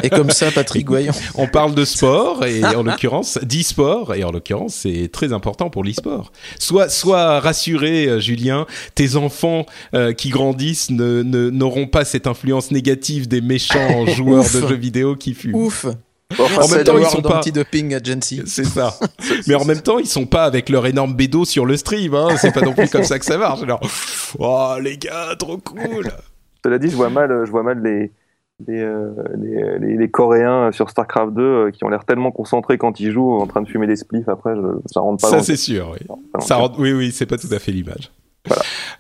Et comme ça, Patrick Voyons. On parle de sport et en l'occurrence d'e-sport et en l'occurrence c'est très important pour l'e-sport. Sois, sois rassuré, euh, Julien, tes enfants euh, qui grandissent ne ne- n'auront pas cette influence négative des méchants [LAUGHS] joueurs de jeux vidéo qui fument. Ouf Enfin, En même temps, ils sont pas- Anti-Doping Agency. C'est ça. [LAUGHS] Mais en même temps, ils sont pas avec leur énorme bédo sur le stream. Hein. C'est pas non plus comme ça que ça marche. Alors, oh les gars, trop cool. Cela dit, je vois mal, je vois mal les, les, euh, les, les- les Coréens sur StarCraft 2 euh, qui ont l'air tellement concentrés quand ils jouent en train de fumer des spliffs. Après, je, ça rentre pas Ça dans c'est sûr. Oui. Ça rend- oui, oui, c'est pas tout à fait l'image.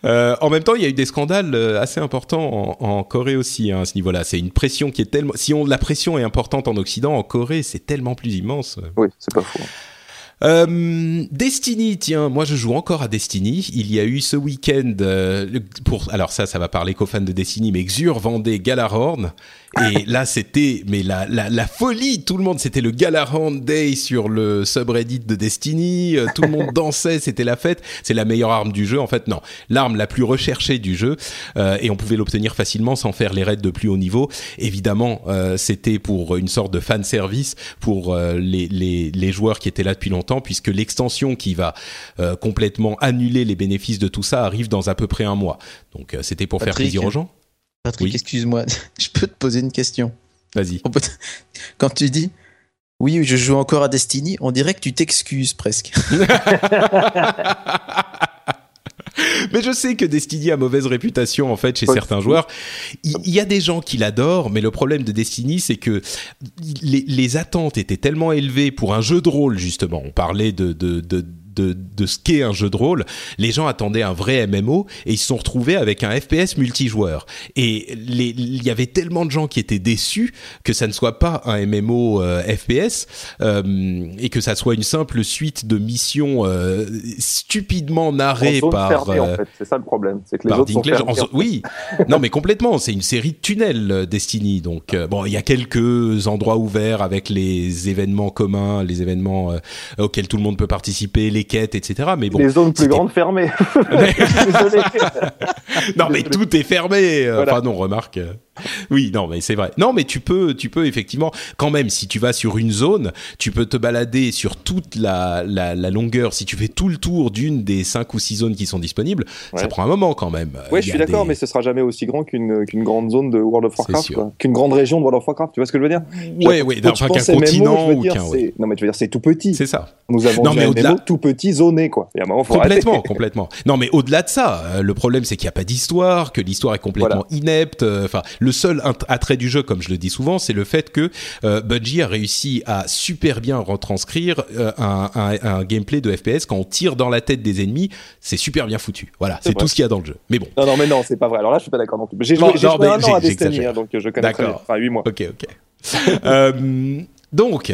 Euh, en même temps, il y a eu des scandales euh, assez importants en, en Corée aussi hein, à ce niveau-là. C'est une pression qui est tellement. Si on, la pression est importante en Occident, en Corée, c'est tellement plus immense. Oui, c'est pas faux. Euh, Destiny, tiens, moi je joue encore à Destiny. Il y a eu ce week-end euh, pour, alors ça, ça va parler qu'aux fans de Destiny, mais Xur vendait Galahorn et là c'était, mais la, la, la folie, tout le monde, c'était le Galahorn Day sur le subreddit de Destiny, euh, tout le monde [LAUGHS] dansait, c'était la fête. C'est la meilleure arme du jeu, en fait, non, l'arme la plus recherchée du jeu euh, et on pouvait l'obtenir facilement sans faire les raids de plus haut niveau. Évidemment, euh, c'était pour une sorte de fan service pour euh, les, les, les joueurs qui étaient là depuis longtemps puisque l'extension qui va euh, complètement annuler les bénéfices de tout ça arrive dans à peu près un mois. Donc euh, c'était pour faire plaisir aux gens. Patrick, Oui. excuse-moi, [LAUGHS] je peux te poser une question. Vas-y. [LAUGHS] Quand tu dis oui, je joue encore à Destiny, on dirait que tu t'excuses presque. [LAUGHS] Mais je sais que Destiny a mauvaise réputation en fait chez certains joueurs. Il il y, a des gens qui l'adorent, mais le problème de Destiny, c'est que les, les attentes étaient tellement élevées pour un jeu de rôle justement. On parlait de de de de, de ce qu'est un jeu de rôle, les gens attendaient un vrai MMO et ils se sont retrouvés avec un FPS multijoueur. Et il y avait tellement de gens qui étaient déçus que ça ne soit pas un MMO euh, FPS euh, et que ça soit une simple suite de missions euh, stupidement narrées par fermée, en fait. C'est ça le problème. C'est que les autres sont Dinklage. fermés. En oui, non mais complètement. C'est une série de tunnels Destiny. Donc bon, il y a quelques endroits ouverts avec les événements communs, les événements auxquels tout le monde peut participer, les quêtes, etc. Mais bon, les zones plus grandes fermées. [LAUGHS] [LAUGHS] Non mais tout est fermé. Voilà. Enfin non, remarque. [LAUGHS] Oui, non mais c'est vrai. Non mais tu peux, tu peux effectivement, quand même, si tu vas sur une zone, tu peux te balader sur toute la, la, la longueur. Si tu fais tout le tour d'une des cinq ou six zones qui sont disponibles, ça prend un moment quand même. Il je suis d'accord, des- mais ce sera jamais aussi grand qu'une qu'une grande zone de World of Warcraft, qu'une grande région de World of Warcraft. Tu vois ce que je veux dire? Ouais, Quand enfin qu'un continent ou qu'un. ouais. Non, mais tu veux dire, c'est tout petit. C'est ça. Nous avons Non, mais au-delà- tout petit, zoné, quoi. Et à un moment, faut Complètement, arrêter. [LAUGHS] complètement. Non, mais au-delà de ça, euh, le problème c'est qu'il n'y a pas d'histoire, que l'histoire est complètement inepte. euh, Enfin, le seul int- attrait du jeu, comme je le dis souvent, c'est le fait que euh, Bungie a réussi à super bien retranscrire euh, un, un- un gameplay de FPS quand on tire dans la tête des ennemis, c'est super bien foutu. Voilà, C'est tout ce qu'il y a dans le jeu. Mais bon. Non, non, mais non, c'est pas vrai. Alors là, je suis pas d'accord non plus. J'ai joué, non, joué un an à Destiny, hein, donc euh, je connais très bien. Enfin, 8 mois. Ok, ok. [LAUGHS] Euh, donc,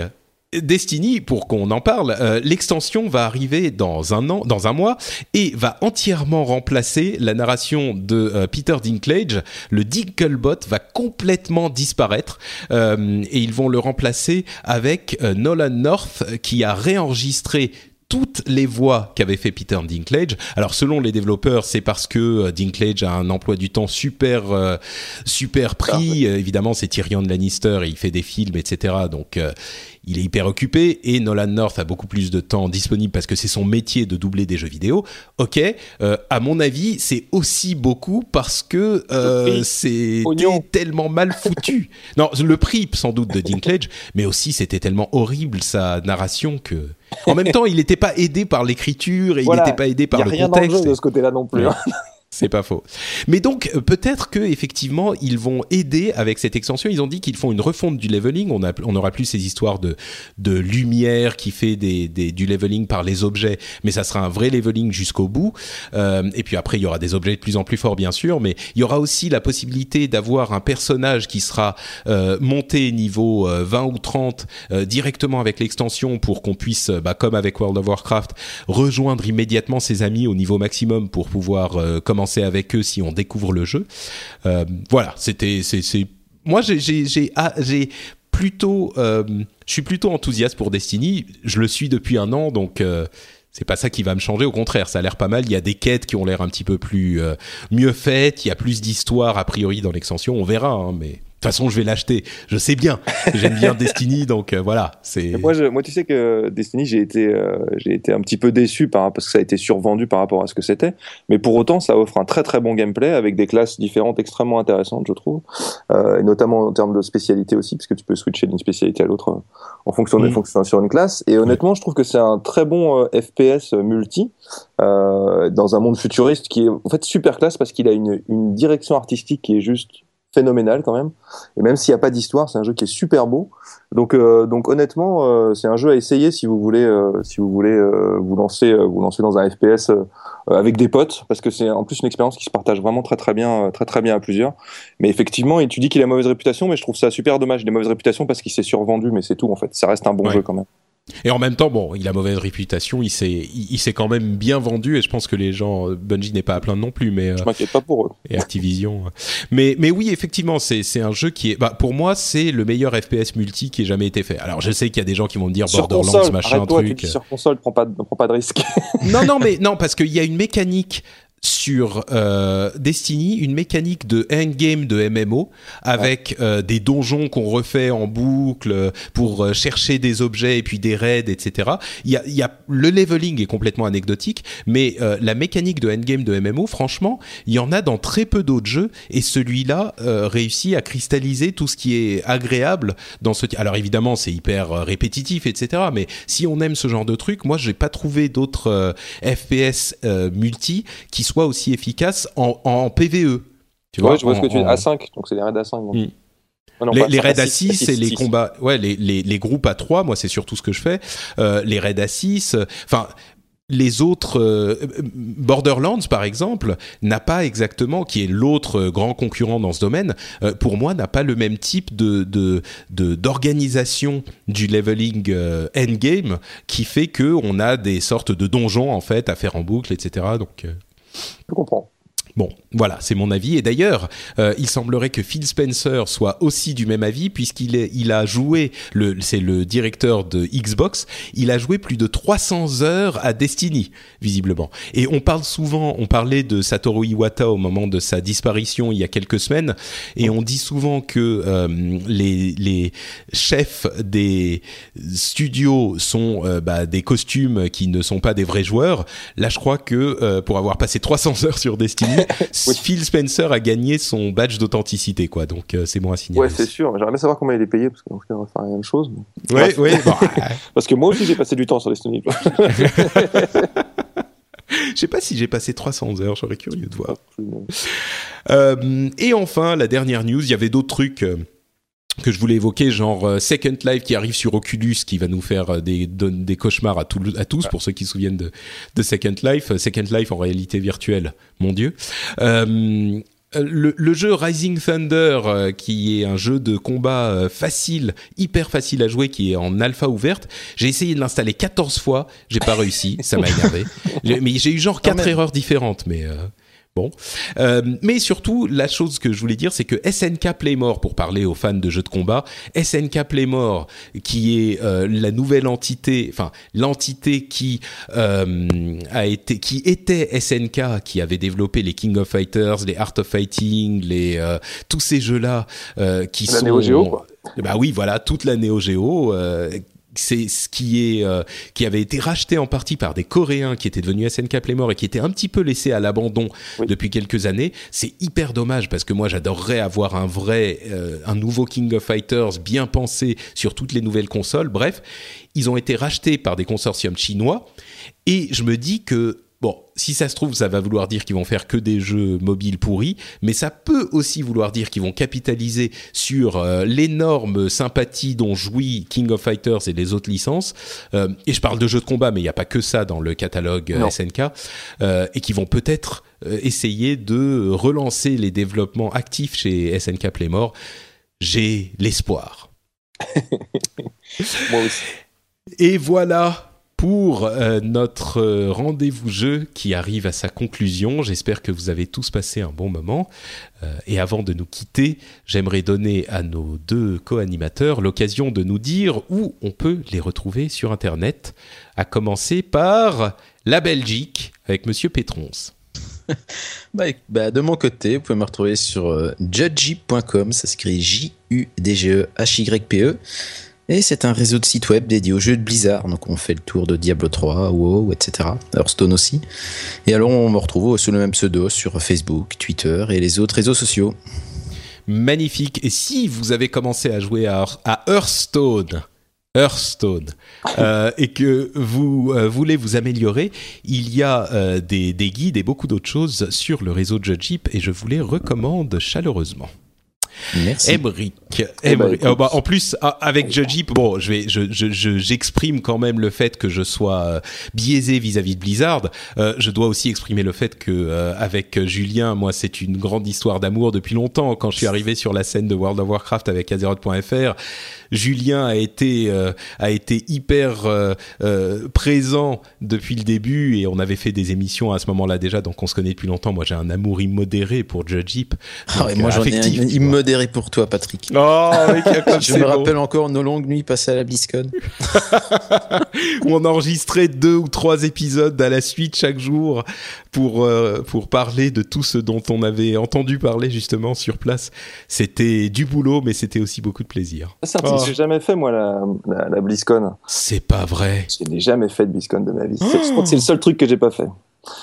Destiny, pour qu'on en parle, euh, l'extension va arriver dans un an, dans un mois, et va entièrement remplacer la narration de euh, Peter Dinklage. Le Dinklebot va complètement disparaître, euh, et ils vont le remplacer avec euh, Nolan North, qui a réenregistré toutes les voix qu'avait fait Peter Dinklage. Alors selon les développeurs, c'est parce que Dinklage a un emploi du temps super euh, super pris. Évidemment, c'est Tyrion Lannister et il fait des films, etc. Donc euh, il est hyper occupé et Nolan North a beaucoup plus de temps disponible parce que c'est son métier de doubler des jeux vidéo. Ok, euh, à mon avis, c'est aussi beaucoup parce que euh, c'est tellement mal foutu. [LAUGHS] non, le prix sans doute de Dinklage, mais aussi c'était tellement horrible sa narration que. En même temps, il n'était pas aidé par l'écriture et Voilà. il n'était pas aidé par y a le rien contexte. jeu de ce côté-là non plus. Ouais. C'est pas faux. Mais donc euh, peut-être que effectivement ils vont aider avec cette extension. Ils ont dit qu'ils font une refonte du leveling. On a, on aura plus ces histoires de lumière qui fait du leveling par les objets, mais ça sera un vrai leveling jusqu'au bout. Euh, et puis après il y aura des objets de plus en plus forts bien sûr, mais il y aura aussi la possibilité d'avoir un personnage qui sera euh, monté niveau euh, 20 ou 30 euh, directement avec l'extension pour qu'on puisse, bah, comme avec World of Warcraft, rejoindre immédiatement ses amis au niveau maximum pour pouvoir euh, avec eux si on découvre le jeu. Euh, voilà, c'était, c'est, moi j'ai, j'ai, ah, plutôt, euh, je suis plutôt enthousiaste pour Destiny. Je le suis depuis un an, donc. euh, c'est pas ça qui va me changer, au contraire, ça a l'air pas mal. Il y a des quêtes qui ont l'air un petit peu plus mieux faites. Il y a plus d'histoire a priori dans l'extension. On verra, hein, mais toute façon, je vais l'acheter. Je sais bien, j'aime bien Destiny, [LAUGHS] donc euh, voilà. C'est Moi, je- moi, tu sais que Destiny, j'ai été, euh, j'ai été un petit peu déçu par, parce que ça a été survendu par rapport à ce que c'était. Mais pour autant, ça offre un très très bon gameplay avec des classes différentes extrêmement intéressantes, je trouve. Euh, et notamment en termes de spécialité aussi, puisque tu peux switcher d'une spécialité à l'autre en fonction des Mhm. fonctions sur une classe. Et honnêtement, je trouve que c'est un très bon FPS multi dans un monde futuriste qui est en fait super classe parce qu'il a une, une direction artistique qui est juste phénoménale quand même. Et même s'il n'y a pas d'histoire, c'est un jeu qui est super beau. Donc, euh, donc honnêtement, euh, c'est un jeu à essayer si vous voulez, euh, si vous voulez euh, vous lancer, euh, vous lancer dans un FPS euh, avec des potes, parce que c'est en plus une expérience qui se partage vraiment très très bien, euh, très très bien à plusieurs. Mais effectivement, et tu dis qu'il a mauvaise réputation, mais je trouve ça super dommage. Il a mauvaise réputation parce qu'il s'est survendu, mais c'est tout en fait. Ça reste un bon Ouais. jeu quand même. Et en même temps, bon, il a mauvaise réputation, il s'est, il, il s'est quand même bien vendu, et je pense que les gens, euh, Bungie n'est pas à plaindre non plus, mais euh, Je m'inquiète pas pour eux. et Activision. euh. Mais, mais oui, effectivement, c'est, c'est un jeu qui est, bah, pour moi, c'est le meilleur FPS multi qui ait jamais été fait. Alors, je sais qu'il y a des gens qui vont me dire Sur Borderlands, console, machin, arrête-toi, tu truc. dis sur console, prends pas, prends pas de risque. non, non, mais non, parce qu'il y a une mécanique sur euh, Destiny une mécanique de endgame de MMO avec euh, des donjons qu'on refait en boucle pour euh, chercher des objets et puis des raids, etc. Il y a, il y a le leveling est complètement anecdotique, mais euh, la mécanique de endgame de MMO, franchement, il y en a dans très peu d'autres jeux et celui-là réussit à cristalliser tout ce qui est agréable dans ce. Alors évidemment, c'est hyper répétitif, etc. Mais si on aime ce genre de truc, moi, j'ai pas trouvé d'autres FPS multi qui soient aussi efficaces en, en PVE. Tu Ouais, vois, je vois ce que tu dis. en- A5, donc c'est des raids A5. donc. Mm. Ah non, les, pas- les pas raids à A6, 6 et les A6. combats, ouais, les, les, les groupes à 3, moi c'est surtout ce que je fais. Euh, les raids à 6, euh, enfin. les autres euh, Borderlands par exemple n'a pas exactement qui est l'autre grand concurrent dans ce domaine euh, pour moi n'a pas le même type de d'organisation du leveling euh, endgame qui fait que on a des sortes de donjons en fait à faire en boucle etc donc Je comprends. Bon, voilà, c'est mon avis. Et d'ailleurs, euh, il semblerait que Phil Spencer soit aussi du même avis, puisqu'il il a joué, le, c'est le directeur de Xbox, il a joué plus de 300 heures à Destiny, visiblement. Et on parle souvent, on parlait de Satoru Iwata au moment de sa disparition il y a quelques semaines, et on dit souvent que euh, les, les chefs des studios sont euh, bah, des costumes qui ne sont pas des vrais joueurs. Là, je crois que euh, pour avoir passé 300 heures sur Destiny, [LAUGHS] Phil Spencer a gagné son badge d'authenticité, quoi. Donc euh, c'est bon à signaler. Ouais, c'est sûr. J'aimerais bien savoir combien il est payé, parce qu'en fait, on va faire la même chose. mais- Ouais, ouais. [LAUGHS] bon, Parce que moi aussi, j'ai passé du temps sur Destiny. [LAUGHS] [LAUGHS] je sais pas si j'ai passé 300 heures. J'aurais curieux de voir. Euh, et enfin, la dernière news, il y avait d'autres trucs euh, que je voulais évoquer, genre euh, Second Life qui arrive sur Oculus, qui va nous faire euh, des, des cauchemars à, tout- à tous, pour ceux qui se souviennent de, de Second Life. Euh, Second Life en réalité virtuelle, mon Dieu. Euh, le, le jeu Rising Thunder, euh, qui est un jeu de combat euh, facile, hyper facile à jouer, qui est en alpha ouverte, j'ai essayé de l'installer 14 fois, j'ai pas réussi, ça m'a [LAUGHS] énervé. Mais j'ai eu genre quatre erreurs différentes, mais euh, bon. Euh, mais surtout, la chose que je voulais dire, c'est que SNK Playmore, pour parler aux fans de jeux de combat, SNK Playmore, qui est euh, la nouvelle entité, enfin l'entité qui euh, a été, qui était SNK, qui avait développé les King of Fighters, les Art of Fighting, les euh, tous ces jeux-là, euh, qui La sont Neo Geo, quoi. bah oui, voilà, toute la Neo Geo. C'est ce qui est euh, qui avait été racheté en partie par des Coréens qui étaient devenus SNK Playmore et qui étaient un petit peu laissés à l'abandon Oui. depuis quelques années. C'est hyper dommage parce que moi j'adorerais avoir un vrai euh, un nouveau King of Fighters bien pensé sur toutes les nouvelles consoles. Bref, ils ont été rachetés par des consortiums chinois et je me dis que si ça se trouve, ça va vouloir dire qu'ils vont faire que des jeux mobiles pourris, mais ça peut aussi vouloir dire qu'ils vont capitaliser sur euh, l'énorme sympathie dont jouit King of Fighters et les autres licences. Euh, et je parle de jeux de combat, mais il n'y a pas que ça dans le catalogue euh, Non. SNK, euh, et qui vont peut-être essayer de relancer les développements actifs chez SNK Playmore. J'ai l'espoir. [LAUGHS] Moi aussi. Et voilà pour euh, notre euh, rendez-vous jeu qui arrive à sa conclusion. J'espère que vous avez tous passé un bon moment. Euh, et avant de nous quitter, j'aimerais donner à nos deux co-animateurs l'occasion de nous dire où on peut les retrouver sur Internet, à commencer par la Belgique avec Monsieur Pétrons. [LAUGHS] Bah, bah, de mon côté, vous pouvez me retrouver sur judgy.com, ça s'écrit J-U-D-G-E-H-Y-P-E. Et c'est un réseau de sites web dédié aux jeux de Blizzard. Donc on fait le tour de Diablo 3, WoW, etc. Hearthstone aussi. Et alors on me retrouve sous le même pseudo sur Facebook, Twitter et les autres réseaux sociaux. magnifique. Et si vous avez commencé à jouer à, à Hearthstone, Hearthstone, [LAUGHS] euh, et que vous euh, voulez vous améliorer, il y a euh, des, des guides et beaucoup d'autres choses sur le réseau Judgeep et je vous les recommande chaleureusement. Merci. Emric, Eh ben, Emric- oh, bah, en plus ah, avec Judgeep, bon, je vais, je, je, je- j'exprime quand même le fait que je sois euh, biaisé vis-à-vis de Blizzard. Euh, je dois aussi exprimer le fait que euh, avec Julien, moi, c'est une grande histoire d'amour depuis longtemps. Quand je suis arrivé sur la scène de World of Warcraft avec Azeroth.fr, Julien a été euh, a été hyper euh, euh, présent depuis le début et on avait fait des émissions à ce moment-là déjà, donc on se connaît depuis longtemps. Moi, j'ai un amour immodéré pour Judgeep. Ah moi euh, j'en ai un vois. Modéré pour toi, Patrick. Oh, mec, comme [LAUGHS] Je me rappelle encore nos longues nuits passées à la BlizzCon. où [LAUGHS] on enregistrait deux ou trois épisodes à la suite chaque jour pour euh, pour parler de tout ce dont on avait entendu parler justement sur place. C'était du boulot, mais c'était aussi beaucoup de plaisir. C'est un truc Oh. que j'ai jamais fait, moi, la, la, la BlizzCon. C'est pas vrai. Je n'ai jamais fait de BlizzCon de ma vie. C'est- Je crois que c'est le seul truc que j'ai pas fait.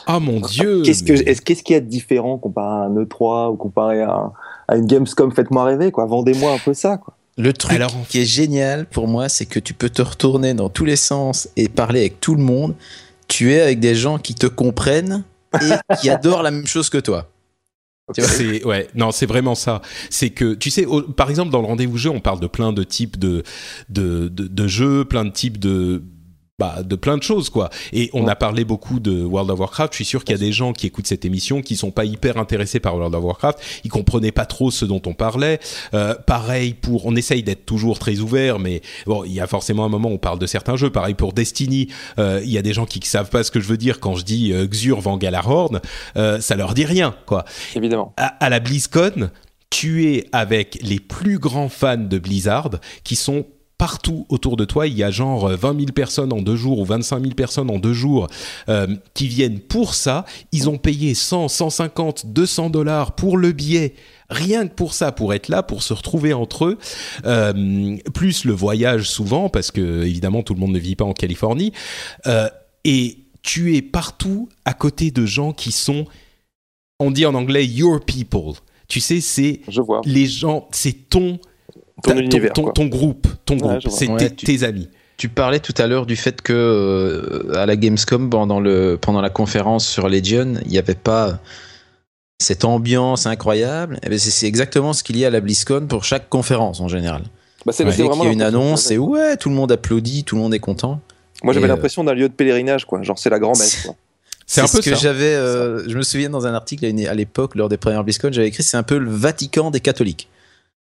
Ah mon dieu. Qu'est-ce que, mais- qu'il y a de différent comparé à un E3 ou comparé à, un- à une Gamescom Faites-moi rêver, quoi. Vendez-moi un peu ça, quoi. Le truc Alors, qui est génial pour moi, c'est que tu peux te retourner dans tous les sens et parler avec tout le monde. Tu es avec des gens qui te comprennent et [LAUGHS] qui adorent la même chose que toi. Tu vois C'est ouais, non, c'est vraiment ça. C'est que tu sais, au- par exemple dans le rendez-vous jeu, on parle de plein de types de de, de, de jeux, plein de types de bah, de plein de choses quoi. Et on a parlé beaucoup de World of Warcraft. Je suis sûr qu'il y a des gens qui écoutent cette émission qui sont pas hyper intéressés par World of Warcraft. Ils comprenaient pas trop ce dont on parlait. Euh, pareil pour, on essaye d'être toujours très ouvert, mais bon, il y a forcément un moment où on parle de certains jeux. Pareil pour Destiny. Euh, il y a des gens qui savent pas ce que je veux dire quand je dis euh, Xur vend Galahorn. Euh, ça leur dit rien quoi Évidemment. à, à la BlizzCon, tu es avec les plus grands fans de Blizzard qui sont partout autour de toi. Il y a genre euh, 20 000 personnes en deux jours ou 25 000 personnes en deux jours euh, qui viennent pour ça. Ils ont payé 100, 150, 200 dollars pour le billet. Rien que pour ça, pour être là, pour se retrouver entre eux, Euh, plus le voyage souvent, parce que évidemment tout le monde ne vit pas en Californie, Euh, et tu es partout à côté de gens qui sont, on dit en anglais, your people. Tu sais, c'est les gens, c'est ton Ton univers, ton, quoi. ton groupe, ton Ouais, groupe, c'est Ouais, tes, tu- tes amis. Tu parlais tout à l'heure du fait que euh, à la Gamescom pendant le pendant la conférence sur Legion, il n'y avait pas cette ambiance incroyable. Eh ben, c'est exactement ce qu'il y a à la BlizzCon pour chaque conférence en général. Bah, c'est, Ouais. vraiment qu'il y a une que annonce, et ouais, tout le monde applaudit, tout le monde est content. Moi, j'avais euh, l'impression d'un lieu de pélerinage, quoi. Genre, c'est la grand-messe, quoi. C'est un ce peu que ça. j'avais. euh, je me souviens dans un article à l'époque lors des premières BlizzCon, j'avais écrit c'est un peu le Vatican des catholiques.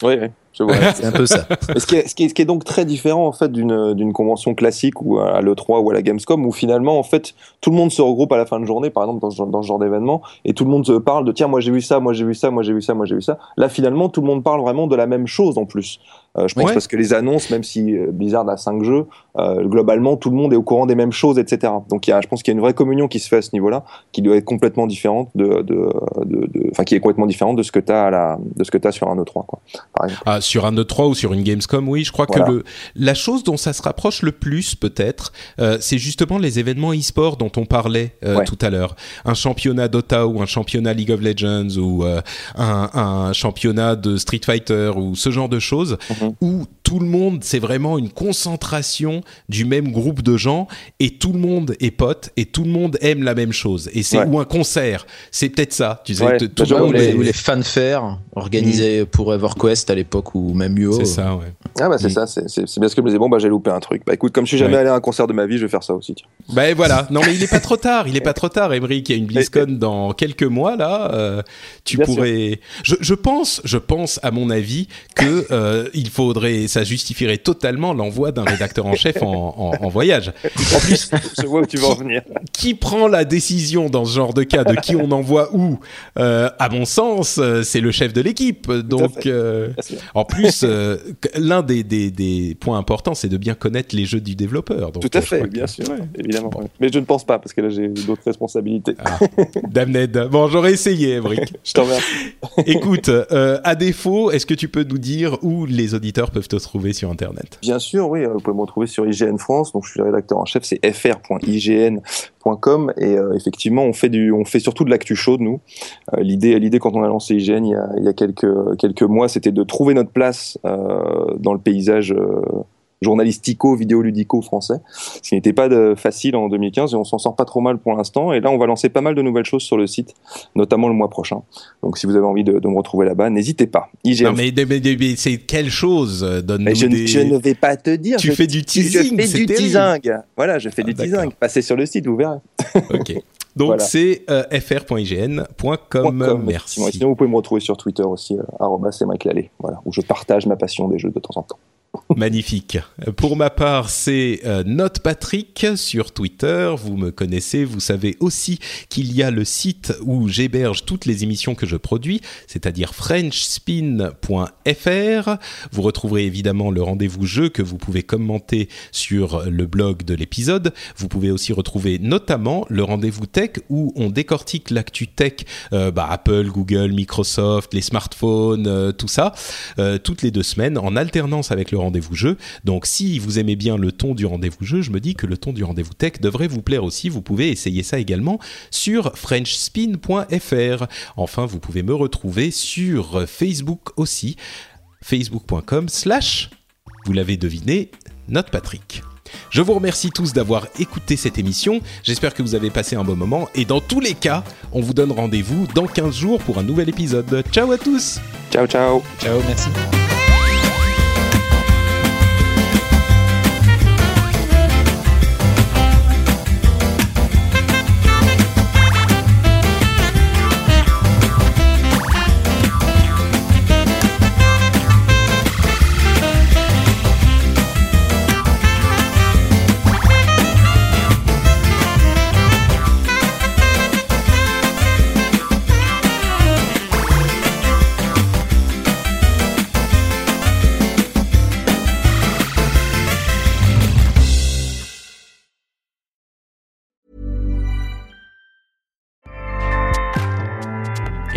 Oui, oui, je vois. C'est un peu ça. Ce, qui est, ce, qui est, ce qui est donc très différent en fait d'une d'une convention classique ou à l'E3 ou à la Gamescom où finalement en fait tout le monde se regroupe à la fin de journée par exemple dans ce, genre- dans ce genre d'événement et tout le monde se parle de tiens moi j'ai vu ça moi j'ai vu ça moi j'ai vu ça moi j'ai vu ça là finalement tout le monde parle vraiment de la même chose en plus Euh, je pense Ouais. parce que les annonces même si euh, Blizzard a cinq jeux euh, globalement tout le monde est au courant des mêmes choses etc donc il y a je pense qu'il y a une vraie communion qui se fait à ce niveau là qui doit être complètement différente de de de de- enfin qui est complètement différente de ce que tu as à la de ce que as sur un E3 quoi par Ah, sur un E3 ou sur une Gamescom, oui, je crois Voilà. que le, la chose dont ça se rapproche le plus, peut-être, euh, c'est justement les événements e-sport dont on parlait euh, Ouais. tout à l'heure. Un championnat Dota ou un championnat League of Legends ou euh, un, un championnat de Street Fighter ou ce genre de choses Mhm. où tout le monde, c'est vraiment une concentration du même groupe de gens et tout le monde est pote et tout le monde aime la même chose. Et c'est Ouais. ou un concert, c'est peut-être ça. Tu sais, Ouais. Bah, tout le vois monde ou, les, ou les fanfares organisés pour EverQuest à l'époque ou même UO. C'est ça, ouais. Ah bah c'est Mm. ça, c'est bien ce que je me disais, bon bah j'ai loupé un truc. Bah écoute, comme je suis jamais Ouais. allé à un concert de ma vie, je vais faire ça aussi. Tiens. Ben voilà, non mais il est pas trop tard, il est pas trop tard, Emmerich. Il y a une BlizzCon dans quelques mois là. euh, tu Bien pourrais. Je, je pense, je pense à mon avis que euh, il faudrait, ça justifierait totalement l'envoi d'un rédacteur en chef en, en, en voyage. En plus, je vois où tu vas en venir. qui prend la décision dans ce genre de cas de qui on envoie où Euh, À mon sens, euh, c'est le chef de l'équipe. Donc, euh, en plus, euh, l'un des, des, des points importants, c'est de bien connaître les jeux du développeur. Donc, Tout à fait, bien que- sûr, Ouais. évidemment. Mais je ne pense pas parce que là j'ai d'autres responsabilités. Ah. Damned. Bon, j'aurais essayé, Emric. [LAUGHS] Je t'en remercie. Écoute, à défaut, est-ce que tu peux nous dire où les auditeurs peuvent te sur Internet Bien sûr, oui, vous pouvez me retrouver sur IGN France, donc je suis le rédacteur en chef, c'est fr.ign.com et euh, effectivement on fait du, on fait surtout de l'actu chaude nous. Euh, l'idée, l'idée quand on a lancé IGN il y a, il y a quelques quelques mois, c'était de trouver notre place euh, dans le paysage. Euh, journalistico, vidéoludico français, ce qui n'était pas de, facile en 2015 et on s'en sort pas trop mal pour l'instant. Et là, on va lancer pas mal de nouvelles choses sur le site, notamment le mois prochain. Donc, si vous avez envie de, de me retrouver là-bas, n'hésitez pas. IGN Non, mais, mais- mais- mais c'est quelle chose Donne-nous mais je, ne- des... je ne vais pas te dire. Tu je- fais du teasing, Je fais du teasing. Voilà, je fais Ah, du teasing. Passez sur le site, vous verrez. [LAUGHS] Ok. Donc Voilà. c'est euh, fr.ign.com. Merci. Sinon, vous pouvez me retrouver sur Twitter aussi, euh, c'est Mike Lallet, voilà, où je partage ma passion des jeux de temps en temps. Magnifique. Pour ma part, c'est euh, Patrick sur Twitter. Vous me connaissez, vous savez aussi qu'il y a le site où j'héberge toutes les émissions que je produis, c'est-à-dire frenchspin.fr. Vous retrouverez évidemment le rendez-vous jeu que vous pouvez commenter sur le blog de l'épisode. Vous pouvez aussi retrouver notamment le rendez-vous tech où on décortique l'actu tech, euh, bah, Apple, Google, Microsoft, les smartphones, euh, tout ça, euh, toutes les deux semaines en alternance avec le rendez-vous jeu. Donc si vous aimez bien le ton du rendez-vous jeu, je me dis que le ton du rendez-vous tech devrait vous plaire aussi. Vous pouvez essayer ça également sur frenchspin.fr. Enfin, vous pouvez me retrouver sur Facebook aussi, facebook.com slash, vous l'avez deviné, Note Patrick. Je vous remercie tous d'avoir écouté cette émission. J'espère que vous avez passé un bon moment. Et dans tous les cas, on vous donne rendez-vous dans 15 jours pour un nouvel épisode. Ciao à tous Ciao, ciao. Ciao, merci.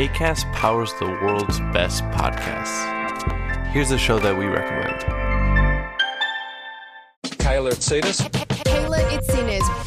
ACAST powers the world's best podcasts. Here's a show that we recommend. Kayla Tsadas. Kayla Itzinas.